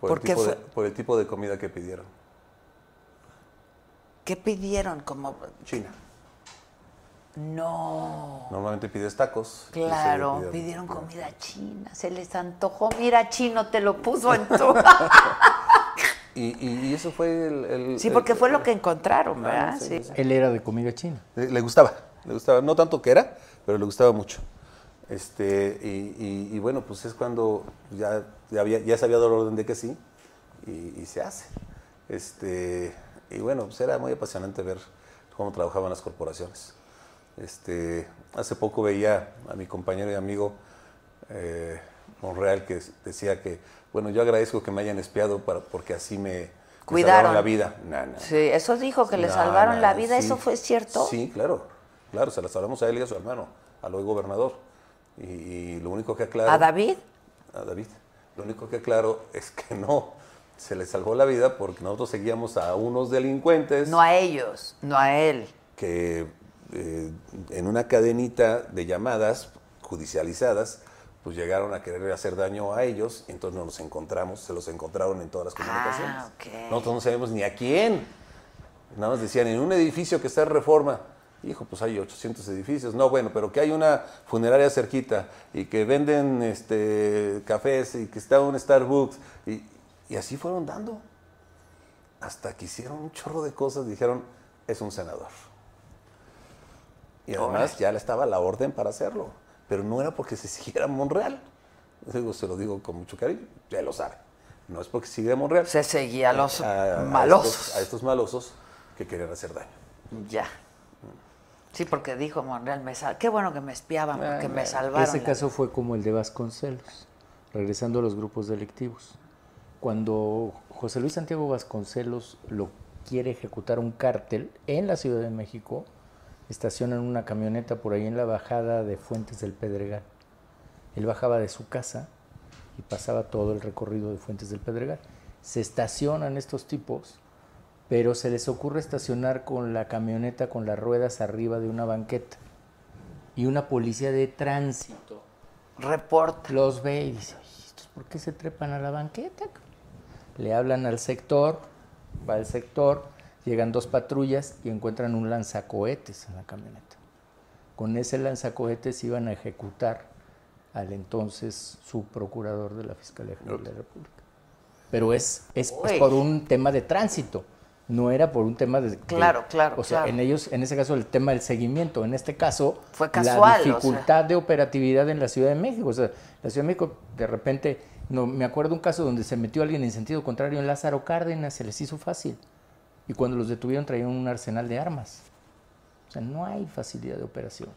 Por, ¿Por el qué tipo de, fue? por el tipo de comida que pidieron. ¿Qué pidieron? Como... China. No. Normalmente pides tacos. Claro, pidieron comida china, se les antojó. Mira, chino, te lo puso en tu... Y, y- y eso fue el... el- sí, el- porque fue lo que encontraron, Ah, ¿verdad? sí, Sí. sí, sí. Él era de comida china. Le, le gustaba, le gustaba, no tanto que era, pero le gustaba mucho. Este, y, y- y bueno, pues es cuando ya, ya, había, ya se había dado la orden de que sí, y, y se hace. Este, y bueno, pues era muy apasionante ver cómo trabajaban las corporaciones. Este, hace poco veía a mi compañero y amigo eh, Monreal que decía que, bueno, yo agradezco que me hayan espiado para, porque así me, me Cuidaron. salvaron la vida. No, no. Sí, eso dijo que le salvaron la vida, sí. ¿eso fue cierto? Sí, claro. Claro, se la salvamos a él y a su hermano, al hoy gobernador. Y, y lo único que aclaro... ¿A David? A David. Lo único que aclaro es que no se le salvó la vida porque nosotros seguíamos a unos delincuentes No a ellos, no a él. que eh, en una cadenita de llamadas judicializadas pues llegaron a querer hacer daño a ellos y entonces nos los encontramos, se los encontraron en todas las comunicaciones. Ah, ok. Nosotros no sabemos ni a quién. Nada más decían, en un edificio que está en reforma. Hijo, pues hay 800 edificios. No, bueno, pero que hay una funeraria cerquita y que venden este, cafés y que está un Starbucks. Y, y así fueron dando. Hasta que hicieron un chorro de cosas, dijeron, es un senador. Y además ya le estaba la orden para hacerlo. pero no era porque se siguiera Monreal. Digo, se lo digo con mucho cariño, ya lo sabe. No es porque siguiera Monreal. Se seguía a los a- a malosos. estos- A estos, malosos que querían hacer daño. Ya. Sí, porque dijo Monreal, me sal... qué bueno que me espiaban, porque me salvaron. Ese la- caso fue como el de Vasconcelos, regresando a los grupos delictivos. Cuando José Luis Santiago Vasconcelos lo quiere ejecutar un cártel en la Ciudad de México, estacionan una camioneta por ahí en la bajada de Fuentes del Pedregal. Él bajaba de su casa y pasaba todo el recorrido de Fuentes del Pedregal. Se estacionan estos tipos, pero se les ocurre estacionar con la camioneta con las ruedas arriba de una banqueta. Y una policía de tránsito Reporta. los ve y dice, "Oye, ¿estos por qué se trepan a la banqueta? Le hablan al sector, va al sector, llegan dos patrullas y encuentran un lanzacohetes en la camioneta. Con ese lanzacohetes iban a ejecutar al entonces subprocurador de la Fiscalía General de la República. Pero es, es, por un tema de tránsito, no era por un tema de... de- Claro, claro, O sea, claro. en ellos, en ese caso, el tema del seguimiento. En este caso, Fue la casual, o sea. dificultad de operatividad en la Ciudad de México. O sea, la Ciudad de México, de repente, no, me acuerdo un caso donde se metió alguien en sentido contrario en Lázaro Cárdenas, se les hizo fácil. Y cuando los detuvieron traían un arsenal de armas. O sea, no hay facilidad de operación.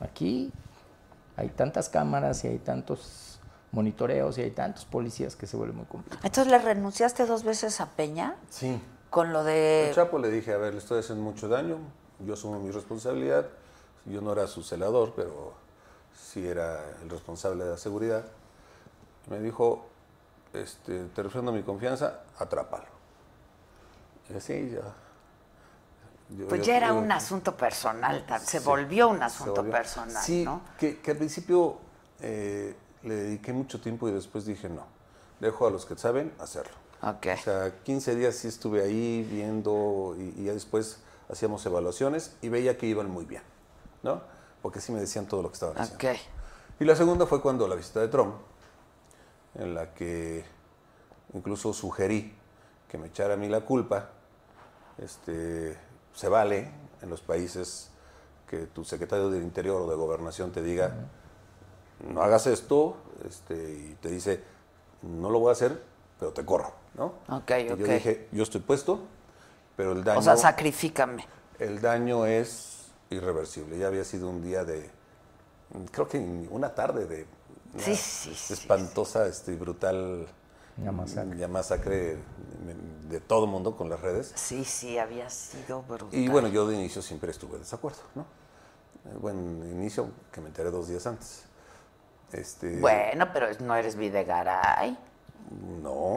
Aquí hay tantas cámaras y hay tantos monitoreos y hay tantos policías que se vuelve muy complicado. Entonces le renunciaste dos veces a Peña Sí. Con lo de... Chapo le dije, a ver, le estoy haciendo mucho daño, yo asumo mi responsabilidad, yo no era su celador, pero sí era el responsable de la seguridad. Me dijo, este, te refrendo mi confianza, atrápalo. Y así ya. yo- Pues yo- ya era yo- un asunto personal, se Sí, volvió un asunto volvió. personal, Sí, ¿no? que, que al principio eh, le dediqué mucho tiempo y después dije no. Dejo a los que saben hacerlo. O sea, 15 días sí estuve ahí viendo y, y ya después hacíamos evaluaciones y veía que iban muy bien, ¿no? Porque sí me decían todo lo que estaban haciendo. Y la segunda fue cuando la visita de Trump, en la que incluso sugerí que me echara a mí la culpa. Este, se vale en los países que tu secretario del Interior o de Gobernación te diga, no hagas esto, este, y te dice, no lo voy a hacer, pero te corro, ¿no? Ok, Y ok. yo dije, yo estoy puesto, pero el daño, O sea, sacrifícame. el daño es irreversible. Ya había sido un día de, creo que una tarde de una Sí, sí, sí, espantosa este, y brutal Una masacre. ya masacre de, todo el mundo con las redes. Sí, sí, había sido brutal. Y bueno, yo de inicio siempre estuve de desacuerdo, ¿no? Eh, Bueno, inicio que me enteré dos días antes. Este, Bueno, pero no eres Videgaray. No.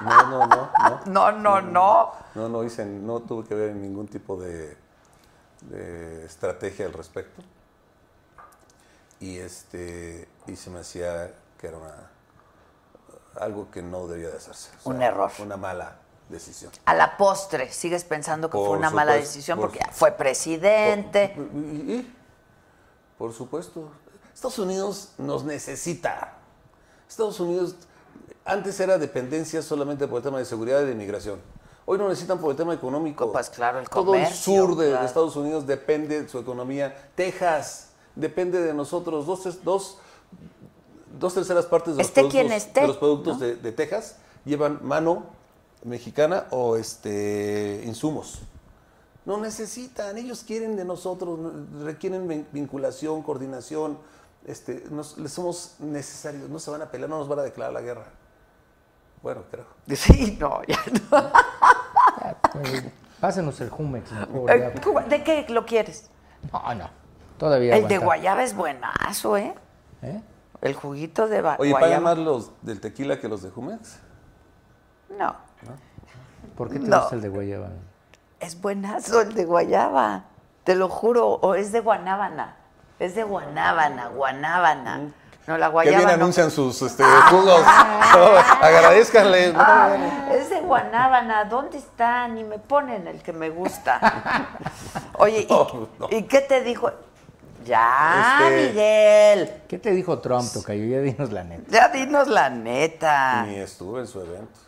No, no, no, no. No, no, no. No, no hice, no tuve que ver ningún tipo de, de estrategia al respecto. Y este, y se me hacía que era una, algo que no debía de hacerse. O Un error. Una mala decisión. A la postre, sigues pensando que Por fue una mala supuesto, decisión por porque fue presidente. Y, y- por supuesto, Estados Unidos nos necesita. Estados Unidos antes era dependencia solamente por el tema de seguridad y de inmigración. Hoy no necesitan por el tema económico. Pues claro, el Todo el sur de. Estados Unidos depende de su economía. Texas depende de nosotros. Dos, dos, dos terceras partes de los Esté productos, esté, de, los productos ¿no? de, de Texas llevan mano mexicana o este insumos. No necesitan, ellos quieren de nosotros, no- requieren vin- vinculación, coordinación, este, nos- les somos necesarios, no se van a pelear, no nos van a declarar la guerra. Bueno, creo. Sí, no, ya no. Pásenos el Jumex. mejor, ¿De qué lo quieres? No, no. Todavía El de guayaba es buenazo, ¿eh? ¿Eh? El juguito de Oye, guayaba. ¿pagan más los del tequila que los de Jumex? No, ¿Por qué te No. gusta el de guayaba? es buenazo el de guayaba. Te lo juro. O es de guanábana. Es de guanábana, guanábana. No, la Que guayaba bien no. anuncian sus este, jugos. Agradezcanle. ¿no? Es de guanábana. ¿Dónde están? Y me ponen el que me gusta. Oye, ¿y, No, no. ¿y qué te dijo? Ya, Este- Miguel. ¿Qué te dijo Trump, Tocayo? Ya dinos la neta. Ya dinos la neta. Ni estuve en su evento,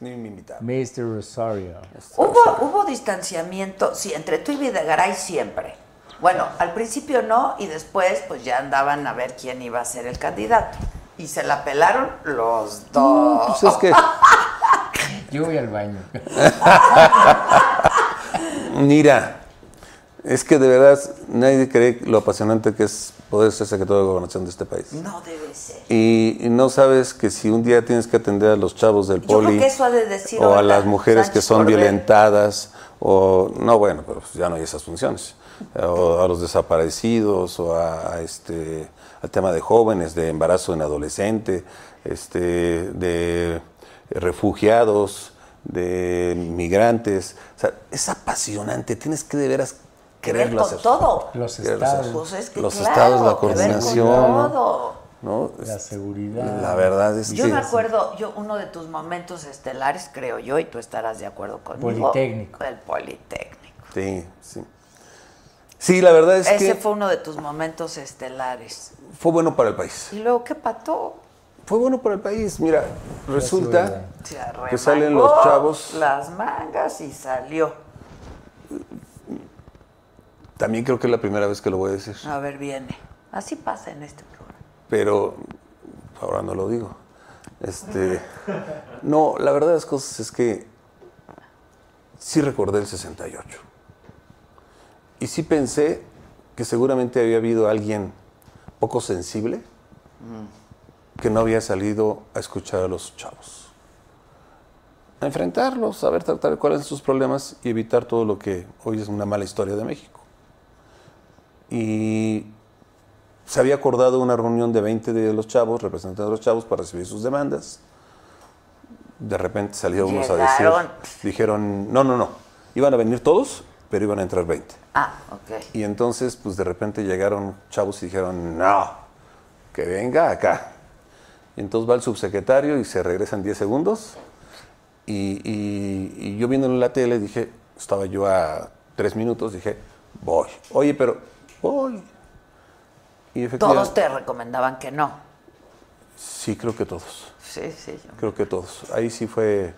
ni me invitaron. Mr. Rosario. ¿Hubo, hubo distanciamiento, sí, entre tú y Videgaray siempre. Bueno, al principio no y después pues ya andaban a ver quién iba a ser el candidato. Y se la pelaron los dos. Pues es que, Yo voy al baño. mira, es que de verdad nadie cree lo apasionante que es poder ser secretario de gobernación de este país. No debe ser. Y, y no sabes que si un día tienes que atender a los chavos del Yo poli creo que eso ha de decir o a las mujeres que son violentadas o no bueno, pero pues ya no hay esas funciones. O a los desaparecidos o a, a este al tema de jóvenes, de embarazo en adolescente, este de refugiados, de migrantes, o sea, es apasionante, tienes que de veras Que ver quererlo con hacer. todo. Los Quererlo estados, hacer. Pues es que los claro, estados, la coordinación, la seguridad. La verdad es Yo que me acuerdo, yo uno de tus momentos estelares, creo yo, y tú estarás de acuerdo conmigo. Politécnico. El Politécnico. Sí, sí. Sí, la verdad es Ese que fue uno de tus momentos estelares. fue bueno para el país. Y luego, ¿qué pató? Fue bueno para el país. Mira, resulta que salen los chavos. Las mangas y salió. También creo que es la primera vez que lo voy a decir. A ver, viene. Así pasa en este programa. Pero ahora no lo digo. Este, no, la verdad de las cosas es que sí recordé el 68. Y sí pensé que seguramente había habido alguien poco sensible que no había salido a escuchar a los chavos. A enfrentarlos, saber tratar cuáles son sus problemas y evitar todo lo que hoy es una mala historia de México. Y se había acordado una reunión de 20 de los chavos, representantes de los chavos, para recibir sus demandas. De repente salieron unos a decir, dijeron, no, no, no, iban a venir todos, pero iban a entrar 20. Ah, ok. Y entonces, pues de repente llegaron chavos y dijeron, no, que venga acá. Y entonces va el subsecretario y se regresan 10 segundos. Y, y- y yo viendo en la tele dije, estaba yo a 3 minutos, dije, voy. Oye, pero voy. Y efectivamente, Todos te recomendaban que no. Sí, creo que todos. Sí, sí. yo- Creo que todos. Ahí sí fue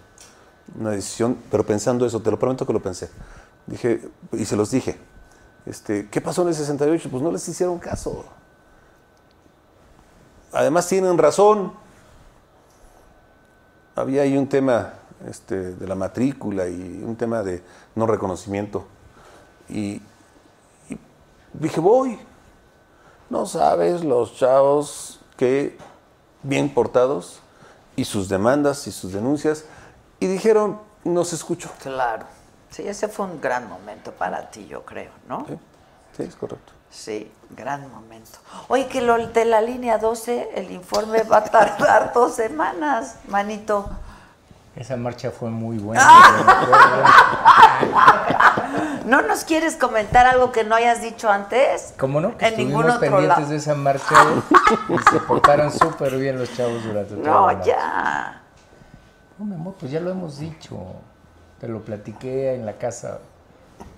una decisión, pero pensando eso, te lo prometo que lo pensé. Dije, y se los dije, este, ¿qué pasó en el 68? Pues no les hicieron caso. Además tienen razón. Había ahí un tema este, de la matrícula y un tema de no reconocimiento. Y, y dije, voy. No sabes los chavos que bien portados y sus demandas y sus denuncias y dijeron, nos escucho. Claro. Sí, ese fue un gran momento para ti, yo creo, ¿no? Sí, sí, es correcto. Sí, gran momento. Oye, que lo de la línea 12, el informe va a tardar dos semanas, manito. Esa marcha fue muy buena. acuerdo. ¿No nos quieres comentar algo que no hayas dicho antes? ¿Cómo no? Que En ningún estuvimos otro pendientes lado. de esa marcha y se portaron súper bien los chavos durante toda la No, marcha. ya. No, mi amor, pues ya lo hemos dicho. Te lo platiqué en la casa.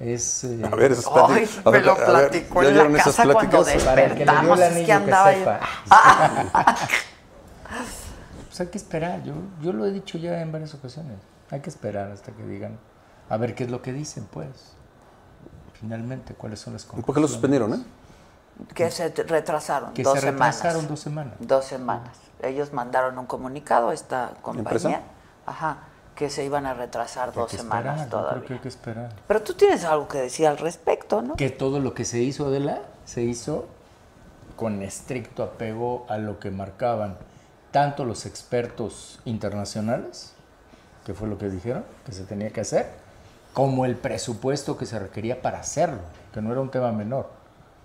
Es. eh, A ver, esas Ay, a me ver, lo a ver, platicó ¿ya en la casa cuando pláticas? para el que le dio despertamos. el es que andaba sepa. Pues hay que esperar. Yo, yo lo he dicho ya en varias ocasiones. Hay que esperar hasta que digan. A ver qué es lo que dicen, pues. Finalmente, cuáles son las ¿Y conclusiones. por qué lo suspendieron, eh? Que se retrasaron Que dos se semanas. retrasaron dos semanas. Dos semanas. Ellos mandaron un comunicado a esta compañía. empresa? Ajá. Que se iban a retrasar dos semanas esperar, yo creo todavía. que hay que esperar. Pero tú tienes algo que decir al respecto, ¿no? Que todo lo que se hizo de la se hizo con estricto apego a lo que marcaban tanto los expertos internacionales, que fue lo que dijeron que se tenía que hacer, como el presupuesto que se requería para hacerlo, que no era un tema menor.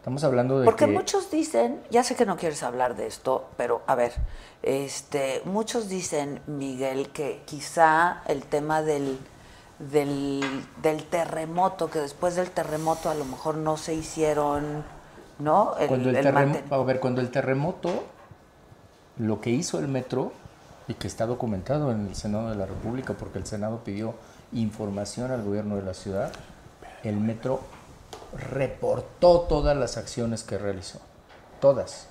Estamos hablando de Porque que muchos dicen, ya sé que no quieres hablar de esto, pero a ver, este, muchos dicen, Miguel, que quizá el tema del, del, del terremoto, que después del terremoto a lo mejor no se hicieron, ¿no? El- cuando el, el terremoto, a ver, cuando el terremoto, lo que hizo el metro, y que está documentado en el Senado de la República, porque el Senado pidió información al gobierno de la ciudad, el metro reportó todas las acciones que realizó. Todas.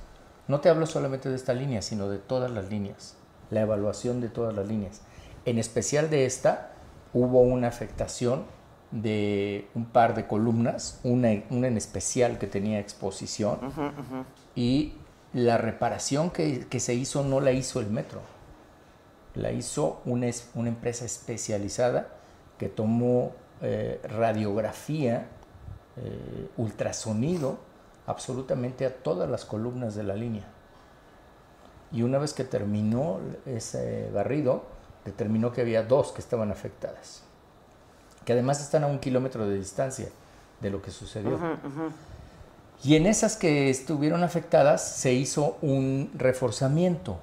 No te hablo solamente de esta línea, sino de todas las líneas. La evaluación de todas las líneas. En especial de esta, hubo una afectación de un par de columnas, una, una en especial que tenía exposición, y la reparación que, que se hizo no la hizo el metro, la hizo una empresa especializada que tomó eh, radiografía, eh, ultrasonido, absolutamente a todas las columnas de la línea. Y una vez que terminó ese barrido, determinó que había dos que estaban afectadas, que además están a un kilómetro de distancia de lo que sucedió. Y en esas que estuvieron afectadas se hizo un reforzamiento.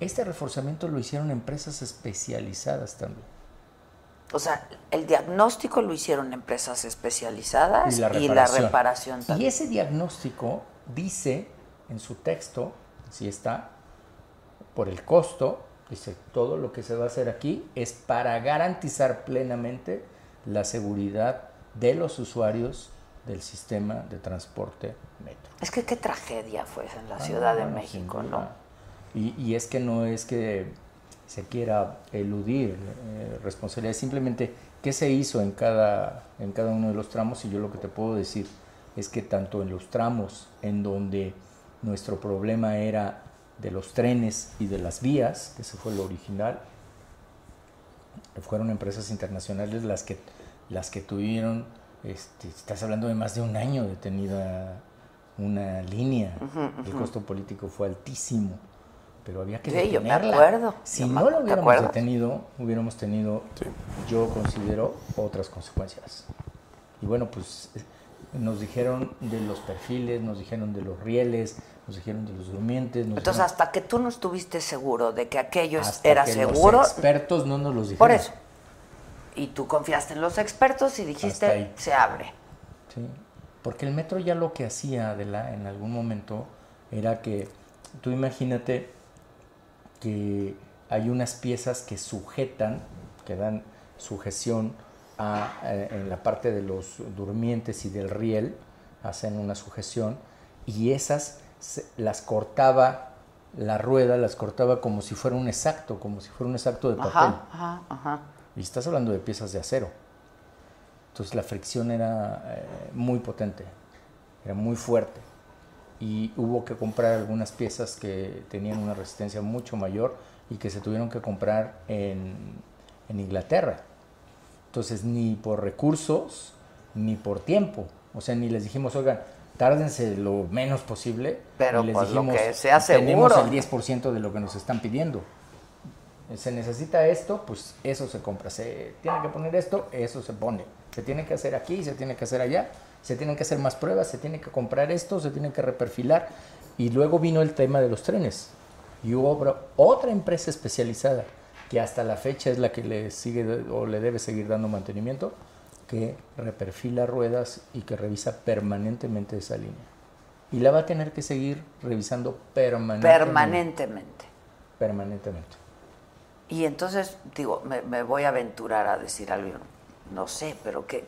Este reforzamiento lo hicieron empresas especializadas también. O sea, el diagnóstico lo hicieron empresas especializadas Y la y reparación. la reparación Y ese diagnóstico dice en su texto, si está, por el costo, dice, todo lo que se va a hacer aquí es para garantizar plenamente la seguridad de los usuarios del sistema de transporte metro. Es que qué tragedia fue en la Ah, Ciudad de México, ¿no? Y, y es que no es que se quiera eludir eh, responsabilidad, simplemente qué se hizo en cada, en cada uno de los tramos y yo lo que te puedo decir es que tanto en los tramos en donde nuestro problema era de los trenes y de las vías, que ese fue lo original, fueron empresas internacionales las que, las que tuvieron, este, estás hablando de más de un año detenida una línea, el costo político fue altísimo, pero había que Sí, yo me detenerla. acuerdo, Si yo me no acu- lo ¿te hubiéramos detenido, hubiéramos tenido, yo considero, otras consecuencias. Y bueno, pues eh, nos dijeron de los perfiles, nos dijeron de los rieles, nos dijeron de los durmientes. Nos Entonces, dijeron- hasta que tú no estuviste seguro de que aquello hasta era que seguro, Los expertos no nos los dijeron. por eso. Y tú confiaste en los expertos y dijiste, se abre. Sí, porque el metro ya lo que hacía Adela, en algún momento era que, tú imagínate que hay unas piezas que sujetan, que dan sujeción a, eh, en la parte de los durmientes y del riel, hacen una sujeción, y esas se- las cortaba la rueda, las cortaba como si fuera un exacto, como si fuera un exacto de papel. Ajá, ajá, ajá. Y estás hablando de piezas de acero. Entonces la fricción era eh, muy potente, era muy fuerte. Y hubo que comprar algunas piezas que tenían una resistencia mucho mayor y que se tuvieron que comprar en, en Inglaterra. Entonces ni por recursos ni por tiempo. O sea, ni les dijimos, oigan, tárdense lo menos posible. Pero, les pues, lo dijimos, que sea tenemos seguro". el 10% de lo que nos están pidiendo se necesita esto, pues eso se compra. Se tiene que poner esto, eso se pone. Se tiene que hacer aquí, se tiene que hacer allá, se tienen que hacer más pruebas, se tiene que comprar esto, se tiene que reperfilar. Y luego vino el tema de los trenes. Y hubo otra- empresa especializada que hasta la fecha es la que le sigue o le debe seguir dando mantenimiento, que reperfila ruedas y que revisa permanentemente esa línea. Y la va a tener que seguir revisando permanentemente. Permanentemente. Permanentemente. Y entonces, digo, me, me voy a aventurar a decir algo, no sé, pero que-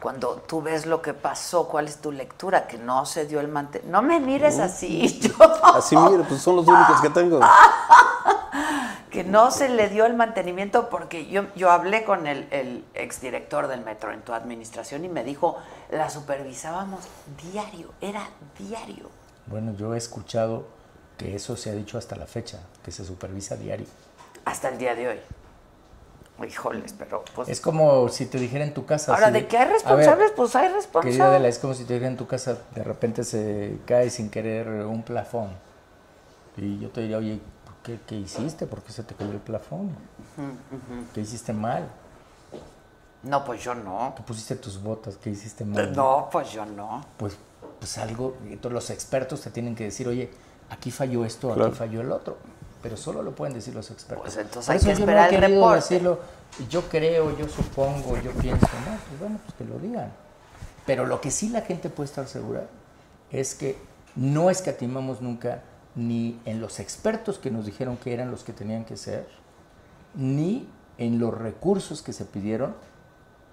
cuando tú ves lo que pasó, ¿cuál es tu lectura? Que no se dio el mantenimiento. No me mires así, yo. Así, mira, pues son los únicos que tengo. que no se le dio el mantenimiento porque yo, yo hablé con el, el exdirector del metro en tu administración y me dijo, la supervisábamos diario, era diario. Bueno, yo he escuchado que eso se ha dicho hasta la fecha, que se supervisa diario. Hasta el día de hoy. Híjoles, pero pues... Es como si te dijera en tu casa. Ahora, si de que hay ver, responsables, pues hay Querida responsables. Adela, es como si te dijera en tu casa, de repente se cae sin querer un plafón. Y yo te diría, oye, ¿qué, qué hiciste? ¿Por qué se te cayó el plafón? ¿Qué hiciste mal? No, pues yo no. Tú pusiste tus botas, ¿qué hiciste mal? No, pues yo no. Pues, pues algo, entonces los expertos te tienen que decir, oye, aquí falló esto, Claro. aquí falló el otro. Pero solo lo pueden decir los expertos. Pues entonces hay que yo esperar no he el reporte. decirlo, yo creo, yo supongo, yo pienso, no, pues bueno, pues que lo digan. Pero lo que sí la gente puede estar segura es que no escatimamos nunca ni en los expertos que nos dijeron que eran los que tenían que ser, ni en los recursos que se pidieron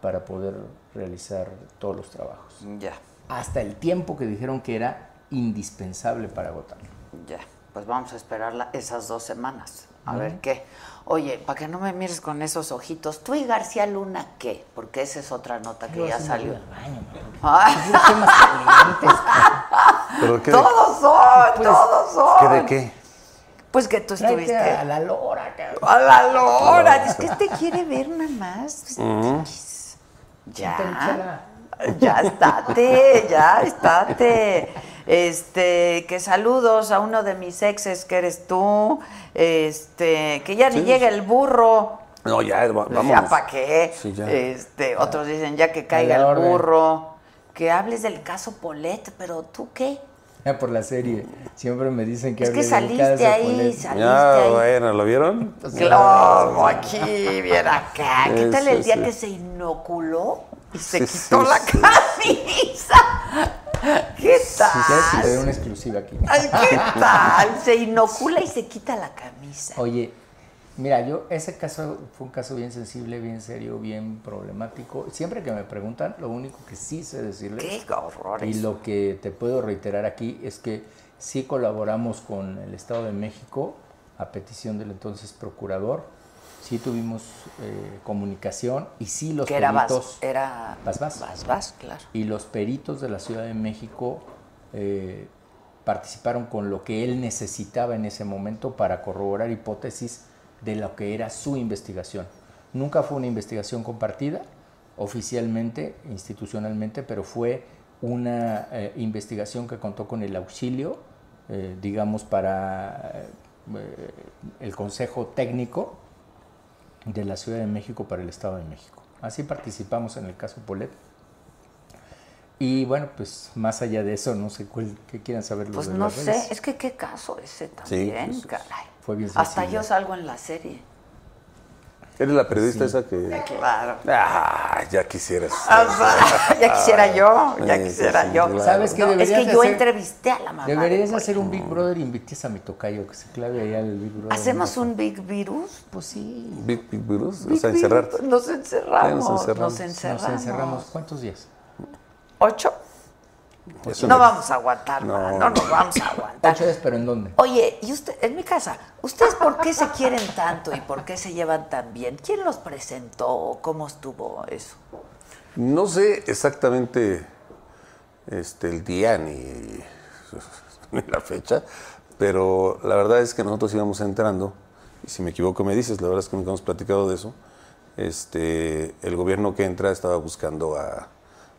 para poder realizar todos los trabajos. Ya, Hasta el tiempo que dijeron que era indispensable para agotarlo. ya. Pues vamos a esperar esas dos semanas. A ver qué. Oye, para que no me mires con esos ojitos, ¿tú y García Luna qué? Porque esa es otra nota que ya salió. todos son, Pues, todos son. ¿Qué de qué? Pues que tú estuviste. a la lora, cabrón. A la lora. Es que este quiere ver nada más. Ya. Ya estate, ya estate. Este, que saludos a uno de mis exes que eres tú. Este, que ya ni Sí, llega sí. el burro. No, ya, va- Pues vamos. ya para qué. Sí, ya. Este, otros dicen ya que caiga el burro. Que hables del caso Polet, pero tú qué? Ah, por la serie. Siempre me dicen que Es que saliste ahí, saliste Ya, ahí. bueno, ¿lo vieron? Claro, aquí, bien acá. ¿Qué tal el día sí. que se inoculó y se Sí, quitó sí, la sí. camisa? ¿Qué tal? una exclusiva aquí. Ay, ¿Qué tal? Se inocula y se quita la camisa. Oye, mira, yo, ese caso fue un caso bien sensible, bien serio, bien problemático. Siempre que me preguntan, lo único que sí sé decirles Qué horrores. y lo que te puedo reiterar aquí es que sí colaboramos con el Estado de México a petición del entonces procurador. Sí tuvimos eh, comunicación y sí los que peritos era Vas, Vas. Vas, Vas, claro. y los peritos de la Ciudad de México eh, participaron con lo que él necesitaba en ese momento para corroborar hipótesis de lo que era su investigación. Nunca fue una investigación compartida, oficialmente, institucionalmente, pero fue una eh, investigación que contó con el auxilio, digamos, para el Consejo Técnico de la Ciudad de México para el Estado de México. Así participamos en el caso Polet. Y bueno, pues más allá de eso, no sé cuál, qué quieran saber los Pues de no las sé, redes. es que qué caso ese también, sí, sí. caray. Fue bien Hasta yo salgo en la serie. ¿Eres la periodista esa que.? Claro. Ah, ya quisieras. O sea, ya quisiera yo, ya sí, quisiera sí, yo. claro. ¿Sabes qué No, es que yo hacer? entrevisté a la mamá. Deberías de hacer un Big Brother y invites a mi tocayo, que se clave allá el Big Brother. ¿Hacemos un Big Virus? Pues sí. Big, Big Virus, o sea, encerrarte. Nos encerramos, nos encerramos. Nos encerramos. ¿Cuántos días? ¿Ocho? Eso No vamos a aguantar, No. man, no nos vamos a aguantar. Ocho días, pero ¿en dónde? Oye, y usted, en mi casa, ¿ustedes por qué se quieren tanto y por qué se llevan tan bien? ¿Quién los presentó? ¿Cómo estuvo eso? No sé exactamente este, el día ni, ni la fecha, pero la verdad es que nosotros íbamos entrando, y si me equivoco me dices, la verdad es que nunca hemos platicado de eso, este, el gobierno que entra estaba buscando a,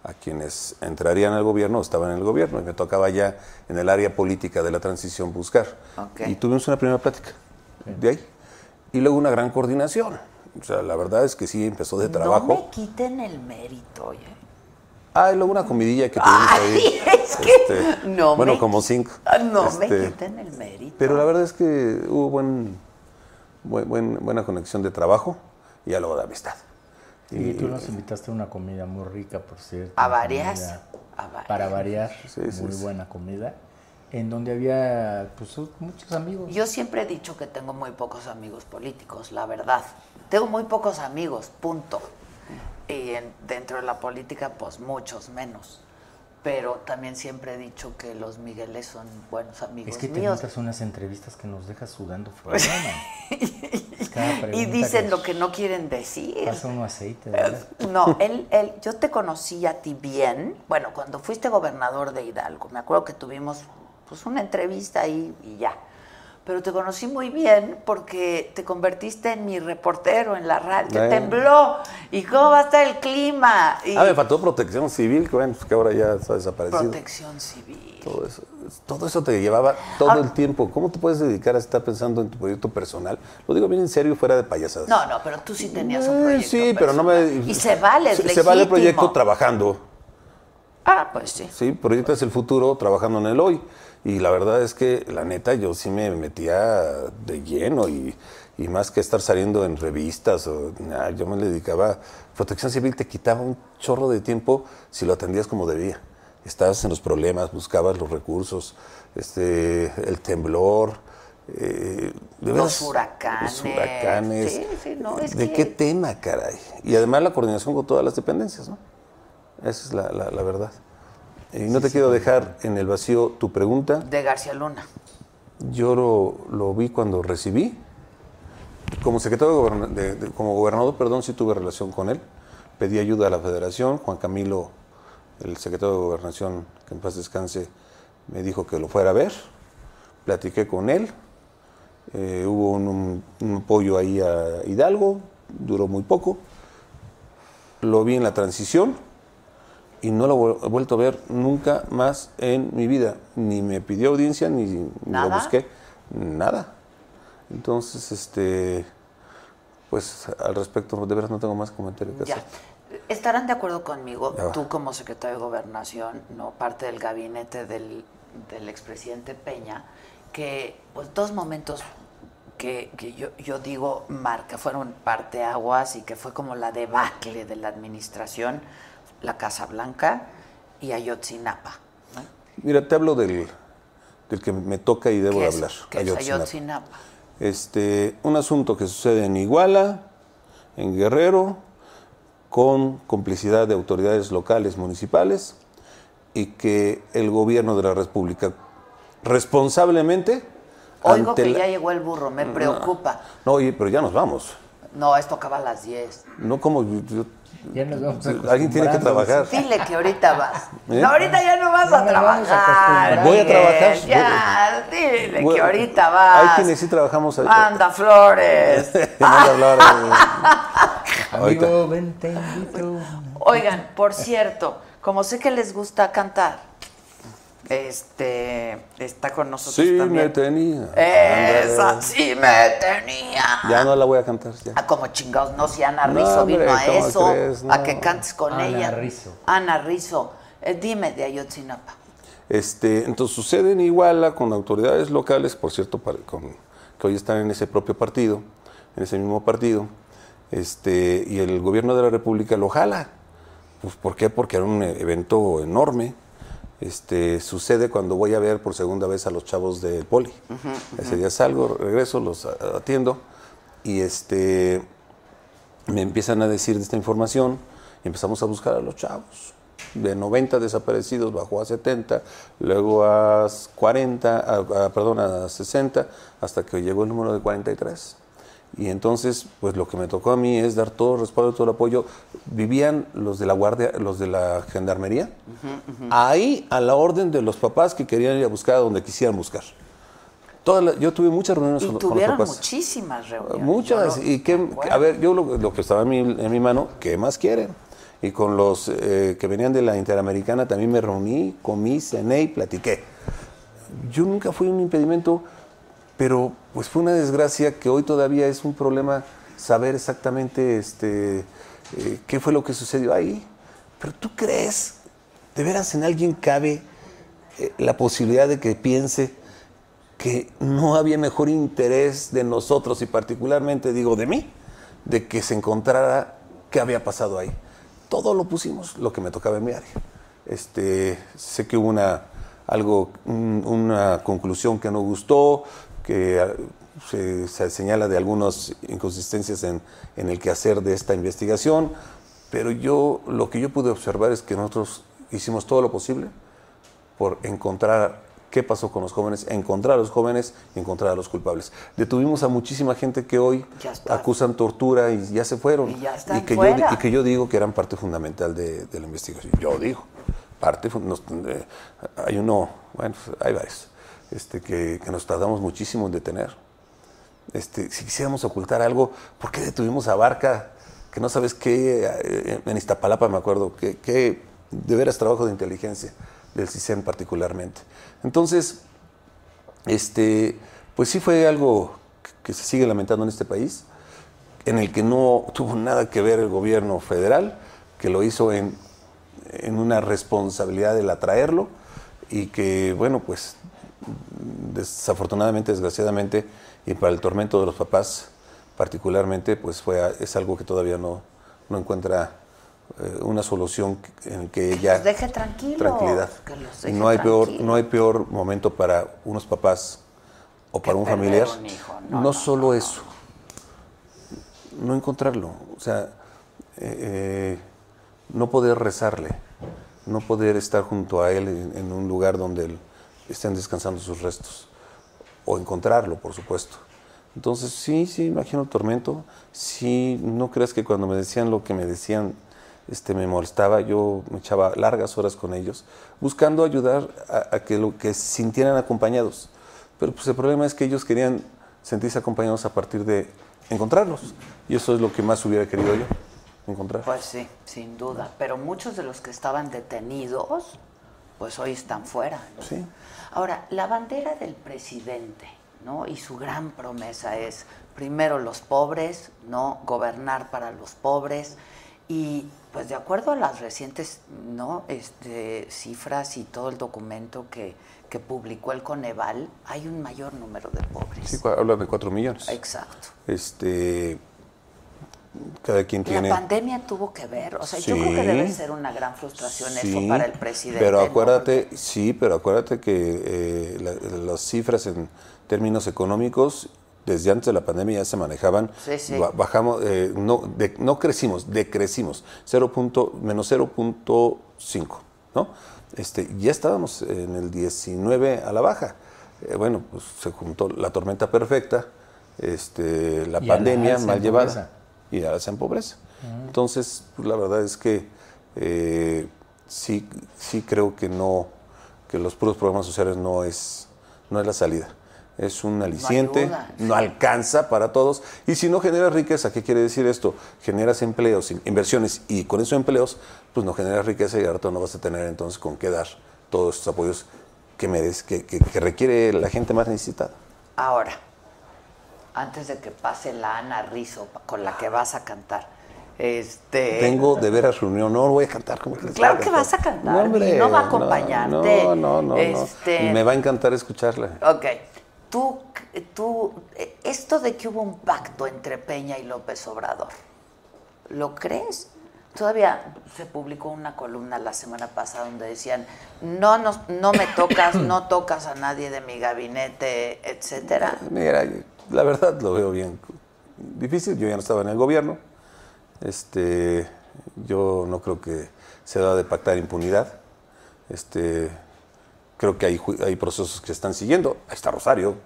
a quienes entrarían al gobierno o estaban en el gobierno, y me tocaba ya en el área política de la transición buscar. Y tuvimos una primera plática de ahí, y luego una gran coordinación. O sea, la verdad es que sí empezó de trabajo. No me quiten el mérito, oye. Ah, y luego una comidilla que tuvimos ahí. Ay, es que este, no bueno, me- como cinco. Ah, No me Este, quiten el mérito. Pero la verdad es que hubo buen, buen- buen- buena conexión de trabajo y ya luego de amistad. Y tú nos invitaste a una comida muy rica, por cierto. A una varias, comida a varias. Para variar, Sí, sí, muy sí. buena comida. En donde había pues, muchos amigos. Yo siempre he dicho que tengo muy pocos amigos políticos, la verdad. Tengo muy pocos amigos, punto. Y en- dentro de la política, pues muchos menos. Pero también siempre he dicho que los Migueles son buenos amigos es que te míos. montas unas entrevistas que nos dejas sudando fuera, Y dicen lo que no quieren decir. Pasa uno aceite, ¿verdad? No, él, él, yo te conocí a ti bien. Bueno, cuando fuiste gobernador de Hidalgo, me acuerdo que tuvimos pues una entrevista ahí y ya. Pero te conocí muy bien porque te convertiste en mi reportero en la radio. Que tembló. ¿Y cómo va a estar el clima? Y Ah, me faltó protección civil, que bueno, pues que ahora ya está desaparecido. protección civil. Todo eso, todo eso te llevaba todo Ah. el tiempo. ¿Cómo te puedes dedicar a estar pensando en tu proyecto personal? Lo digo bien en serio, fuera de payasadas. No, no, pero tú sí tenías un Eh, proyecto. Sí, pero no me... personal. Y se vale, es se, se vale el legítimo. proyecto trabajando. Ah, pues sí. Sí, proyectas el futuro trabajando en el hoy. Y la verdad es que, la neta, yo sí me metía de lleno y, y más que estar saliendo en revistas, o, nah, yo me dedicaba. Protección Civil te quitaba un chorro de tiempo si lo atendías como debía. Estabas en los problemas, buscabas los recursos, este, el temblor. eh, de Los huracanes. Los huracanes. Sí, sí, no, es ¿De que- qué tema, caray? Y además la coordinación con todas las dependencias, ¿no? Esa es la, la- la verdad. Y no te quiero dejar en el vacío tu pregunta. De García Luna. Yo lo, lo vi cuando recibí como secretario de goberna- de- de- como gobernador, perdón, sí tuve relación con él. Pedí ayuda a la federación. Juan Camilo, el secretario de gobernación, que en paz descanse, me dijo que lo fuera a ver. Platiqué con él. Eh, hubo un, un- un apoyo ahí a Hidalgo, duró muy poco. Lo vi en la transición y no lo he vuelto a ver nunca más en mi vida. Ni me pidió audiencia, ni, ni lo busqué. Nada. Entonces, este, pues al respecto, de veras no tengo más comentario que Ya. hacer. ¿Estarán de acuerdo conmigo, Ya va. tú como secretario de Gobernación, no parte del gabinete del, del expresidente Peña, que pues dos momentos que, que yo, yo digo marca, fueron parteaguas y que fue como la debacle de la administración, la Casa Blanca y Ayotzinapa. ¿no? Mira, te hablo del, del que me toca y debo ¿Qué de es- hablar. qué es Ayotzinapa. Ayotzinapa? Este, un asunto que sucede en Iguala, en Guerrero, con complicidad de autoridades locales, municipales, y que el gobierno de la República responsablemente... Oigo que la- ya llegó el burro, me preocupa. No, oye, pero ya nos vamos. No, esto acaba a las 10. No como... yo- Ya nos vamos alguien tiene que trabajar. Dile que ahorita vas. ¿Eh? No, ahorita ya no vas Ya a a trabajar. Voy a trabajar. Ya, dile Voy- que ahorita vas. Hay quienes sí trabajamos ahí. Manda flores. Ahorita. Amigo, ven, te invito. Oigan, por cierto, como sé que les gusta cantar, este está con nosotros Sí, me tenía. Esa sí me tenía. Ya no la voy a cantar. ya. Ah, como chingados, no, si Ana No, Rizo hombre, vino a ¿cómo eso, crees? a que cantes con Ana ella. Rizzo. Ana Rizo. Eh, dime de Ayotzinapa. Este, entonces sucede en Iguala con autoridades locales, por cierto, para- con- que hoy están en ese propio partido, en ese mismo partido, este, y el gobierno de la República lo jala. Pues, ¿Por qué? Porque era un evento enorme. Este, sucede cuando voy a ver por segunda vez a los chavos del poli. Ese día salgo, regreso, los atiendo y este, me empiezan a decir de esta información y empezamos a buscar a los chavos. De 90 desaparecidos bajó a 70, luego a 40, a- a- perdón, a 60, hasta que llegó el número de 43. Y entonces, pues lo que me tocó a mí es dar todo el respaldo, todo el apoyo. Vivían los de la guardia, los de la gendarmería, ahí a la orden de los papás que querían ir a buscar a donde quisieran buscar. La- yo tuve muchas reuniones Y con, con los tuvieron papás. muchísimas reuniones. Muchas. Y qué, recuerdo. a ver, yo lo, lo que estaba en mi, en mi mano, ¿qué más quieren? Y con los eh, que venían de la Interamericana también me reuní, comí, cené y platiqué. Yo nunca fui un impedimento, pero pues fue una desgracia que hoy todavía es un problema saber exactamente este, eh, qué fue lo que sucedió ahí. Pero tú crees, de veras en alguien cabe eh, la posibilidad de que piense que no había mejor interés de nosotros y particularmente digo de mí, de que se encontrara qué había pasado ahí. Todo lo pusimos, lo que me tocaba en mi área. Este, sé que hubo una, algo, un- una conclusión que no gustó, que ah, se, se señala de algunas inconsistencias en, en el quehacer de esta investigación, pero yo lo que yo pude observar es que nosotros hicimos todo lo posible por encontrar qué pasó con los jóvenes, encontrar a los jóvenes y encontrar a los culpables. Detuvimos a muchísima gente que hoy acusan tortura y ya se fueron. Y ya están que fuera. Yo, y que yo digo que eran parte fundamental de, de la investigación. Yo digo, parte, eh, hay uno, bueno, pues, hay varios, este, que, nos tardamos muchísimo en detener. Este, si quisiéramos ocultar algo, ¿por qué detuvimos a Barca? Que no sabes qué, eh, en Iztapalapa me acuerdo, que, que de veras trabajo de inteligencia, del CISEN particularmente. Entonces, este, pues sí fue algo que- que se sigue lamentando en este país, en el que no tuvo nada que ver el gobierno federal, que lo hizo en, en una responsabilidad del atraerlo y que, bueno, pues desafortunadamente, desgraciadamente, y para el tormento de los papás particularmente, pues fue, a- es algo que todavía no, no encuentra eh, una solución en que ella... los deje tranquilos, Tranquilidad. que los Y deje no hay, peor, no hay peor momento para unos papás o para un familiar. un hijo. No, No, no, solo eso, no encontrarlo. O sea, eh, eh, no poder rezarle, no poder estar junto a él en, en un lugar donde él- estén descansando sus restos, o encontrarlo, por supuesto. Entonces, sí, sí, imagino el tormento. Sí, no creas que cuando me decían lo que me decían, este, me molestaba. Yo me echaba largas horas con ellos, buscando ayudar a, a que lo que se sintieran acompañados. Pero pues el problema es que ellos querían sentirse acompañados a partir de encontrarlos. Y eso es lo que más hubiera querido yo, encontrar. Pues sí, sin duda. Pero muchos de los que estaban detenidos, pues hoy están fuera. ¿no? Sí. Ahora, la bandera del presidente, ¿no? Y su gran promesa es primero los pobres, ¿no? Gobernar para los pobres. Y pues de acuerdo a las recientes ¿no? este, cifras y todo el documento que, que publicó el Coneval, hay un mayor número de pobres. Sí, hablan de cuatro millones. Exacto. Este, cada quien tiene... La pandemia tuvo que ver, o sea, yo creo que debe ser una gran frustración eso para el presidente. Pero ¿no? acuérdate, sí, pero acuérdate que eh, la- las cifras en términos económicos desde antes de la pandemia ya se manejaban. Sí, sí. Ba- Bajamos, eh, no, de- no crecimos, decrecimos, 0 punto- menos 0.5, ¿no? Este, ya estábamos en el 19 a la baja. Eh, bueno, pues se juntó la tormenta perfecta, este, la Y la pandemia mal llevada pobreza. Y ahora se en pobreza. Entonces, pues, la verdad es que eh, sí, sí creo que no, que los puros programas sociales no es, no es la salida. Es un aliciente, no alcanza para todos. Y si no generas riqueza, ¿qué quiere decir esto? Generas empleos, in- inversiones, y con esos empleos, pues no generas riqueza y ahora no vas a tener entonces con qué dar todos estos apoyos que, merece, que, que- que requiere la gente más necesitada. Ahora, antes de que pase la Ana Rizzo pa- con la que vas a cantar, este... Tengo de veras reunión, no voy a cantar como que Claro que vas a cantar, no va a acompañarte, No, no, no, no. este- Y me va a encantar escucharla. Ok, tú, tú, esto de que hubo un pacto entre Peña y López Obrador, ¿lo crees? Todavía se publicó una columna la semana pasada donde decían, no, nos, no me tocas, no tocas a nadie de mi gabinete, etcétera. Mira, la verdad lo veo bien difícil. Yo ya no estaba en el gobierno. Este, yo no creo que se da de pactar impunidad. Este, creo que hay, hay procesos que se están siguiendo. Ahí está Rosario,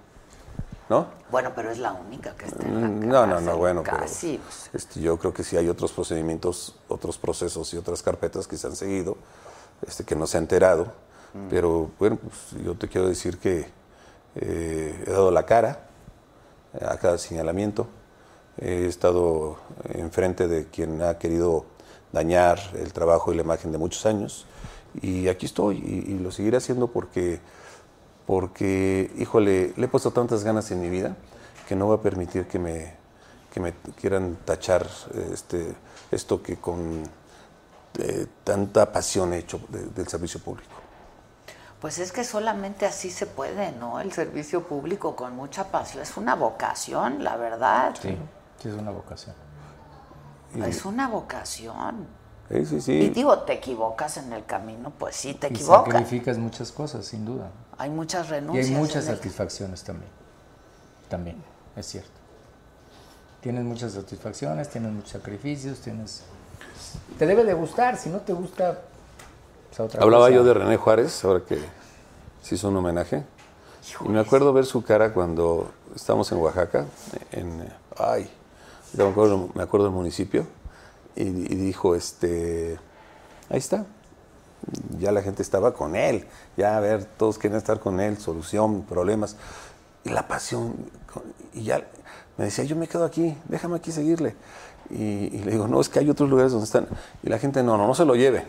¿no? Bueno, pero es la única que está en la Mm, No, no, no, bueno, pero casi, o sea. este, yo creo que sí hay otros procedimientos, otros procesos y otras carpetas que se han seguido, este, que no se ha enterado. Mm. Pero bueno, pues, yo te quiero decir que eh, he dado la cara a cada señalamiento. He estado enfrente de quien ha querido dañar el trabajo y la imagen de muchos años. Y aquí estoy y, lo seguiré haciendo porque porque, híjole, le he puesto tantas ganas en mi vida que no voy a permitir que me, que me quieran tachar este, esto que con eh, tanta pasión he hecho de- del servicio público. Pues es que solamente así se puede, ¿no? El servicio público con mucha pasión. Es una vocación, la verdad. Sí, sí es una vocación. Es una vocación. Sí, sí, Y sí. digo, te equivocas en el camino, pues sí, te Y equivocas. sacrificas muchas cosas, sin duda. Hay muchas Y renuncias. hay muchas el- satisfacciones también. También, es cierto. Tienes muchas satisfacciones, tienes muchos sacrificios, tienes... Te debe de gustar, si no te gusta... pues, Hablaba cosa. yo de René Juárez, ahora que se hizo un homenaje. Y me acuerdo ver su cara cuando estábamos en Oaxaca, en, ay, me acuerdo, me acuerdo del municipio, y, y dijo, este, ahí está, ya la gente estaba con él, ya a ver, todos querían estar con él, solución, problemas, y la pasión, y ya me decía, yo me quedo aquí, déjame aquí seguirle. Y, y le digo, no, es que hay otros lugares donde están, y la gente, no, no, no se lo lleve.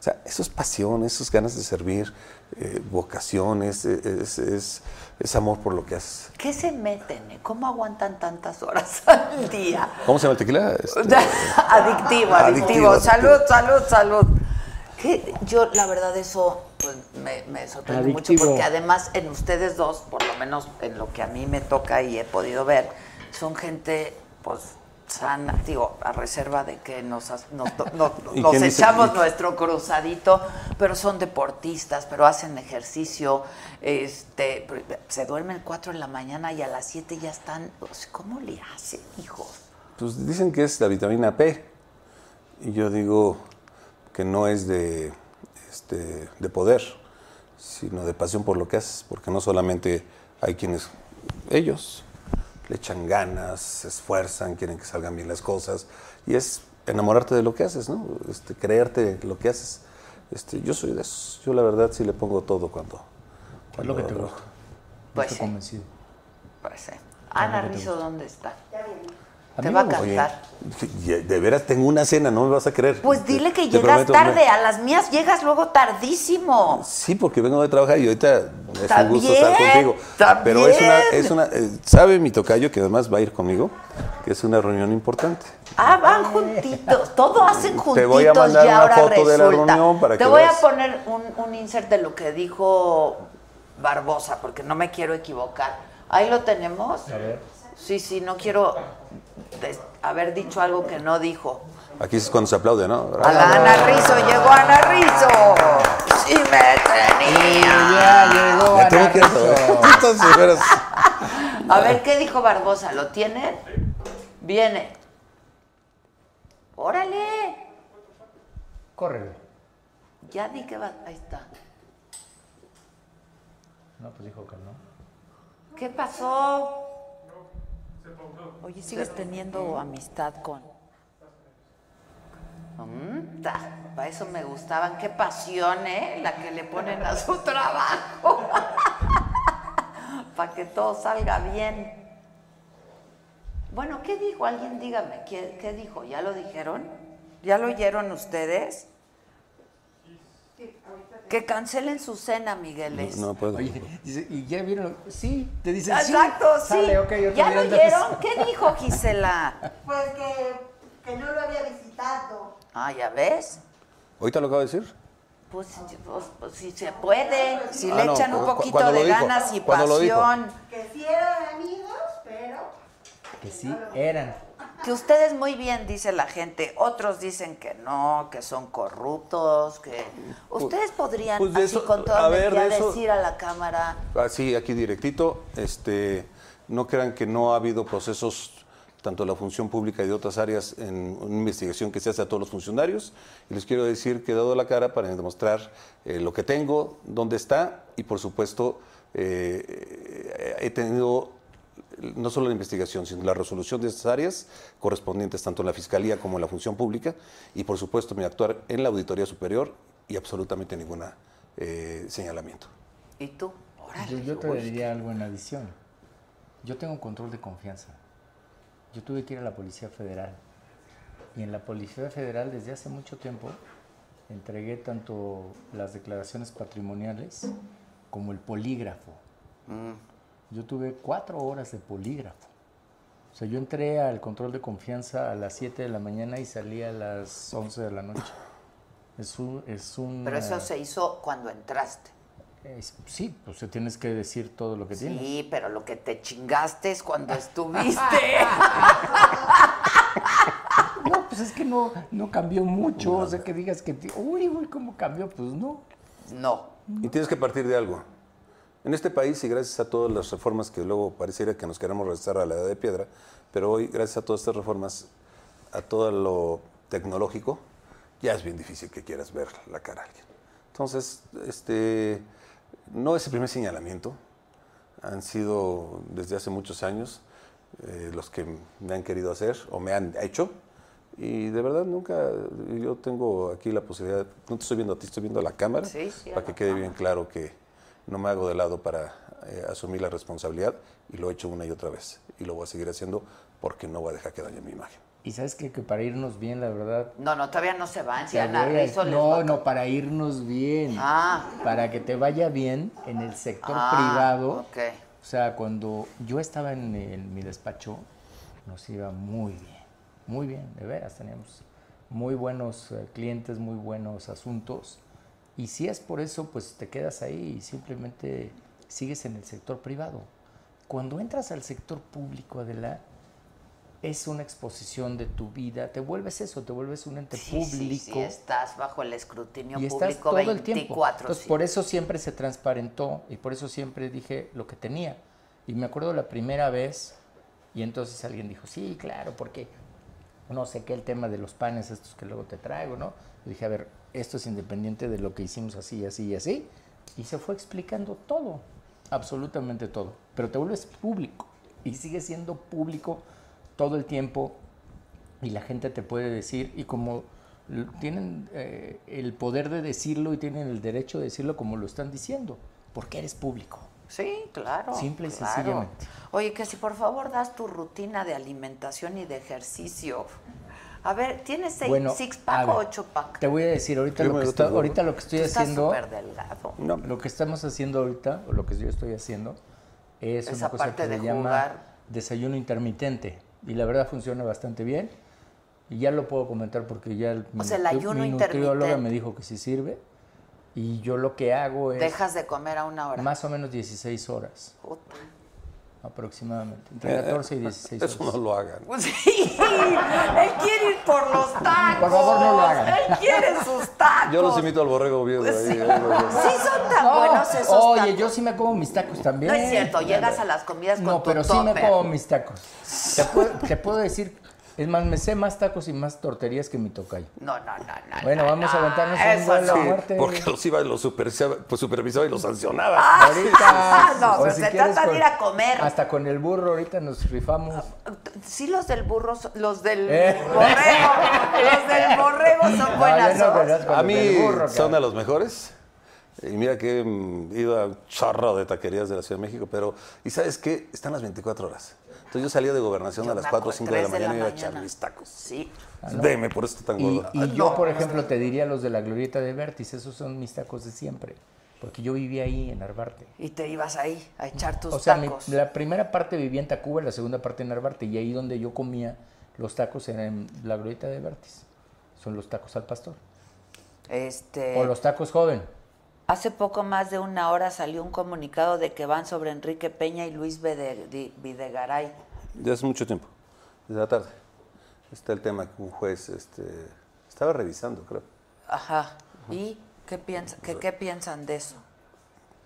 O sea, eso es pasión, eso es ganas de servir, eh, vocación, es, es, es- es amor por lo que haces. ¿Qué se meten? eh? ¿Cómo aguantan tantas horas al día? ¿Cómo se llama el tequila? Este, adictivo, adictivo, Adictivo, Salud, adictivo. salud, salud. Yo, la verdad, eso pues, me, me sorprende mucho porque además en ustedes dos, por lo menos en lo que a mí me toca y he podido ver, son gente, pues, sana, digo, a reserva de que nos, nos, nos- ¿Y nos quién dice- echamos nuestro cruzadito, pero son deportistas, pero hacen ejercicio, este, se duermen 4 de la mañana y a las 7 ya están, pues, ¿cómo le hacen, hijos? Pues dicen que es la vitamina P. Y yo digo que no es de, este, de poder, sino de pasión por lo que haces. Porque no solamente hay quienes, ellos, le echan ganas, se esfuerzan, quieren que salgan bien las cosas. Y es enamorarte de lo que haces, ¿no? Este, creerte lo que haces. Este, yo soy de esos. Yo la verdad sí le pongo todo cuando... Es lo que te cuando- gusta. Pues Estoy sí. convencido. Pues sí. Ana Rizzo, ¿dónde está? A Te va a. Oye, sí, de veras tengo una cena, no me vas a creer. Pues dile que Te llegas tarde. A las mías llegas luego tardísimo. Sí, porque vengo de trabajar y ahorita es un gusto estar contigo. Pero es una, es una, eh, sabe mi tocayo que además va a ir conmigo, que es una reunión importante. Ah, van juntitos. Todo hacen juntitos Te voy a mandar una foto de la resulta. reunión para Te que voy veas. a poner un, un insert de lo que dijo Barbosa, porque no me quiero equivocar. Ahí lo tenemos. A ver. Sí, sí, no quiero haber dicho algo que no dijo. Aquí es cuando se aplaude, ¿no? A la Ana Rizzo, llegó Ana Rizzo. Sí me tenía. Ya llegó Me Ana que A ver, ¿qué dijo Barbosa? ¿Lo tienen? Viene. Órale. Córrele. Ya di que va. Ahí está. No, pues dijo que no. ¿Qué pasó? Oye, ¿sigues teniendo amistad con...? Para eso me gustaban. Qué pasión, ¿eh? La que le ponen a su trabajo. Para que todo salga bien. Bueno, ¿qué dijo? Alguien dígame, ¿qué, qué dijo? ¿Ya lo dijeron? ¿Ya lo oyeron ustedes? Que cancelen su cena, Migueles. no puedo. Oye, dice, ¿y ya vieron? Sí, te dicen sí. Exacto, sí. Sale, otro ¿Ya lo oyeron? ¿Qué dijo Gisela? Pues que, que no lo había visitado. Ah, ¿ya ves? ¿Ahorita lo acabo de decir? Pues, pues, pues, si se puede, si Ah, le no, echan un poquito de dijo, ganas y cuando lo dijo. pasión. Que sí eran amigos, pero Que sí, eran. Que ustedes muy bien, dice la gente. Otros dicen que no, que son corruptos, que... Ustedes podrían, pues de así eso- con a toda ver, de eso- decir a la cámara... Así, aquí directito, este, no crean que no ha habido procesos tanto de la función pública y de otras áreas en una investigación que se hace a todos los funcionarios. Y les quiero decir que he dado la cara para demostrar eh, lo que tengo, dónde está y por supuesto eh, he tenido no solo la investigación, sino la resolución de estas áreas correspondientes tanto en la Fiscalía como en la función pública y por supuesto mi actuar en la Auditoría Superior y absolutamente ningún señalamiento. ¿Y tú? Yo, yo te diría algo en adición. Yo tengo un control de confianza. Yo tuve que ir a la Policía Federal. Y en la Policía Federal desde hace mucho tiempo entregué tanto las declaraciones patrimoniales como el polígrafo. Yo tuve cuatro horas de polígrafo. O sea, yo entré al control de confianza a las 7 de la mañana y salí a las 11 de la noche. Es un... Es un Pero eso se hizo cuando entraste. es- sí, pues tienes que decir todo lo que tienes. Sí, pero lo que te chingaste es cuando estuviste. No, pues es que no, no cambió mucho. O sea, que digas que, uy, uy, ¿cómo cambió? Pues no. no. Y tienes que partir de algo. En este país, y gracias a todas las reformas que luego pareciera que nos queremos regresar a la edad de piedra, pero hoy, gracias a todas estas reformas, a todo lo tecnológico, ya es bien difícil que quieras ver la cara a alguien. Entonces, este, no es el primer señalamiento. Han sido desde hace muchos años eh, los que me han querido hacer o me han hecho. Y de verdad nunca, yo tengo aquí la posibilidad, no te estoy viendo a ti, estoy viendo a la cámara, Sí, sí, a para que quede bien claro que no me hago de lado para eh, asumir la responsabilidad y lo he hecho una y otra vez. Y lo voy a seguir haciendo porque no voy a dejar que dañe mi imagen. Y sabes qué? que para irnos bien, la verdad. No, no, todavía no se van. Si Ana Rizzo no, no, para irnos bien. Ah. Para que te vaya bien en el sector Ah, privado. ok. O sea, cuando yo estaba en, en mi despacho, nos iba muy bien. Muy bien, de veras. Teníamos muy buenos eh, clientes, muy buenos asuntos. Y si es por eso, pues te quedas ahí y simplemente sigues en el sector privado. Cuando entras al sector público, Adela, es una exposición de tu vida. Te vuelves eso, te vuelves un ente Sí, sí, público. sí, estás bajo el escrutinio y estás público todo el tiempo. 24 Entonces, por eso siempre se transparentó y por eso siempre dije lo que tenía. Y me acuerdo la primera vez, y entonces alguien dijo, sí, claro, porque no sé qué, el tema de los panes estos que luego te traigo, ¿no? Y dije, a ver, esto es independiente de lo que hicimos así, así y así. Y se fue explicando todo, absolutamente todo. Pero te vuelves público. y sigue siendo público todo el tiempo y la gente te puede decir y como tienen eh, el poder de decirlo y tienen el derecho de decirlo como lo están diciendo, porque eres público. Sí, claro. Simple y claro. sencillamente. Oye, que si por favor das tu rutina de alimentación y de ejercicio. A ver, ¿tienes seis, Bueno, six pack o ver, ocho pack? Te voy a decir ahorita lo que, tengo. ahorita lo que estoy Tú estás haciendo. súper delgado. No, Lo que estamos haciendo ahorita, o lo que yo estoy haciendo, es Esa una cosa parte que de se llama jugar. desayuno intermitente. Y la verdad funciona bastante bien. Y ya lo puedo comentar porque ya el, O sea, el ayuno mi nutrióloga me dijo que sí sirve. Y yo lo que hago es Dejas de comer a una hora. más o menos 16 horas Puta. Aproximadamente. Entre 14 y 16 horas. Eso no lo hagan. Pues sí, él quiere ir por los tacos. Por favor, no lo hagan. Él quiere sus tacos. Yo los invito al borrego los veo. Sí son tan No, buenos esos Oye, tacos. yo sí me como mis tacos también. No es cierto, llegas a las comidas con No, tu pero sí me como mis tacos. Te puedo, te puedo decir, es más, me sé más tacos y más torterías que mi tocayo. No, no, no, no. Bueno, no, vamos a no, aventarnos un eso a no. muerte. Porque los iba y los supervisaba, pues supervisaba y los sancionaba. Ahorita. No, o pero se quieres trata de ir a comer. Hasta con el burro ahorita nos rifamos. Sí, los del burro, son- los del Eh. borrego, los del borrego son buenas. no, A mí del burro, son de los mejores. Y mira que he ido a un chorro de taquerías de la Ciudad de México, pero ¿y sabes qué? Están las 24 horas. Entonces yo salía de gobernación Yo a las me 4 o acuerdo, 5 de la mañana y iba a echar mis tacos. Sí. Deme, por eso está tan Y, gordo. y yo, no. por ejemplo, te diría los de la glorieta de Vértiz, esos son mis tacos de siempre. Porque yo vivía ahí en Narvarte. Y te ibas ahí a echar tus O sea, mi- tacos. la primera parte vivía en Tacuba, la segunda parte en Narvarte. Y ahí donde yo comía los tacos era en la glorieta de Vértiz. Son los tacos al pastor. Este, O los tacos joven. Hace poco más de una hora salió un comunicado de que van sobre Enrique Peña y Luis Videgaray. Ya hace mucho tiempo, desde la tarde. Está el tema que un juez este, estaba revisando, creo. Ajá. ¿Y qué, piensa, qué piensan de eso?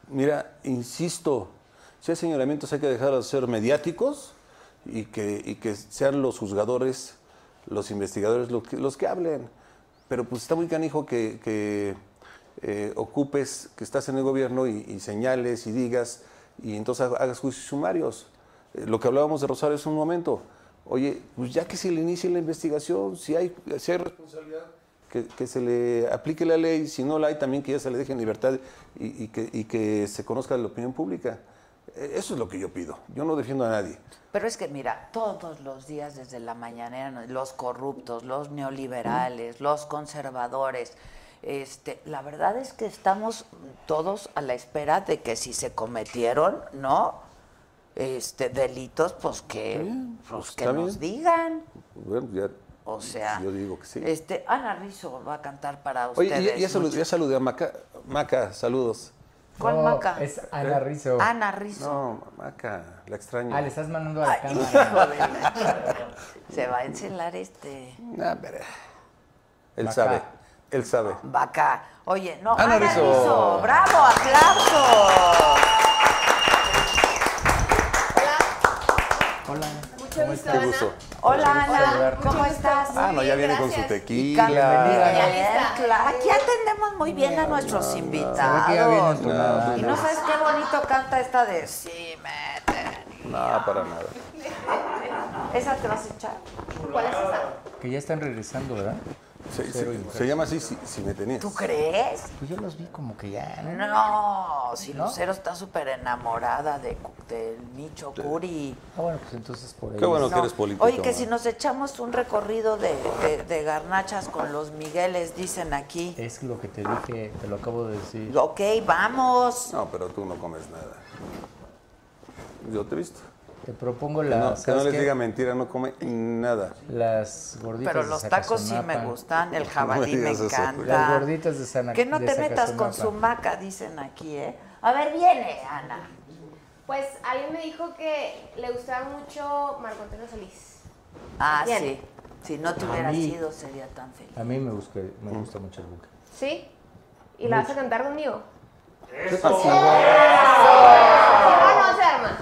Mira, insisto, si hay señalamientos hay que dejarlos de ser mediáticos y que, y que sean los juzgadores, los investigadores los que, los que hablen. Pero pues está muy canijo que, que, eh, ocupes, que estás en el gobierno y, señales y digas y entonces hagas juicios sumarios. Eh, lo que hablábamos de Rosario hace un momento. Oye, pues ya que se le inicie la investigación, si hay, si hay responsabilidad, que, se le aplique la ley, si no la hay, también que ya se le deje en libertad y, que, y que se conozca la opinión pública. Eh, Eso es lo que yo pido. Yo no defiendo a nadie. Pero es que, mira, todos los días desde la mañanera, los corruptos, los neoliberales, los conservadores, este, la verdad es que estamos todos a la espera de que si se cometieron, ¿no? Este, delitos, pues que, pues pues que nos bien. digan. Bueno, ya, O sea, yo digo que sí. este, Ana Rizzo va a cantar para Oye, ustedes. ya, ya saludé, mucho. ya saludé a Maca. Maca, saludos. ¿Cuál No, Maca? Es Ana Rizzo. Ana Rizzo. No, Maca, la extraño. Ah, le estás mandando a la Ay, cámara. hijo de la- Se va a encelar este pero- él Maca. sabe, él sabe. vaca. Oye, no, Ana Ana, Rizzo. Rizzo. Bravo, aplausos. Hola. Mucho gusto, Qué gusto. Hola, Ana. ¿Cómo estás? Ah, no, ya viene con su tequila. Bienvenida. Claro. Aquí atendemos muy bien a nuestros invitados. Y no sabes qué bonito canta esta de Sí, mete. No, para nada. ¿Esa te vas a echar? ¿Cuál es esa? Que ya están regresando, ¿verdad? Se, llama así si, si me tenías. ¿Tú crees? Pues yo los vi como que ya, ¿no? No, si ¿No? Lucero está súper enamorada de, del Micho Curi. Ah, bueno, pues entonces por ahí. Qué bueno que eres político. Oye, que si nos echamos un recorrido de, de- de garnachas con los Migueles, dicen aquí. Es lo que te dije, te lo acabo de decir. Ok, vamos. No, pero tú no comes nada. Yo te he visto. Te propongo Que no, las, que no ¿sabes les qué? diga mentira, no come nada. las gorditas Pero de los tacos sí me gustan, el jabalí me digas eso. encanta. Las gorditas de Sana- Que no te metas con su maca, dicen aquí, ¿eh? A ver, viene, Ana. Pues alguien me dijo que le gustaba mucho Marco Antonio Solís. Ah, Bien. sí. Si no te hubiera mí- sido, sería tan feliz. A mí me gusta, me gusta mucho el buque. ¿Sí? ¿Y la vas a cantar conmigo? Eso. ¿Se arma o no se arma?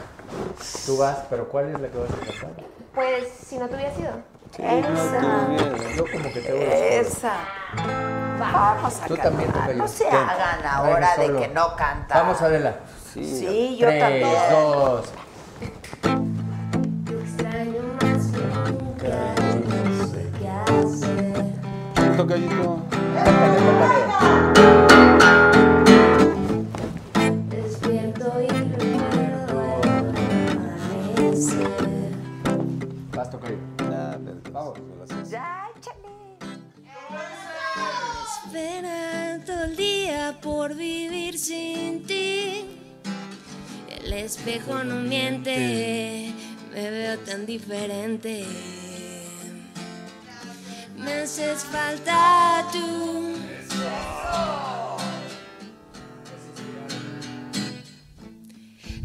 Tú vas, pero ¿cuál es la que vas a cantar? Pues si no te hubiera sido. Sí, esa. No Yo como que Esa. Vamos a Tú cantar. También te no se hagan ahora de que no cantan. Vamos, Adela. Sí, sí yo, yo también. Tres, dos. Esto Todo el día por vivir sin ti. El espejo no miente, me veo tan diferente. Me haces falta tú.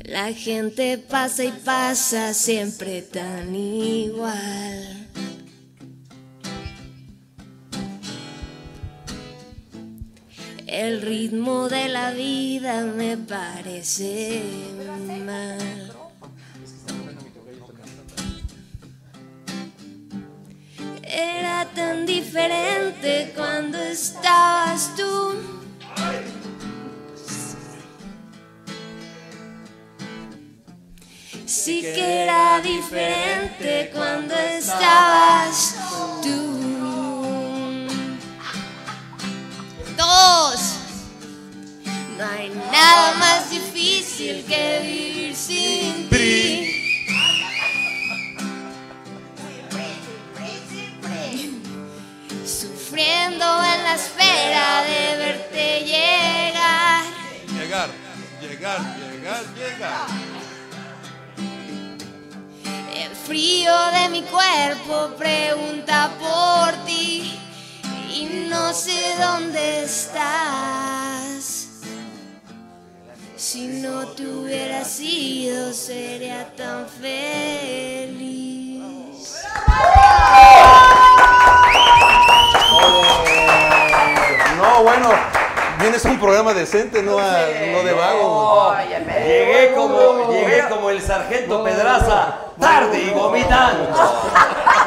La gente pasa y pasa siempre tan igual. El ritmo de la vida me parece mal. Era tan diferente cuando estabas tú. Sí que era diferente cuando estabas tú. Dos. No hay nada más difícil que vivir sin ti. Sufriendo en la espera de verte llegar. Llegar, llegar, llegar, llegar. El frío de mi cuerpo pregunta por ti y no sé dónde estás. Si no te hubiera sido, sería tan feliz. No, bueno, vienes a un programa decente, no, a- no de vago. Llegué como, llegué como el sargento Pedraza, tarde y vomitando.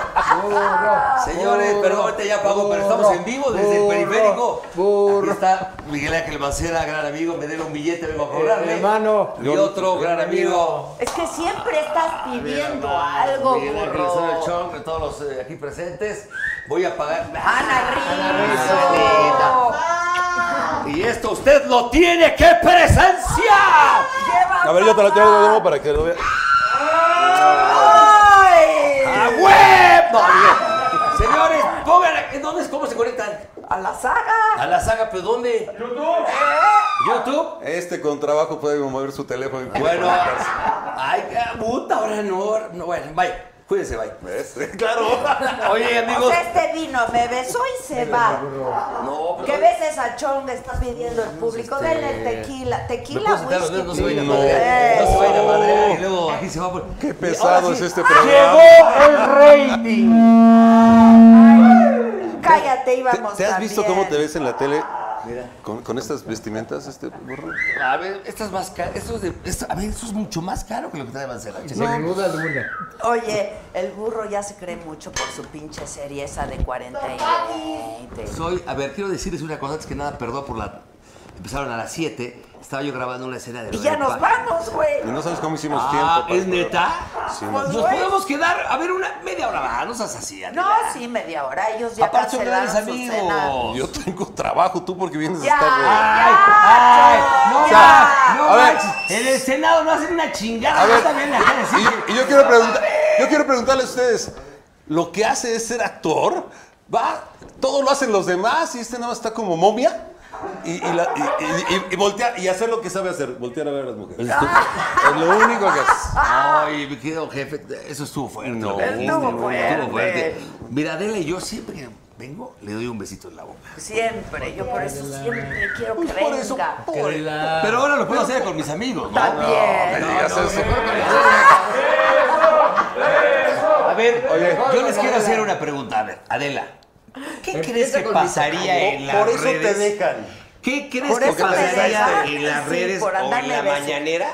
Señores, perdón, ahorita ya pago, pero estamos en vivo desde el periférico. Aquí está Miguel Ángel Mancera, gran amigo, me debe un billete, vengo a cobrarle. hermano. Y otro gran amigo. Es que siempre estás pidiendo algo, Miguel Ángel burro. Chong, de todos los eh, aquí presentes. Voy a pagar. Ana Rizzo. Y esto usted lo tiene que presenciar. A ver, yo te lo te lo debo para que lo vea. ¡Ay! ¡A web! No, bien. Señores, pongan aquí- ¿dónde es? ¿Cómo se conectan? A la saga. A la saga, pero ¿dónde? YouTube. ¿YouTube? Este con trabajo puede mover su teléfono. y Bueno, ay, qué puta, ahora no, no, bueno, vaya, cuídense, vaya. ¿Ves? Claro. Oye, O amigos, sea, este vino me besó y se va. no, pero... ¿Qué veces a Chong está pidiendo el público? Denle tequila. ¿Me Tequila, whisky. No se vayan a No. madrear. No se vayan a madrear y luego aquí se va por... Qué pesado ahora es sí, este programa. Llegó el rating. Cállate, ¿Te, íbamos te has visto también. cómo te ves en la tele con, con estas vestimentas, este burro? A ver, esta es más cara. Esto es de, esto- a ver, eso es mucho más caro que lo que trae Mancera. Sin duda alguna. Oye, el burro ya se cree mucho por su pinche serie esa de 40 y 20. Soy, a ver, quiero decirles una cosa, antes que nada, perdón por la... Empezaron a las 7, estaba yo grabando una escena de... Y ya nos vamos, güey. Y no sabes cómo hicimos Ah, tiempo. para- ¿es neta? Sí, Pues, Nos podemos quedar, a ver, una media hora más, no seas así, No, Adela. sí, media hora. Ellos ya Aparte son grandes amigos. cena. Yo tengo trabajo, tú porque vienes Ya. a estar... ¡Ay! ¡Ay! ¡No, ya. ya, no A ver. En el Senado no hacen una chingada. A ver, Yo también le voy a decir y, y yo quiero preguntar, yo quiero preguntarles a ustedes, ¿lo que hace es ser actor? ¿Va? Todo lo hacen los demás y este nada más está como momia. Y, y, la- y- y- y- y voltear y hacer lo que sabe hacer, voltear a ver a las mujeres. Es lo único que hace. Ay, mi querido jefe, eso estuvo fuerte. No. Estuvo estuvo fuerte. Mira, Adela y yo siempre que vengo le doy un besito en la boca. Siempre, yo por eso siempre quiero que Pues por eso, venga. por- Pero ahora lo puedo hacer con mis amigos, ¿no? También. me digas eso. A ver, Oye. yo les quiero hacer una pregunta. A ver, Adela, ¿qué crees que pasaría en las Por eso redes? te dejan. ¿Qué crees Por que pasaría en las Sí, redes por o en la beso. mañanera?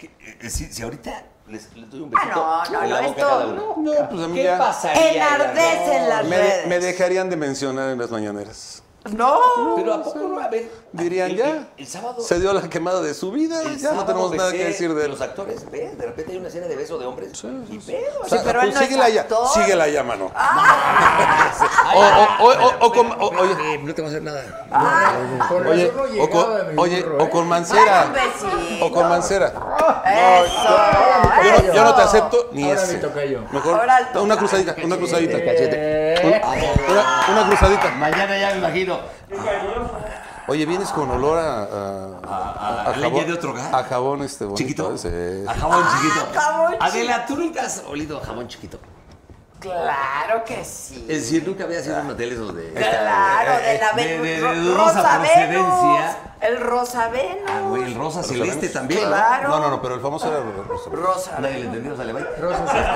Eh, si, si ahorita les, les doy un Ah, besito no, no, en la no, boca esto- cada uno. No, pues a mí ¿Qué ya. pasaría? en las redes? Enardece en las Me, redes. me dejarían de mencionar en las mañaneras. No. Pero ¿a poco no? A ver. Dirían el- ya. El, el sábado. Se dio la quemada de su vida, ya no tenemos nada que decir de él. Los actores, ve, de repente hay una escena de beso de hombres. Y pedo. O sea, pero él pues no es síguela ya, actor. síguela ya, mano. Ay, O- ay, o- o- o con- oye. No te va a hacer nada. Con Oye, o con, oye, burro, o ¿eh? con Mancera. O con Mancera. Eso. Yo no, yo no te acepto ni Ahora ese. me toca yo. Mejor Ahora una cruzadita, una cruzadita. Eh, Una, una cruzadita. Mañana ya me imagino. Oye, vienes con olor a, a, a leña de otro hogar. A jabón este bonito. Chiquito. ese. A jabón chiquito. jabón Adela, ¿tú nunca has olido a jabón chiquito? Claro que sí. Es decir, nunca había sido un hotel esos de. Claro, de la de- de- de Ro- dudosa Rosa procedencia. Venus. El Rosa Venus. Ah, güey, el rosa celeste también. Claro. No, no, no, pero el famoso era rosa. Rosa Nadie le entendió, sale, bye. Rosa celeste.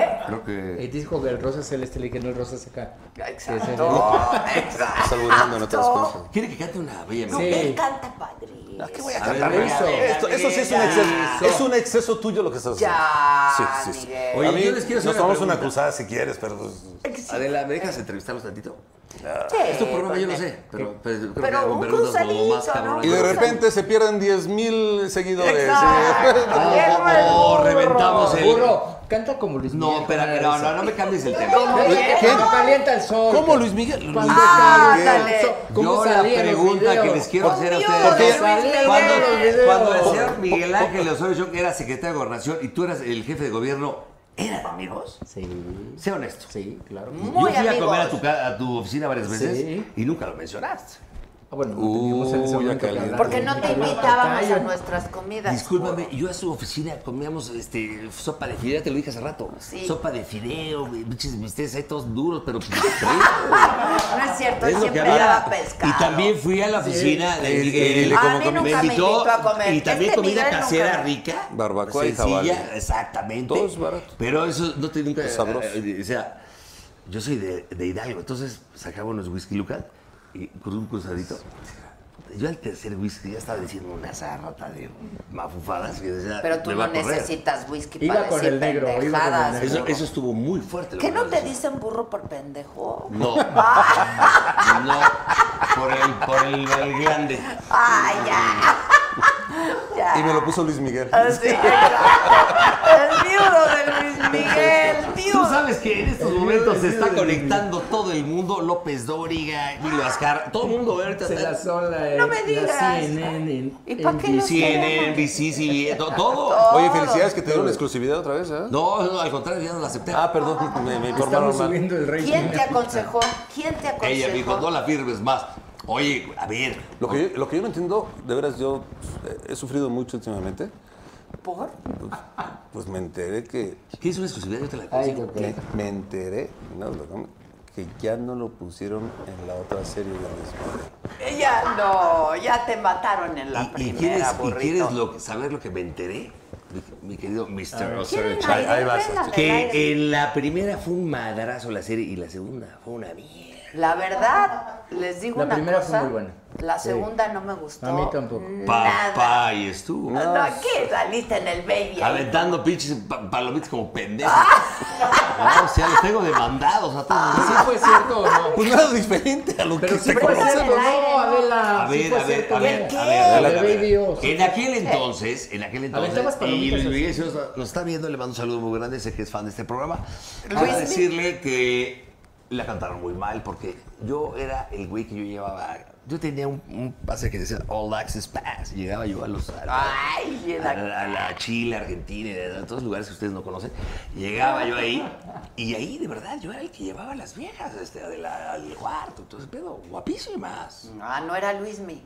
¿Eh? Creo que. Y dijo que el rosa celeste le dije no el rosa seca. Exacto. Estás albureando, no te das cuenta. ¿Quiere que cante una bella No, melodía? él canta padre. ¿Qué voy a A ver, cantar? venga, Eso. Esto, eso sí es un exceso. Es un exceso tuyo lo que estás haciendo. Ya, Sí, sí, sí. Oye, a mí yo les quiero hacer nos una tomamos una cruzada si quieres, pero pues, Adela, ¿me dejas entrevistarlos tantito? Sí, Es tu programa, yo lo pues, sé, pero, pero creo Pero que un como ¿no? Y de repente se pierden 10 mil seguidores. Exacto. Llegó el O burro. reventamos el. Burro, canta como Luis Miguel. No, espera, con no, no, no me cambies el tema. ¿Cómo calienta el sol. ¿Cómo Luis Miguel? Cuando Ah, calienta el ándale. sol. ¿Cómo Yo la pregunta que les quiero hacer a ustedes. Cuando, cuando el señor Miguel Ángel Osorio Chong era secretario de Gobernación y tú eras el jefe de gobierno, ¿eran amigos? Sí, Sé honesto. sí, claro. Yo Muy fui a comer a tu, a tu oficina varias veces Sí. y nunca lo mencionaste. Ah, bueno, no teníamos en ese momento que Porque no te invitábamos a nuestras comidas. Discúlpame, yo a su oficina comíamos este, sopa de fideo, te lo dije hace rato. Sí. Sopa de fideo, güey, pinches bisteces ahí todos duros, pero pues. No es cierto, Es siempre había. daba pescado. Y también fui a la oficina de como me invitó, a comer. Y también Este comida casera rica. Barbacoa y sencilla, jabalí. exactamente. Todo es barato. Pero eso no te nunca. Sabroso. eh, O sea, yo soy de, de Hidalgo, entonces sacaba unos whisky Lucas y con un cruzadito. Yo al tercer whisky ya estaba diciendo una zarrata de mafufadas que decía, Pero tú "Me va no a correr". necesitas whisky Iba para con decir el negro, iba con el pendejadas. negro. Eso, estuvo muy fuerte. ¿Qué que no te dicen burro por pendejo? No. no. Por el, por el, el glande. ¡Ay, ya! Ya. Y me lo puso Luis Miguel. Así, exacto. El viudo de Luis Miguel, Tú viudo. sabes que en estos momentos se está conectando todo el mundo. López Dóriga, Emilio Azcar, todo el mundo ahorita Se la la, No me la digas. CNN en, ¿Y pa' qué CNN, NBC, CBS, to- todo. Oye, felicidades que te dieron la exclusividad otra vez, ¿eh? No, no, al contrario, ya no la acepté. Ah, perdón, me, me informaron Estamos mal. subiendo el rating. ¿Quién te aconsejó? ¿Quién te aconsejó? Ella me dijo, no la firmes más. Oye, a ver. Lo que, yo, lo que yo no entiendo, de veras, yo eh, he sufrido mucho últimamente. ¿Por? Pues me enteré que. ¿Quieres una exclusividad? Yo te la Ay, consigo. doctor. Me enteré no, no, que ya no lo pusieron en la otra serie de Luis Miguel. Ya no, ya te mataron en la ¿Y, y primera, quieres, y quieres lo- saber lo que me enteré? Mi, mi querido Mr. ¿Quieren Osorio Chong? Ahí- vas, Que en la primera fue un madrazo la serie y la segunda fue una mierda. La verdad, les digo La una primera cosa. fue muy buena. La Sí. segunda no me gustó. A mí tampoco. Nada. Papá, y estuvo. No, ¿qué? Saliste en el baby. Aventando pinches pa- palomitas como pendejos. No, o sea, los tengo demandados a todos. ¿Sí fue cierto o no? Pues nada diferente a lo Pero que sí se conoce. no, Adela. A sí ver, fue a ver, a ver, a ver, a ver, a ver. En aquel entonces, en aquel entonces, y Luis. Miguel nos, está viendo, le mando un saludo muy grande, sé que es fan de este programa. Luis Quiero Mi- decirle que la cantaron muy mal porque yo era el güey que yo llevaba. Yo tenía un, un pase que decía All Access Pass. y Llegaba yo a los. A la, Ay, a la- a la Chile, Argentina, y a todos los lugares que ustedes no conocen. Llegaba yo ahí. Y ahí, de verdad, yo era el que llevaba a las viejas este, de la- al cuarto. Entonces, pedo, guapísimas. Ah, no era Luismi.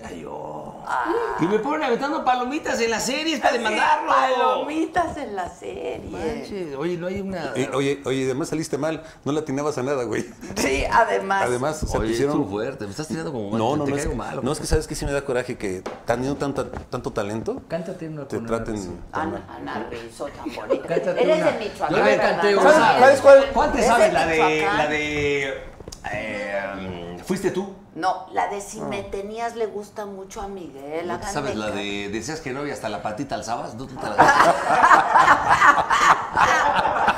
Era yo. Ah. Y me ponen aventando palomitas en las series para demandarlo. Palomitas en la serie. Manches, Oye, no hay una. Y, oye, oye, además saliste mal, no le atinabas a nada, güey. Sí, además. Además, se Oye, pusieron. fuerte. Me estás tirando como mal. No, no, te no es, caigo mal. ¿o no, es que sabes que sí me da coraje que teniendo tanto, tanto talento, Cántate una te traten Ana. Ana, Rizzo, tan bonita. Cántate Eres una. de Michoacán. Yo le canté una. ¿Sabes cuál? ¿Cuál te ¿Es sabes? La de. La de. eh, ¿Fuiste tú? No, la de si me tenías le gusta mucho a Miguel. ¿No te hagan sabes la de. Decías que no y hasta la patita alzabas? ¿No tú te la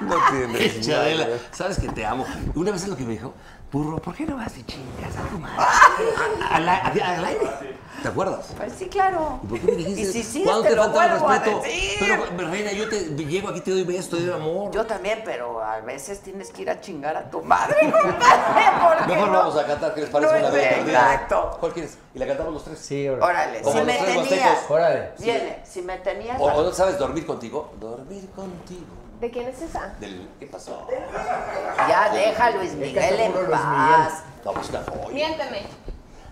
No, tienes madre. sabes que te amo. Una vez es lo que me dijo, burro, ¿por qué no vas y chingas a tu madre? A- Al aire. ¿Te acuerdas? Pues sí, claro. ¿Y por qué me dijiste? Y si sí, ¿Cuándo te te lo falta el vuelvo a respeto? decir. Pero, reina, yo te llego aquí, te doy beso, te doy amor. Yo también, pero a veces tienes que ir a chingar a tu madre, compadre. ¿por qué Mejor no? vamos a cantar, ¿qué les parece? No una vez exacto. ¿Cuál quieres? ¿Y la cantamos los tres? Sí, órale. Órale, Como si los me tres tenías. Órale. Viene, si me tenías. ¿O, o no sabes dormir contigo? Dormir contigo. ¿De quién es esa? Del, ¿Qué pasó? Ya deja a Luis Miguel en paz. No, pues. Miénteme.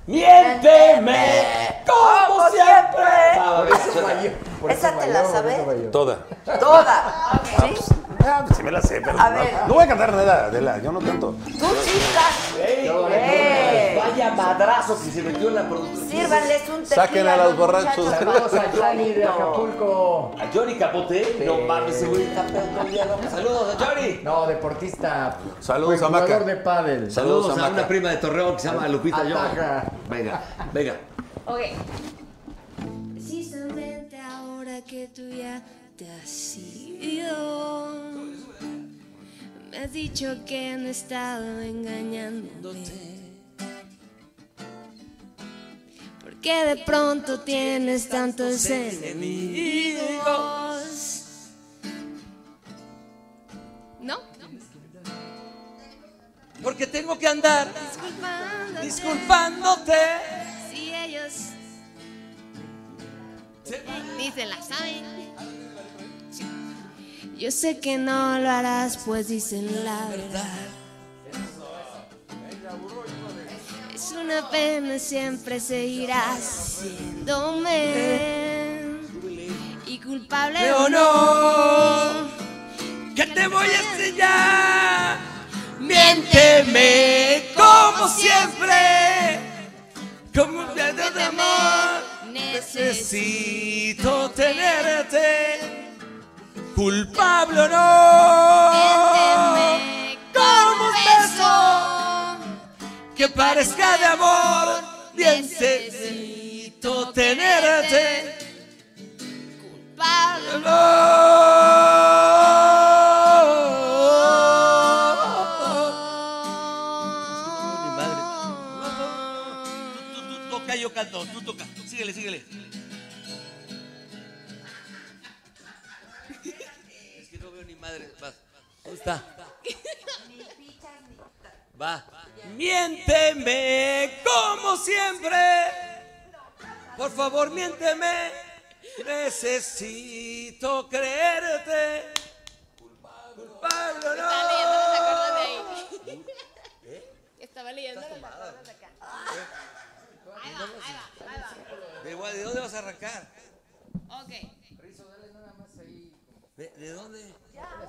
¡Miénteme! ¡Como siempre! Ah, eso falló. por ¿Esa eso te la falló, por sabes? falló. Toda. Toda. ¿Sí? Ah, pues sí me la sé, pero A no, ver. no voy a cantar nada, Adela, yo no canto. Tú chicas. ¡Eh! Vaya madrazo que se metió en la producción. Sírvanles un tequila. Saquen a los los borrachos. muchachos, Saludos a Johnny de. Acapulco. A Johnny Capote. No mames, ese güey está pedo todo el día, loco. Saludos a Johnny. No, deportista. Saludos a Maca. jugador de pádel. Saludos, Saludos a a, Maca. una prima de Torreón que se llama Lupita. Johnny. Venga, venga. Ok. Precisamente ahora que tú ya te has ido, me has dicho que han estado engañándote. Porque de pronto tienes tantos enemigos. Porque tengo que andar Disculpándote. disculpándote. Si ellos ni se la saben. Yo sé que no lo harás, pues dicen la verdad. Es una pena, siempre seguirás siéndome. Y culpable o no. Que te voy a enseñar. Miénteme como siempre. Como un pedazo de amor. Necesito tenerte. Culpable o no. Miénteme Como un beso. Que parezca de amor. Necesito tenerte. culpable. Necesito creerte. Culpable o no. Estaba leyendo los acordes de ahí. Estaba leyendo los acordes de acá. Ahí va, ahí va, ahí va. ¿De, ¿De dónde vas a arrancar? Ok, ¿De, de dónde?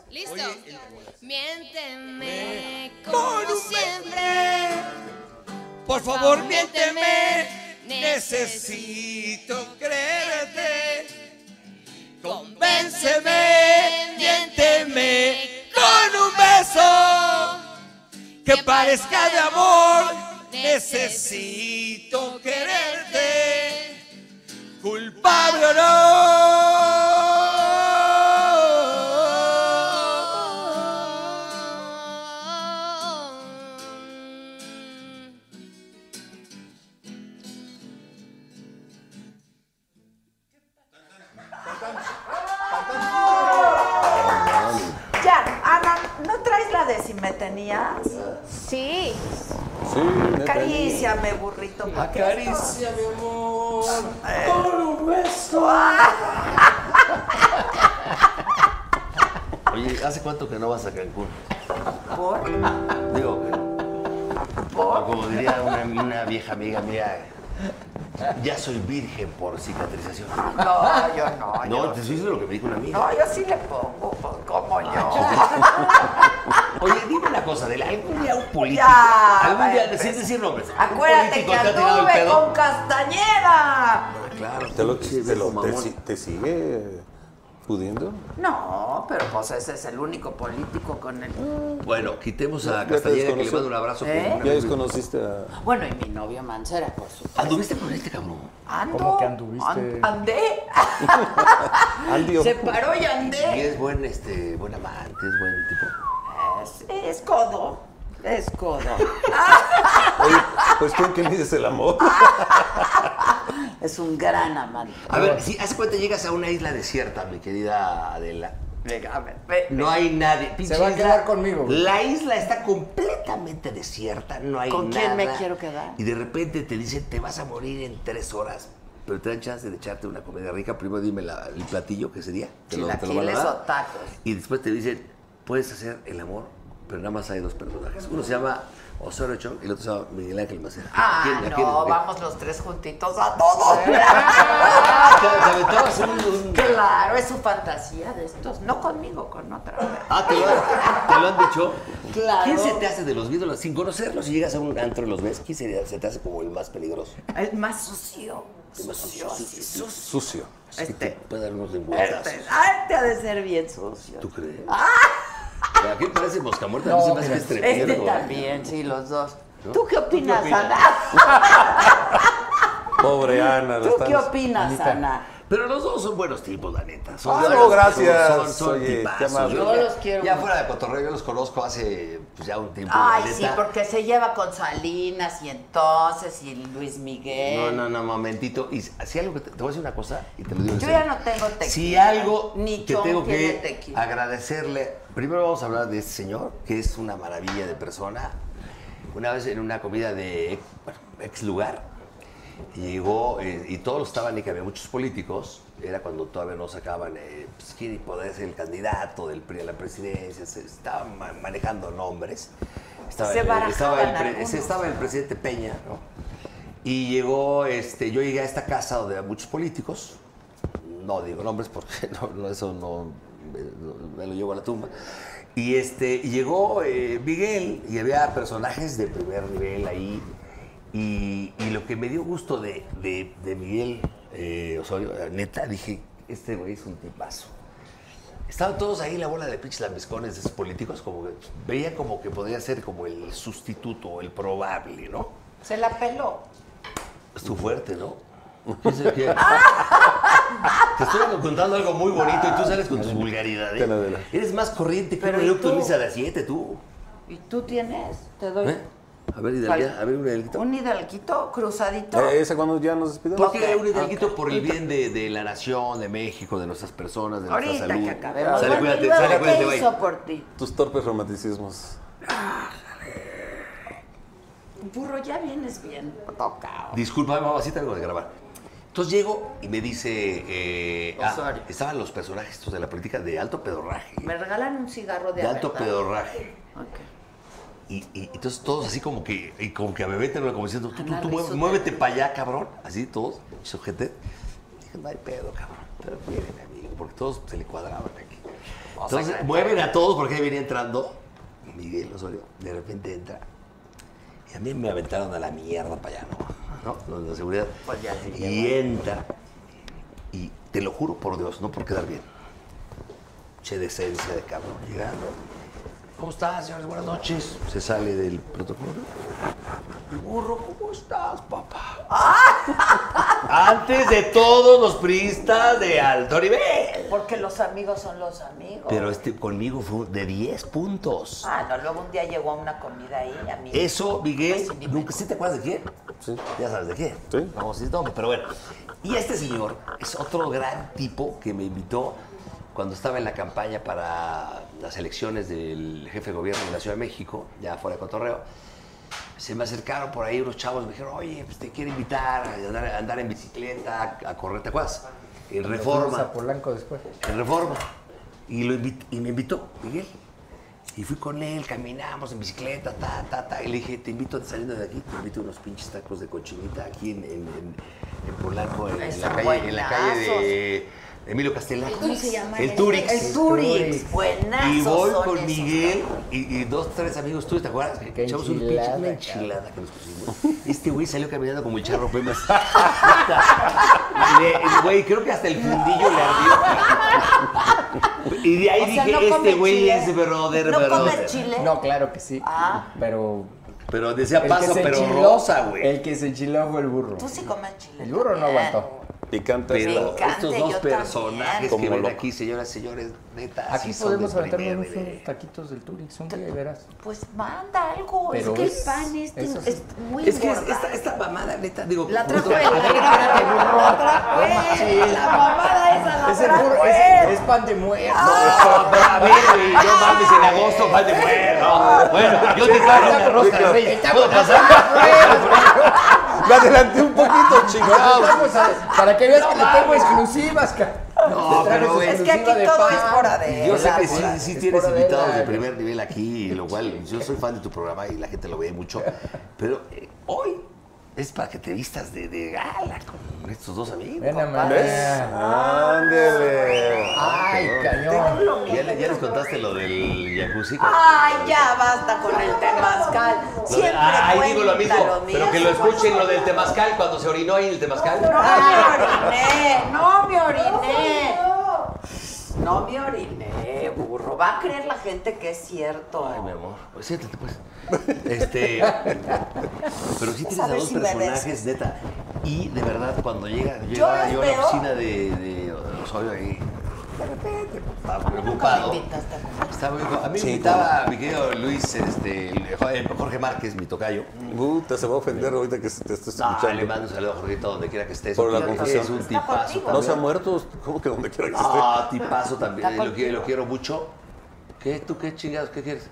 listo. Oye, el- Miénteme como siempre. Por favor, miénteme. Necesito amiga. no, yo sí le pongo, pues, como yo. Oye, dime una cosa, de algún día un político, Ya, algún día, pues. sin decir nombres, Acuérdate que anduve con Castañeda. Claro, Te, lo, te, te te sigue ¿Pudiendo? No, pero pues ese es el único político con el... Bueno, quitemos a Ya Castañeda, que le mando un abrazo. ¿Eh? Ya desconociste a... Bueno, y mi novio Mancera, por supuesto. ¿Anduviste con este cabrón? Ando. ¿Cómo que anduviste? An- andé. Andio. Se paró y Y andé. es buen, este, buen amante, es buen tipo. Es, es codo. Es codo. Oye, pues ¿quién que mides el amor? Es un gran amante. A ver, si hace cuenta llegas a una isla desierta, mi querida Adela. Venga, a ver, ve- No hay nadie. pinche va a isla. quedar conmigo, güey. La isla está completamente desierta, no hay ¿Con nada. quién me quiero quedar? Y de repente te dicen, te vas a morir en tres horas. Pero te dan chance de echarte una comida rica. Primero dime la- el platillo que sería. Te lo- te lo van a Chilaquiles dar. o tacos. Y después te dicen, puedes hacer el amor, pero nada más hay dos personajes. Uno se llama Osorio Chong y el otro se llama Miguel Ángel Macera. Ah, ¿A quién- no, vamos los tres juntitos a todos. Ah, Claro, es su fantasía de estos. No conmigo, con otra. Ah, ¿te lo, te lo han dicho? Claro. ¿Quién se te hace de los ídolos? Sin conocerlos, si llegas a un antro y los ves, ¿quién se, se te hace como el más peligroso? El más sucio. El más Sucio, sucio, sucio. sucio. Este. te puede dar unos lengüetazos. Este, ay, te ha de ser bien sucio. ¿Tú crees? Ah. Pero aquí parece mosca muerta, a mí se me hace que es Este tremendo. ¿eh? también, sí, los dos. ¿No? ¿Tú qué opinas, opinas? Ana? Pobre Ana. la ¿Tú qué opinas, Ana? Pero los dos son buenos tipos, la neta. Son Ah, buenos, no, gracias. Son, son Oye, tipazos. qué. Yo los quiero Ya fuera de cotorreo, yo los conozco hace pues, ya un tiempo. la Ay, sí, neta. porque se lleva con Salinas y entonces y Luis No, Miguel. no, no, momentito. Y si algo que te, te voy a decir una cosa y te lo digo en Yo serio. ya no tengo tequila. Si algo Ni que Chon tengo tiene que tequila. agradecerle, primero vamos a hablar de este señor, que es una maravilla de persona. Una vez en una comida de bueno, ex lugar, llegó eh, y todos estaban y que había muchos políticos. Era cuando todavía no sacaban eh, pues, quién podía ser el candidato del PRI a la presidencia. Se estaban ma- manejando nombres. Estaba, Se el- barajaban estaba el, estaba el presidente Peña, ¿no? Y llegó, este, yo llegué a esta casa donde había muchos políticos. No digo nombres porque no, no, eso no me, lo llevo a la tumba. Y este, llegó eh, Miguel y había personajes de primer nivel ahí. Y, y lo que me dio gusto de, de- de Miguel eh, Osorio, neta, dije, este güey es un tipazo. Estaban todos ahí, la bola de pinches lambiscones de esos políticos, como que veía como que podía ser como el sustituto el probable, ¿no? Se la peló. Estuvo fuerte, ¿no? Te estoy contando algo muy bonito y tú sales con tus vulgaridades. Dale. Eres más corriente que Pero un ¿y eructo tú? de misa de a siete, tú. ¿Y tú tienes? Te doy ¿Eh? A ver, Hidalguita, a ver, un hidalguito. un hidalguito cruzadito. Eh, ¿Esa cuando ya nos despidamos? ¿Por qué Ok, un hidalguito por el bien de, de la nación, de México, de nuestras personas, de nuestra Ahorita salud? que acabemos. Sale, Bueno, cuídate, ¿y luego sale, cuídate, ¿Qué hizo por ti? Tus torpes romanticismos. Burro, ya vienes bien tocado. Disculpa, mamá, así tengo de grabar. Entonces llego y me dice, eh, ah, Osorio. estaban los personajes estos de la política de alto pedorraje. Me regalan un cigarro de De alto Aberta. pedorraje. Ok. Y, y entonces todos así como que, y como que a bebé te lo como diciendo, tú, tú, tú, mueve- Risotto. muévete para allá, cabrón. Así todos, sujete. Dije, no hay pedo, cabrón. Pero miren, amigo, porque todos se le cuadraban aquí. Entonces, mueven a todos porque ahí venía entrando Miguel Osorio. De repente entra. Y a mí me aventaron a la mierda para allá, ¿no? ¿No? De seguridad. Pues ya sí y entra. Y te lo juro por Dios, no por quedar bien. Che decencia de cabrón, llegando. ¿Cómo estás, señores? Buenas noches. Se sale del protocolo. Burro, ¿cómo estás, papá? Antes de todos los priistas de alto nivel. Porque los amigos son los amigos. Pero este conmigo fue de 10 puntos. Ah, no, luego un día llegó a una comida ahí, a mí. Eso, Miguel, ¿nunca sí te acuerdas de quién? Sí. Ya sabes de quién. Sí. Vamos a decir nombre, pero bueno. Y este señor es otro gran tipo que me invitó cuando estaba en la campaña para las elecciones del jefe de gobierno de la Ciudad de México, ya fuera de Cotorreo. Se me acercaron por ahí unos chavos, me dijeron, oye, pues te quiero invitar a andar, a andar en bicicleta, a correr, ¿te acuerdas? En Reforma. a Polanco después. En Reforma. Y, lo invit- y me invitó, Miguel. Y fui con él, caminamos en bicicleta, ta, ta, ta. Y le dije, te invito saliendo de aquí, te invito a unos pinches tacos de cochinita aquí en, en, en- en Polanco, en, en la calle, en la calle de, Emilio Castela. ¿Cómo se llama El? Turix. El Turix, buenazo. Y voy son con Miguel y, y dos, tres amigos tuyos, ¿te acuerdas? Echamos un pinche, una enchilada que nos pusimos. Este güey salió caminando como el charro Pemas. Le- Güey, creo que hasta el fundillo le ardió. Y de ahí O sea, dije, no este güey es brother, ¿No brother. comes chile? No, claro que sí. Ah. Pero. Pero decía el paso, pero enchiló- rosa, güey. El que se enchiló fue el burro. Tú sí comes chile. El burro no también. Picante. Pero Picante, estos dos personajes Como que ven aquí, señoras y señores, neta, Aquí sí podemos de aventarnos unos taquitos del Turix un día y verás. Pues manda algo. Pero es que es- el pan este sí. es muy Es que es- esta, esta mamada, neta, digo. La trajo el La trajo él. La mamada esa la Es el trajo burro, él. es, es pan de muerto. A ver, güey, no mames, en agosto, pan de muerto. Bueno, yo te traigo una rosca de reyes. ¿Puedo pasar? Me adelanté un poquito, chingados. Vamos a- para que veas que le tengo exclusivas, ca- No, pero, Es que aquí todo pan. es por Adela. Yo sé que sí, tienes invitados de primer nivel aquí, lo cual yo soy fan de tu programa y la gente lo ve mucho. Pero eh, hoy es para que te vistas de, de gala con estos dos amigos. Ven nada más. Ándele. Ay, cañón. ¿Ya, le- ya les contaste lo del jacuzzi? Ay, ya basta con el temazcal. Lo de- Siempre Ay, digo lo mismo, cuenta pero que lo mismo. escuchen lo del temazcal cuando se orinó ahí en el temazcal. No me oriné, no me oriné. No me oriné, burro. Va a creer la gente que es cierto. Ay, mi amor, pues siéntate pues. Este, pero sí tienes a dos si personajes, neta. Y de verdad, cuando llega, Yo llegaba los yo a la oficina de, de Osorio ahí, de repente, pues, estaba preocupado. Estaba muy- a mí me invitaba mi querido Luis, este, Jorge Márquez, mi tocayo. Puta, se va a ofender ahorita que te estés Ah, escuchando. le mando un saludo a Jorgito donde quiera que estés. Por la Es confusión. un Está tipazo. ¿No se ha muerto? ¿Cómo que donde quiera que esté? Ah, tipazo también. Está Lo quiero, lo contigo. quiero mucho. ¿Qué? ¿Tú qué chingados? ¿Qué quieres?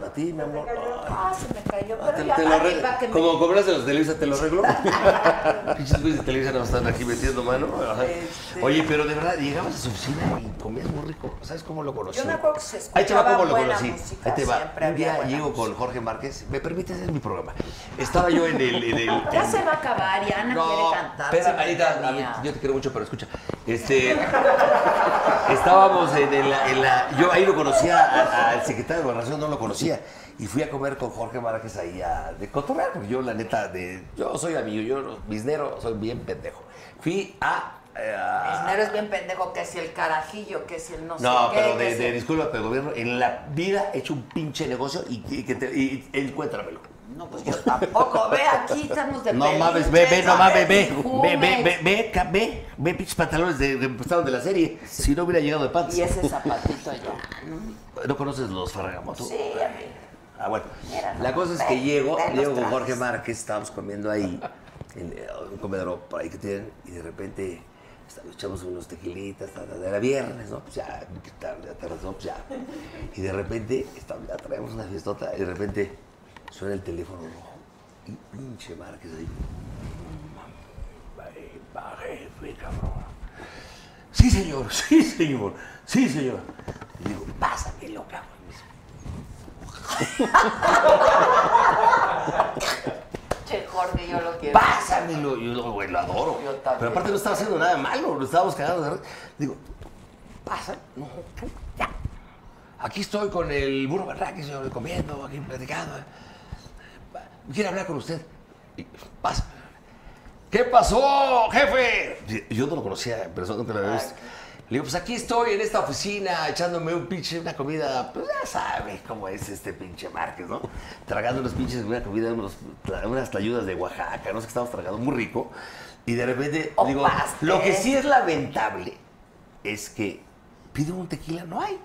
A ti, mi amor. Ah, se me cayó, Ah, pero te, ya te lo arriba arreglo. que me... Como cobras de los Televisa, te lo arreglo. Pinches güeyes de Televisa nos están aquí metiendo mano. Este- Oye, pero de verdad, llegabas a su oficina y comías muy rico. ¿Sabes cómo lo conocí? Yo me acuerdo que se Ahí te va cómo lo conocí. música, Ahí te va. Un día llego con Jorge Márquez. ¿Me permites? Es mi programa. Estaba yo en el... En el Ya en- se va a acabar y Ana quiere cantar. Anita, a mí- tenía. yo te quiero mucho, pero escucha. Este, estábamos en, el- en la, yo ahí lo conocía, al secretario de Gobernación no lo conocía. Y fui a comer con Jorge Márquez ahí a, de cotorrear, porque yo la neta, de, yo soy amigo, yo no- biznero, soy bien pendejo. Fui a... eh, Cisnero es bien pendejo, que si el carajillo, que si el no, no, sé qué. pero que de, de disculpa, pero gobierno, en la vida he hecho un pinche negocio y, y que te, y- y encuéntramelo. No, pues yo tampoco. Ve, aquí estamos de No mames, ve, ve, no mames, ve, ve, ve, ve, ve, ve, ve, pinches pantalones de, de, estaban de la serie. Si no hubiera llegado de pants. Y ese zapatito allá. ¿No conoces los Ferragamoto? Sí, amigo. Ah, bueno. Mira, La cosa es que llego, llego con. Jorge Márquez, estábamos comiendo ahí, en eh, un comedor por ahí que tienen, y de repente echamos unos tequilitas, ta, ta, ta, era viernes, ¿no? Pues ya, tarde, tarde, ¿no? Pues ya. Y de repente, está- traemos una fiestota, y de repente suena el teléfono rojo. Y pinche Márquez ahí. Va, jefe, cabrón. Sí, señor, sí, señor, sí, señor. Y digo, pásamelo, cabrón. Che, Jorge, yo lo quiero. Pásamelo. Yo lo, güey, lo adoro. Yo también. Pero aparte no estaba haciendo nada malo, lo estábamos cagando. Digo, pasa, no, ya. Aquí estoy con el burro Barraque, señor, comiendo, aquí platicando. Quiere hablar con usted. Y, pasa. ¿Qué pasó, jefe? Yo no lo conocía, en persona nunca lo había visto. Le digo, pues aquí estoy en esta oficina echándome un pinche, una comida, pues ya sabes cómo es este pinche Márquez, ¿no? Tragando unos pinches, una comida, unos, unas tlayudas de Oaxaca, no sé qué estamos tragando, muy rico. Y de repente, digo, pastel. lo que sí es lamentable es que pido un tequila, no hay.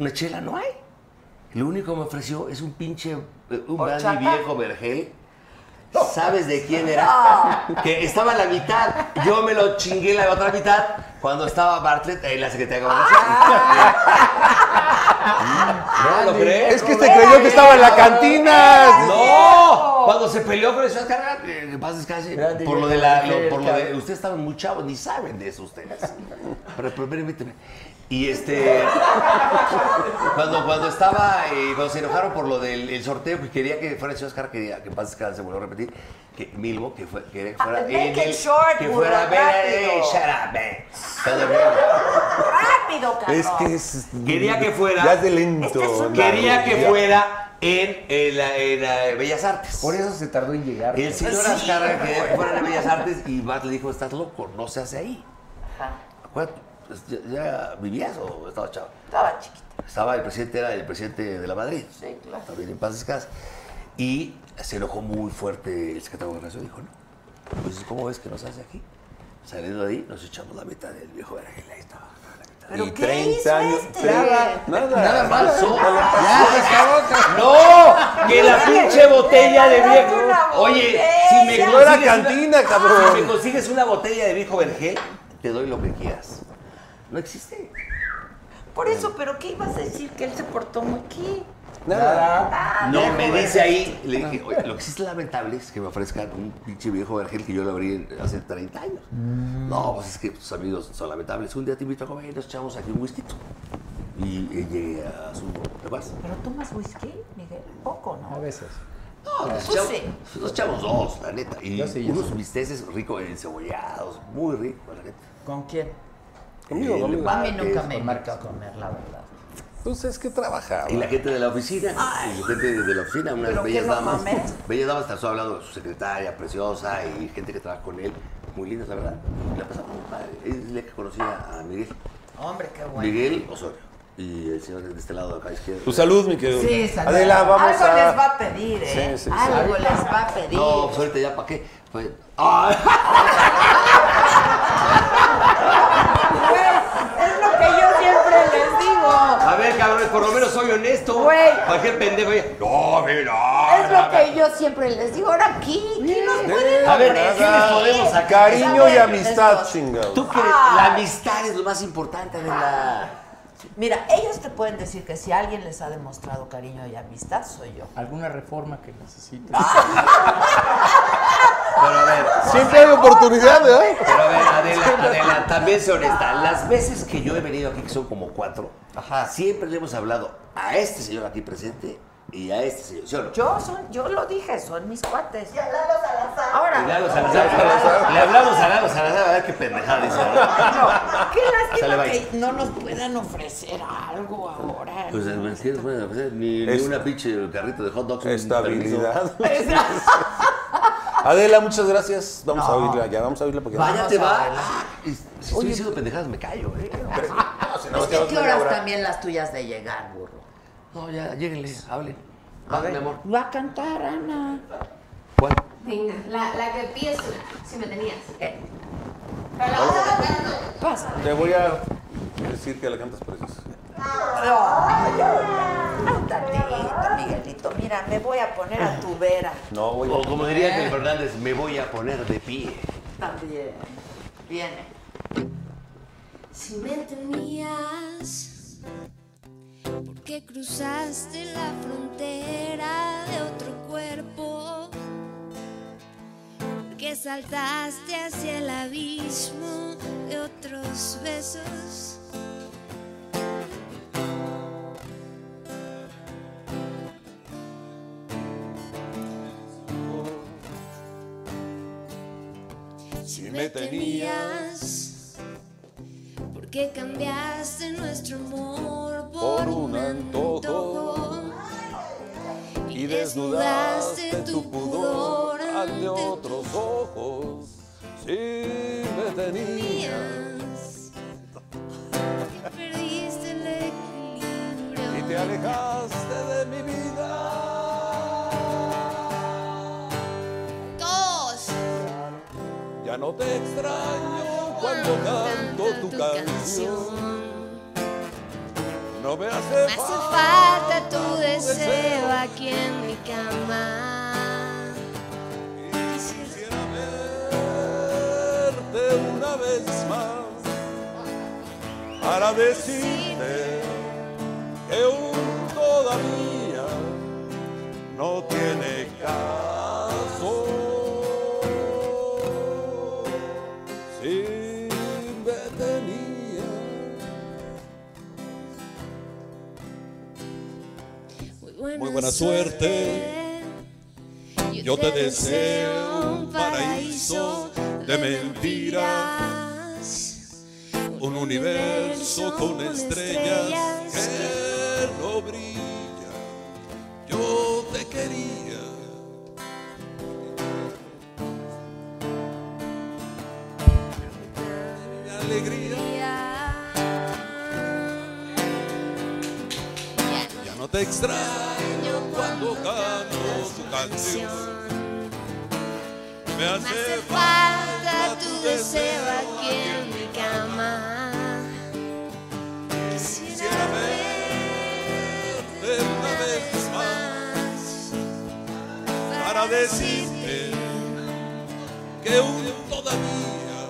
Una chela, no hay. Lo único que me ofreció es un pinche, eh, un brandy viejo vergel. ¿Sabes de quién era? Que estaba a la mitad. Yo me lo chingué la otra mitad cuando estaba Bartlett en la Secretaría de Gobernación. ¿No lo crees? Es que este creyó que estaba en la cantina. ¡No! Cuando se peleó con el señor Carrera, eh, que paz descanse, Grande por lo de la, lo- por lo de, ustedes estaban muy chavos, ni saben de eso ustedes. Pero, pero permíteme. Y este. Cuando, cuando estaba. eh, cuando se enojaron por lo del el sorteo, que quería que fuera el señor Oscar, quería que paz descanse, se volvió a repetir. Que Milbo, que, fue, quería que fuera. Ah, make en it short, que fuera. ven, eh, shut up, man. Rápido, cabrón. Es que es. Quería que fuera. Ya es de lento. Este es un- Quería que Ya. fuera en, en la- en la Bellas Artes. Por eso se tardó en llegar. El señor Sí, Azcárraga quería que fuera en Bellas Artes y Bart le dijo, estás loco, no se hace ahí. Ajá. Acuérdate, pues, ¿Ya, ya vivías o estabas chavo? Estaba chiquita. Estaba el presidente, era el presidente de la Madrid. Sí, claro. También en paz descanse. Y se enojó muy fuerte el secretario de Gobernación. Dijo, no, pues ¿cómo ves que nos hace aquí? Saliendo de ahí, nos echamos la mitad del viejo Vergel. Ahí estaba. la mitad. ¿Pero Y qué 30 hizo años. este? Nada, nada. Nada acabó. ¡No! ¡Que la pinche botella de viejo! Oye, si me consigues cantina, cabrón. Si me consigues una botella de viejo vergel, te doy lo que quieras. No existe. Por eso, ¿pero qué ibas a decir? Que él se portó muy qué. Nada. Ah, No, me dice ahí, le dije, oye, lo que sí es lamentable es que me ofrezcan un pinche viejo vergel que yo lo abrí hace 30 años. No, pues es que tus amigos son lamentables. Un día te invito a comer y nos echamos aquí un whisky. Y eh, llegué a su... ¿Te acuerdas? ¿Pero tomas whisky, Miguel? Poco, A ¿no? veces. No, nos echamos, nos echamos dos, la neta. Y sí, unos bisteces ricos, encebollados, muy ricos, la neta. ¿Con quién? Conmigo. A mí Márquez, nunca me con invitó a comer, la verdad. Pues es que trabajaba. Y la gente de la oficina, y la gente de la oficina, unas ¿Pero qué bellas damas. Bellas damas, están hablando de su secretaria preciosa y gente que trabaja con él, muy lindas, la verdad. Y la pasamos muy padre. Es la que conocía a Miguel. Hombre, qué bueno. Miguel Osorio. Y el señor de este lado de acá izquierdo. Tu salud, mi querido. Sí, salud. Adela, vamos Algo a. les va a pedir, ¿eh? Sí, sí, sí. Algo les va a pedir. No, pues ahorita ya, ¿para qué? Pues, ¡ay! Es lo que yo siempre les digo. A ver, cabrones, por lo menos soy honesto. Güey. Cualquier pendejo. No, mira. Es lo que yo siempre les digo. Ahora aquí, ¿qué nos pueden A ver? ¿qué les podemos sacar? Cariño y amistad, estos. chingado. ¿Tú crees? Ah. La amistad es lo más importante de la... Mira, ellos te pueden decir que si alguien les ha demostrado cariño y amistad, soy yo. ¿Alguna reforma que necesites? Pero a ver, Siempre hay oportunidad, ¿eh? pero a ver, Adela, Adela, también sé honesta. Las veces que yo he venido aquí, que son como cuatro, siempre le hemos hablado a este señor aquí presente y a este señor, ¿sí o no? Yo, son, yo lo dije, son mis cuates. Y al lado Salazar. Ahora, Y Lalo Salazar, le hablamos a Lalo Salazar, a ver qué pendejada dice. ¿no? no, qué lástima que no nos puedan ofrecer algo ahora. Pues ¿no? es que no pueden ofrecer ni, ni Es- una pinche carrito de hot dogs. Estabilidad. Adela, muchas gracias. Vamos a No. oírla ya, vamos a oírla porque Vaya, te va. Ah, y Si estoy diciendo pendejadas, me callo, ¿eh? Es que qué horas también las tuyas de llegar, burro. No, ya, lléguenle, hable. A ver, mi amor. Va a cantar, Ana. ¿Cuál? Venga, la, la que pides tú, si me tenías. Eh, Pero la vas a cantar no. pásale. Te voy a decir que la cantas preciosa. Ay, ay, Un tantito, Miguelito. Mira, me voy a poner a tu vera. No voy O a. como diría Ángel Fernández, me voy a poner de pie. También. Viene. Si me tenías, ¿por qué cruzaste la frontera de otro cuerpo? ¿Por qué saltaste hacia el abismo de otros besos? Me tenías, ¿por qué cambiaste nuestro amor por un antojo? Y desnudaste tu pudor ante otros ojos. Si me tenías. Perdiste el equilibrio. alejaste de mi vida. Ya no te extraño cuando canto tu canción. No me hace falta tu deseo aquí en mi cama. Quisiera verte una vez más para decirte que aún todavía no tiene caso. Buena suerte. Yo te deseo un paraíso de mentiras, un universo con estrellas que no brilla. Yo te quería. Alegría. Ya no te extraño cuando canto tu canción. Me hace falta tu deseo aquí en mi cama. Quisiera verte una vez más para decirte que un todavía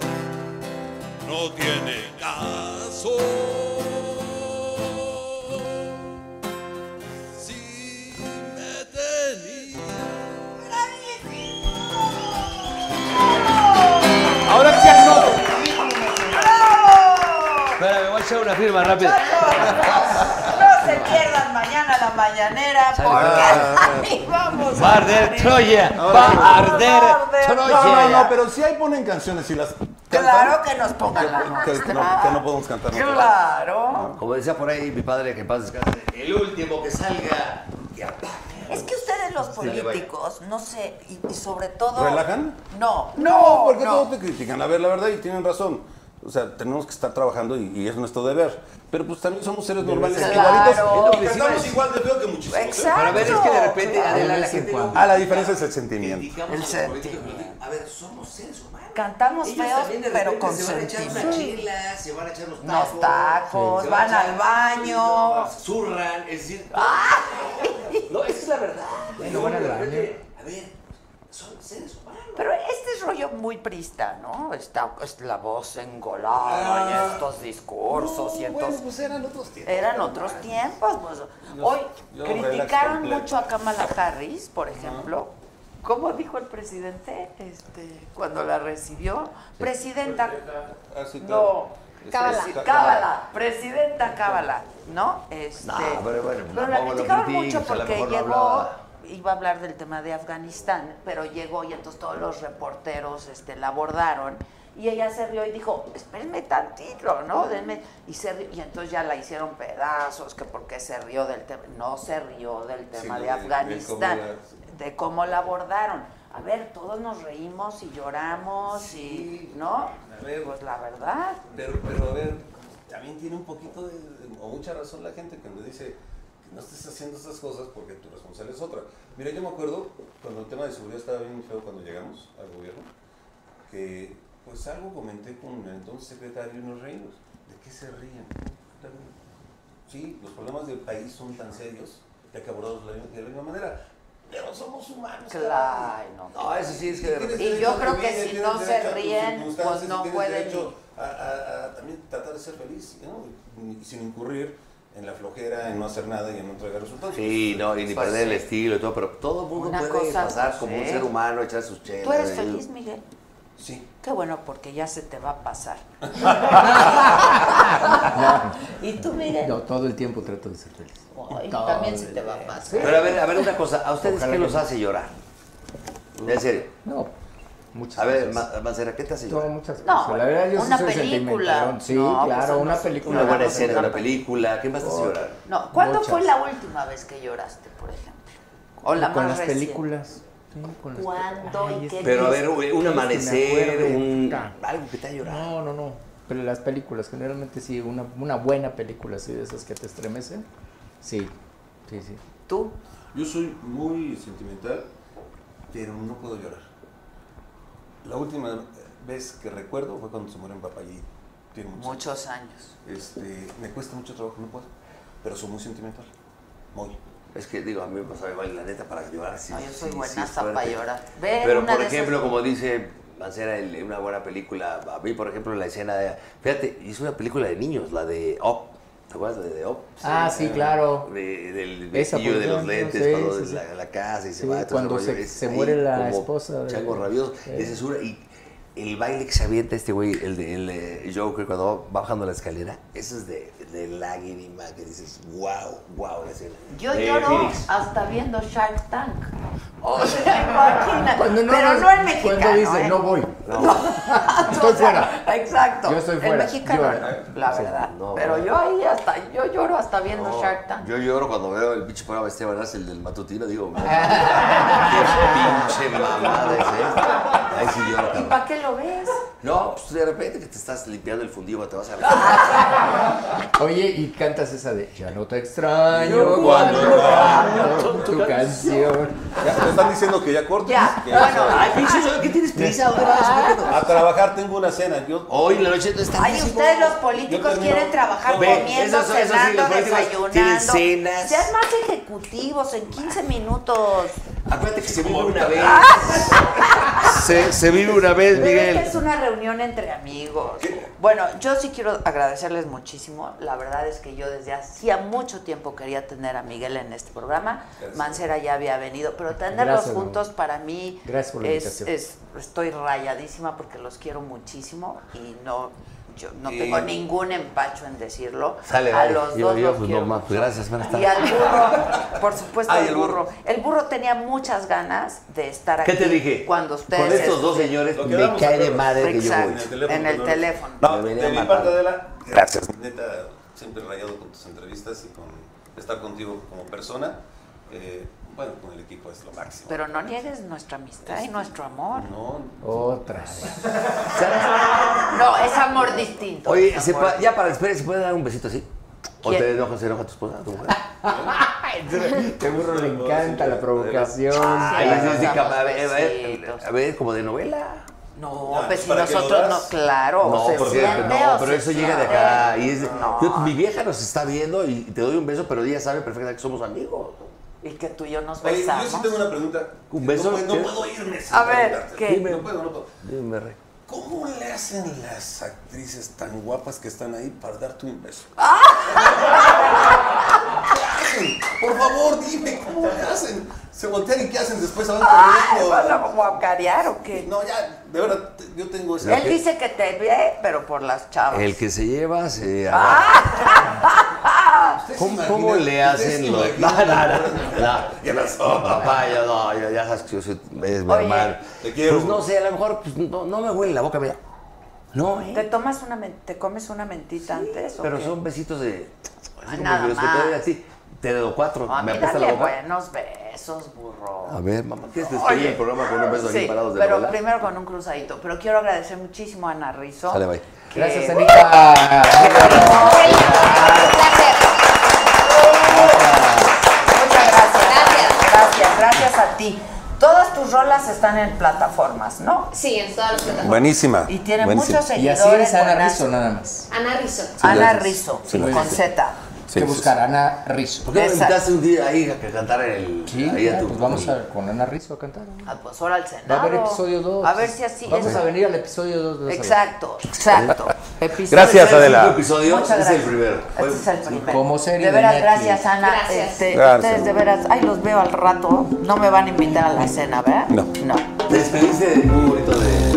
no tiene caso. Una firma rápida. No se pierdan mañana la mañanera porque ahí vamos Va a arder Troya. Va a arder Troya. No, no, no, pero si ahí ponen canciones y las Claro que nos pongan la que, que no, que no podemos cantar. Claro. Como decía por ahí mi padre, que en paz descanse, el último que salga, apague. Es que ustedes los políticos, no sé, y, y sobre todo... ¿Relajan? No, No, no, porque no. todos te critican. A ver, la verdad, y tienen razón. O sea, tenemos que estar trabajando y, y es nuestro deber. Pero pues también somos seres normales, Claro. igualitos. Es lo que les iba a Cantamos decir. igual de feo que muchísimos. ¿eh? Exacto. Pero a ver, es que de repente, Claro. Adela, De la gente no- Ah, la diferencia es el sentimiento. El los sentimiento. A ver, somos seres humanos. Cantamos Ellos feos, pero con se van a echar una sentimiento. chela, se van a echar los Unos tacos. tacos, se van al baño. Zurran, es decir. No, esa es la verdad. Bueno, van al De baño. repente, A ver, son seres humanos. Pero este es rollo muy prista, ¿no? Está es la voz engolada y estos discursos y entonces... pues eran otros tiempos. Eran otros tiempos. Pues. Yo- Hoy yo criticaron mucho a Kamala Harris, por ejemplo. ¿Cómo dijo el presidente este, cuando la recibió? Presidenta. Ah, No. claro. Cábala. Este, Cábala. Presidenta Cábala. ¿No? Este, No, pero bueno, pero la criticaron mucho porque no llegó. Iba a hablar del tema de Afganistán, pero llegó y entonces todos los reporteros este, la abordaron y ella se rió y dijo, espérenme tantito, ¿no? Denme. Y, se rió, y entonces ya la hicieron pedazos, que porque se rió del tema. No se rió del tema Sí, de de- de Afganistán, cómo de cómo la abordaron. A ver, todos nos reímos y lloramos y, ¿no? Ver. Pues la verdad. Pero, pero a ver, también tiene un poquito de, o mucha razón la gente cuando dice que no estés haciendo estas cosas porque tu responsabilidad es otra. Mira, yo me acuerdo cuando el tema de seguridad estaba bien feo cuando llegamos al gobierno, que pues algo comenté con el entonces secretario y nos reímos. ¿De qué se ríen? Sí, los problemas del país son tan serios que hay que abordarlos de la misma- manera. Pero somos humanos. Claro, no. No, eso sí es que de. Y derecho yo creo que si no se ríen, pues y no pueden a, a- a también tratar de ser feliz, ¿no? Y sin incurrir en la flojera, en no hacer nada y en no entregar resultados. Sí, no, y ni Pues perder el estilo y todo, pero todo el mundo Una puede cosa, pasar pues, como un sí. ser humano, echar sus chelas. ¿Tú eres ahí. feliz, Miguel? Sí. Qué bueno, porque ya se te va a pasar. ¿Y tú, Miguel? No, todo el tiempo trato de ser feliz. Ay, también se te va a pasar. Pero a ver, a ver una cosa, ¿a ustedes Ojalá qué los no. hace llorar? En serio. No, muchas A ver, Mancera, ¿qué te hace No, llorar? muchas No, cosas. la verdad, yo sí una soy película. Sí, No, pues, claro, no una película. Una buena Una escena, una película. ¿qué más te hace llorar? No, ¿cuándo Muchas. fue la última vez que lloraste, por ejemplo? O la con más las reciente. películas. Sí, con las ¿Cuándo Ay, y qué Pero a ver, un amanecer, un... Algo que te ha llorado. No, no, no. Pero las películas, generalmente sí, una, una buena película así de esas que te estremecen. Sí, sí, sí. ¿Tú? Yo soy muy sentimental, pero no puedo llorar. La última vez que recuerdo fue cuando se murió mi papá y tiene muchos, Muchos años. Este, me cuesta mucho trabajo, no puedo. Pero soy muy sentimental. Muy. Es que digo, a mí me pasa igual, la neta, para llorar. Sí, No, yo soy sí, buenaza sí para llorar. Ve Pero por esas- ejemplo, como dice Mancera, una buena película, a mí por ejemplo la escena de... Fíjate, hizo una película de niños, la de Up. ¿Te acuerdas de, de Up? Ah, sí, claro. De- del Esa, vestido de los lentes, sí, cuando sí, la, la casa y se va. cuando se- muere la esposa de- Chango rabioso, esa es una. Y el baile que se avienta este güey, el de el, Joker, cuando va bajando la escalera, eso es de, de lágrima que dices, wow, wow, la escena. Yo De lloro Phoenix. hasta viendo Shark Tank. O sea. Cuando no pero no el mexicano. Cuando dice, ¿eh? no voy. O Estoy sea, fuera. Exacto. Yo estoy El fuera. mexicano, Llora. la verdad. no, pero no. yo ahí hasta, yo lloro hasta viendo No, Shark Tank. Yo lloro cuando veo el pinche programa Esteban Arce, el del matutino, digo, qué pinche mamada es esta. Ahí sí lloro, ¿Y para qué lo ves? No, pues de repente que te estás limpiando el fundido, te vas a Oye, y cantas esa de Ya no te extraño cuando canto tu canción. Ya, me están diciendo que ya cortes. Ya, que bueno, Ay, pinche, ¿qué tienes prisa? A trabajar tengo una cena. Yo, Hoy la noche está Ay, ustedes los políticos quieren trabajar comiendo, cenando, desayunando. cenas. Sean más ejecutivos en 15 minutos. Acuérdate que se vive una vez. Se, se vive una vez, Pero Miguel. es una reunión entre amigos. Bueno, yo sí quiero agradecerles muchísimo. La verdad es que yo desde hacía mucho tiempo quería tener a Miguel en este programa. Mancera ya había venido, pero tenerlos Gracias, juntos para mí Gracias por la es, es- estoy rayadísima porque los quiero muchísimo y no yo no Y- tengo ningún empacho en decirlo. Sale, a los Yo- dos yo, los pues, quiero no. Gracias, buenas Y al burro, por supuesto, Ay, el el burro. burro. El burro tenía muchas ganas de estar aquí. ¿Qué te dije? Cuando ustedes Con estos dos señores me cae de madre que yo Exacto. voy. En el teléfono. No, de mi parte, Adela, gracias. Neta, siempre rayado con tus entrevistas y con estar contigo como persona. Eh, bueno, con el equipo es lo máximo. Pero no niegues nuestra amistad y nuestro amor. No, Otra vez. No, es amor distinto. Oye, es ¿se amor pa- ya para despedir, ¿se puede dar un besito así? ¿O ¿Quién? te enoja, se enoja tu esposa, tu mujer? Te burro le encanta la provocación. Ay, a ver, a ver, besitos. a ver, como de novela. No, pues si ¿para qué lo nosotros no, claro, No, se porque siente no, o pero se eso llega de acá. Y es de- No. yo- mi vieja nos está viendo y te doy un beso, pero ella sabe perfectamente que somos amigos. Y que tú y yo nos Oye, yo besamos. sí tengo una pregunta. ¿Un beso? No, puedo- no ¿Qué? puedo irme A ver, preguntarte. ¿qué? No puedo, no puedo. Dime, rey. ¿Cómo le hacen las actrices tan guapas que están ahí para darte un beso? ¡Ah! ¿Qué hacen? Por favor, dime, ¿cómo le hacen? Se voltean y ¿qué hacen después? Se van Ay, corriendo. ¿vas a guacarear o qué? No, ya, de verdad, yo tengo esa... Él dice que te ve, pero por las chavas. El que se lleva se Ah. ¿Ustedes ¿Cómo, cómo le hacen los.? No, no, no. no. Papá, yo no, yo, ya sabes que yo soy. Es mi hermano. Te quiero. Pues no sé, a lo mejor pues, no, no me huele la boca, mira. No, ¿Te ¿eh? tomas una te comes una mentita antes o Pero qué? son besitos de. Ay, como nada los que te doy más. a ti. Te doy cuatro. A me mí apesta la boca. buenos besos, burro. A ver, mamá, ¿quieres despedir Oye. el programa con unos besos Sí, aquí parados de pero novela? primero con un cruzadito. Pero quiero agradecer muchísimo a Ana Rizzo. Sale, bye. que- Gracias, Anita. Muchas gracias. Gracias. Gracias, gracias a ti. Todas tus rolas están en plataformas, ¿no? Sí, en todas las plataformas. Buenísima. Y tienen buenísima. muchos Y así seguidores. es Ana. Rizzo nada más. Ana Rizzo. Ana. Rizzo, Sí, con. Z. Sí, que sí, buscar Ana Rizzo. ¿Por qué no invitaste un día ahí a que cantara el. Sí, ahí a ya, tu. pues vamos a con Ana Rizzo a cantar. Ah, pues ahora al Va Senado. a haber episodio 2. A ver si así Vamos es. a venir al episodio 2 de Exacto, exacto. Episodio Gracias. Adela. episodio? Muchas Es el gracias. primero. Este es el primero. Como serie De de veras, Netflix. gracias, Ana. Gracias. Este, Gracias. Ustedes de veras, ay, los veo al rato. No me van a invitar a la cena, ¿verdad? No. No. Te despediste muy bonito de, de.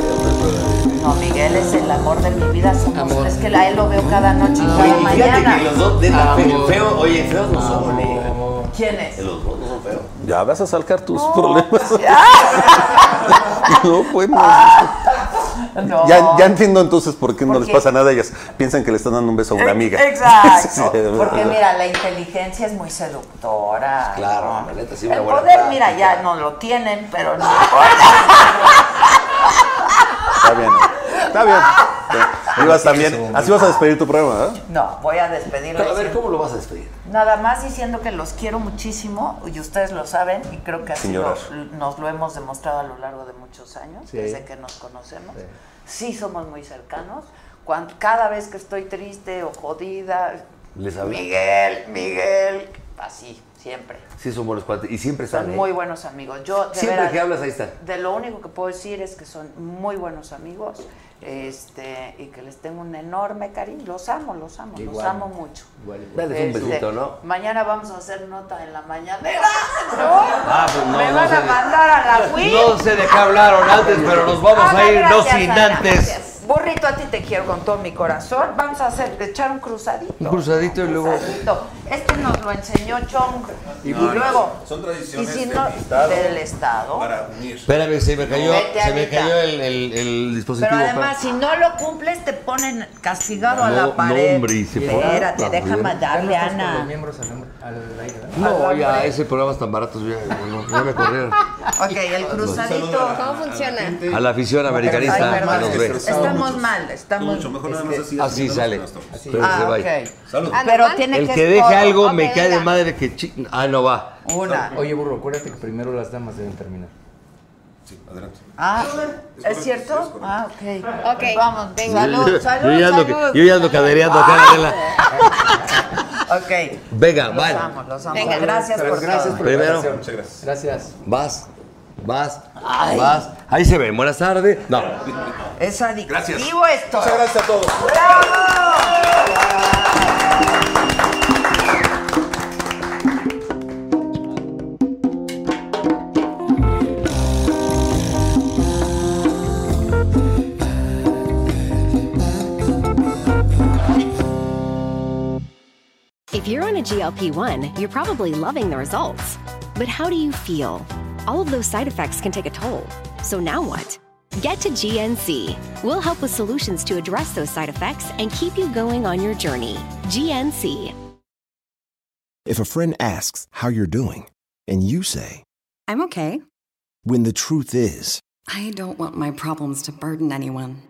No, Miguel es el amor de mi vida. Somos, Amor. es que a él lo veo cada noche y Oye, cada y fíjate mañana. que los dos, neta, Amor. fe- feo, oye, feos no son, eh. ¿Quién es? Los dos no son feos. Ya vas a salcar tus problemas. Ya. no, bueno. No. Ya, ya entiendo entonces por qué no ¿Por les qué? pasa nada. Ellas piensan que le están dando un beso a una amiga. Exacto. Sí, Porque mira, la inteligencia es muy seductora. Claro, ¿no? la neta, sí, El una buena poder, mira, ya no lo tienen, pero no. Está bien. Está bien. Sí. Ibas también. Así vas a despedir tu programa, ¿verdad? No, voy a despedirlo. Pero a ver, ¿cómo lo vas a despedir? Nada más diciendo que los quiero muchísimo y ustedes lo saben y creo que así lo- nos lo hemos demostrado a lo largo de muchos años, Sí. desde que nos conocemos. Sí. somos muy cercanos. Cuando, cada vez que estoy triste o jodida, ¿Les? Miguel, Miguel, así, siempre. Sí, son buenos cuates. Y siempre están Son muy buenos amigos. Yo, de Siempre veras, que hablas, ahí están. De lo único que puedo decir es que son muy buenos amigos este, y que les tengo un enorme cariño. Los amo, los amo, los Igual. amo mucho. Un Este, besito, ¿no? Mañana vamos a hacer nota en la mañanera. Ah, pues no, Me no van a de- mandar a la Wii. No sé de qué hablaron antes, pero nos vamos a ir, no gracias, sin Ana, antes. gracias. Burrito, a ti te quiero con todo mi corazón. Vamos a hacer, echar un cruzadito. Un cruzadito y luego. Cruzadito. Este nos lo enseñó Chong. Y, No, no, luego. son tradiciones y si del no, Estado. del Estado. Para unir. Espérame, se me cayó, se me cayó el, el- el dispositivo. Pero además, si no lo cumples, te ponen castigado a No, la no, pared. hombre, y se Espérate, No, déjame bien. Ya no darle, estás con los Ana. miembros al, al aire. No, ya ese programa es tan barato, ya, no, me corrieron. Ok, el cruzadito. ¿Cómo funciona? A la afición americanista Ay, perdón. nos ve. Estamos mal, estamos Mucho mejor nada más así. Así sale. Pero Ah, se ok. vaya. Salud. Ah, Pero tiene El que que deje algo me cae de madre que Ah, no va. Una. Oye, burro, acuérdate que primero las damas deben terminar. Sí, adelante. Ah, ¿es correcto, cierto? sí, es. Ah, ok. Ok. Vamos, Venga. salud, Yo- salud, yo ya ando, salud. yo ya ando cadereando acá, Adela. Ok. Venga, Los vale. amo, los amo. Venga. Gracias por Gracias todo. por Primero. Muchas gracias. Gracias. Vas, vas, vas. Ahí se ven. Buenas tardes. No. Es adictivo Gracias. esto. Muchas gracias a todos. If you're on a GLP 1, you're probably loving the results. But how do you feel? All of those side effects can take a toll. So now what? Get to GNC. We'll help with solutions to address those side effects and keep you going on your journey. GNC. If a friend asks how you're doing, and you say, I'm okay. when the truth is, I don't want my problems to burden anyone.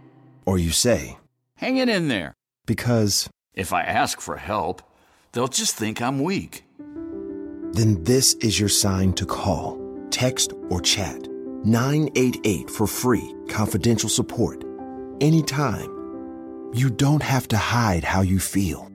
or you say, Hang it in there. because, If I ask for help, they'll just think I'm weak. then this is your sign to call, text, or chat 988 for free, confidential support. Anytime. You don't have to hide how you feel.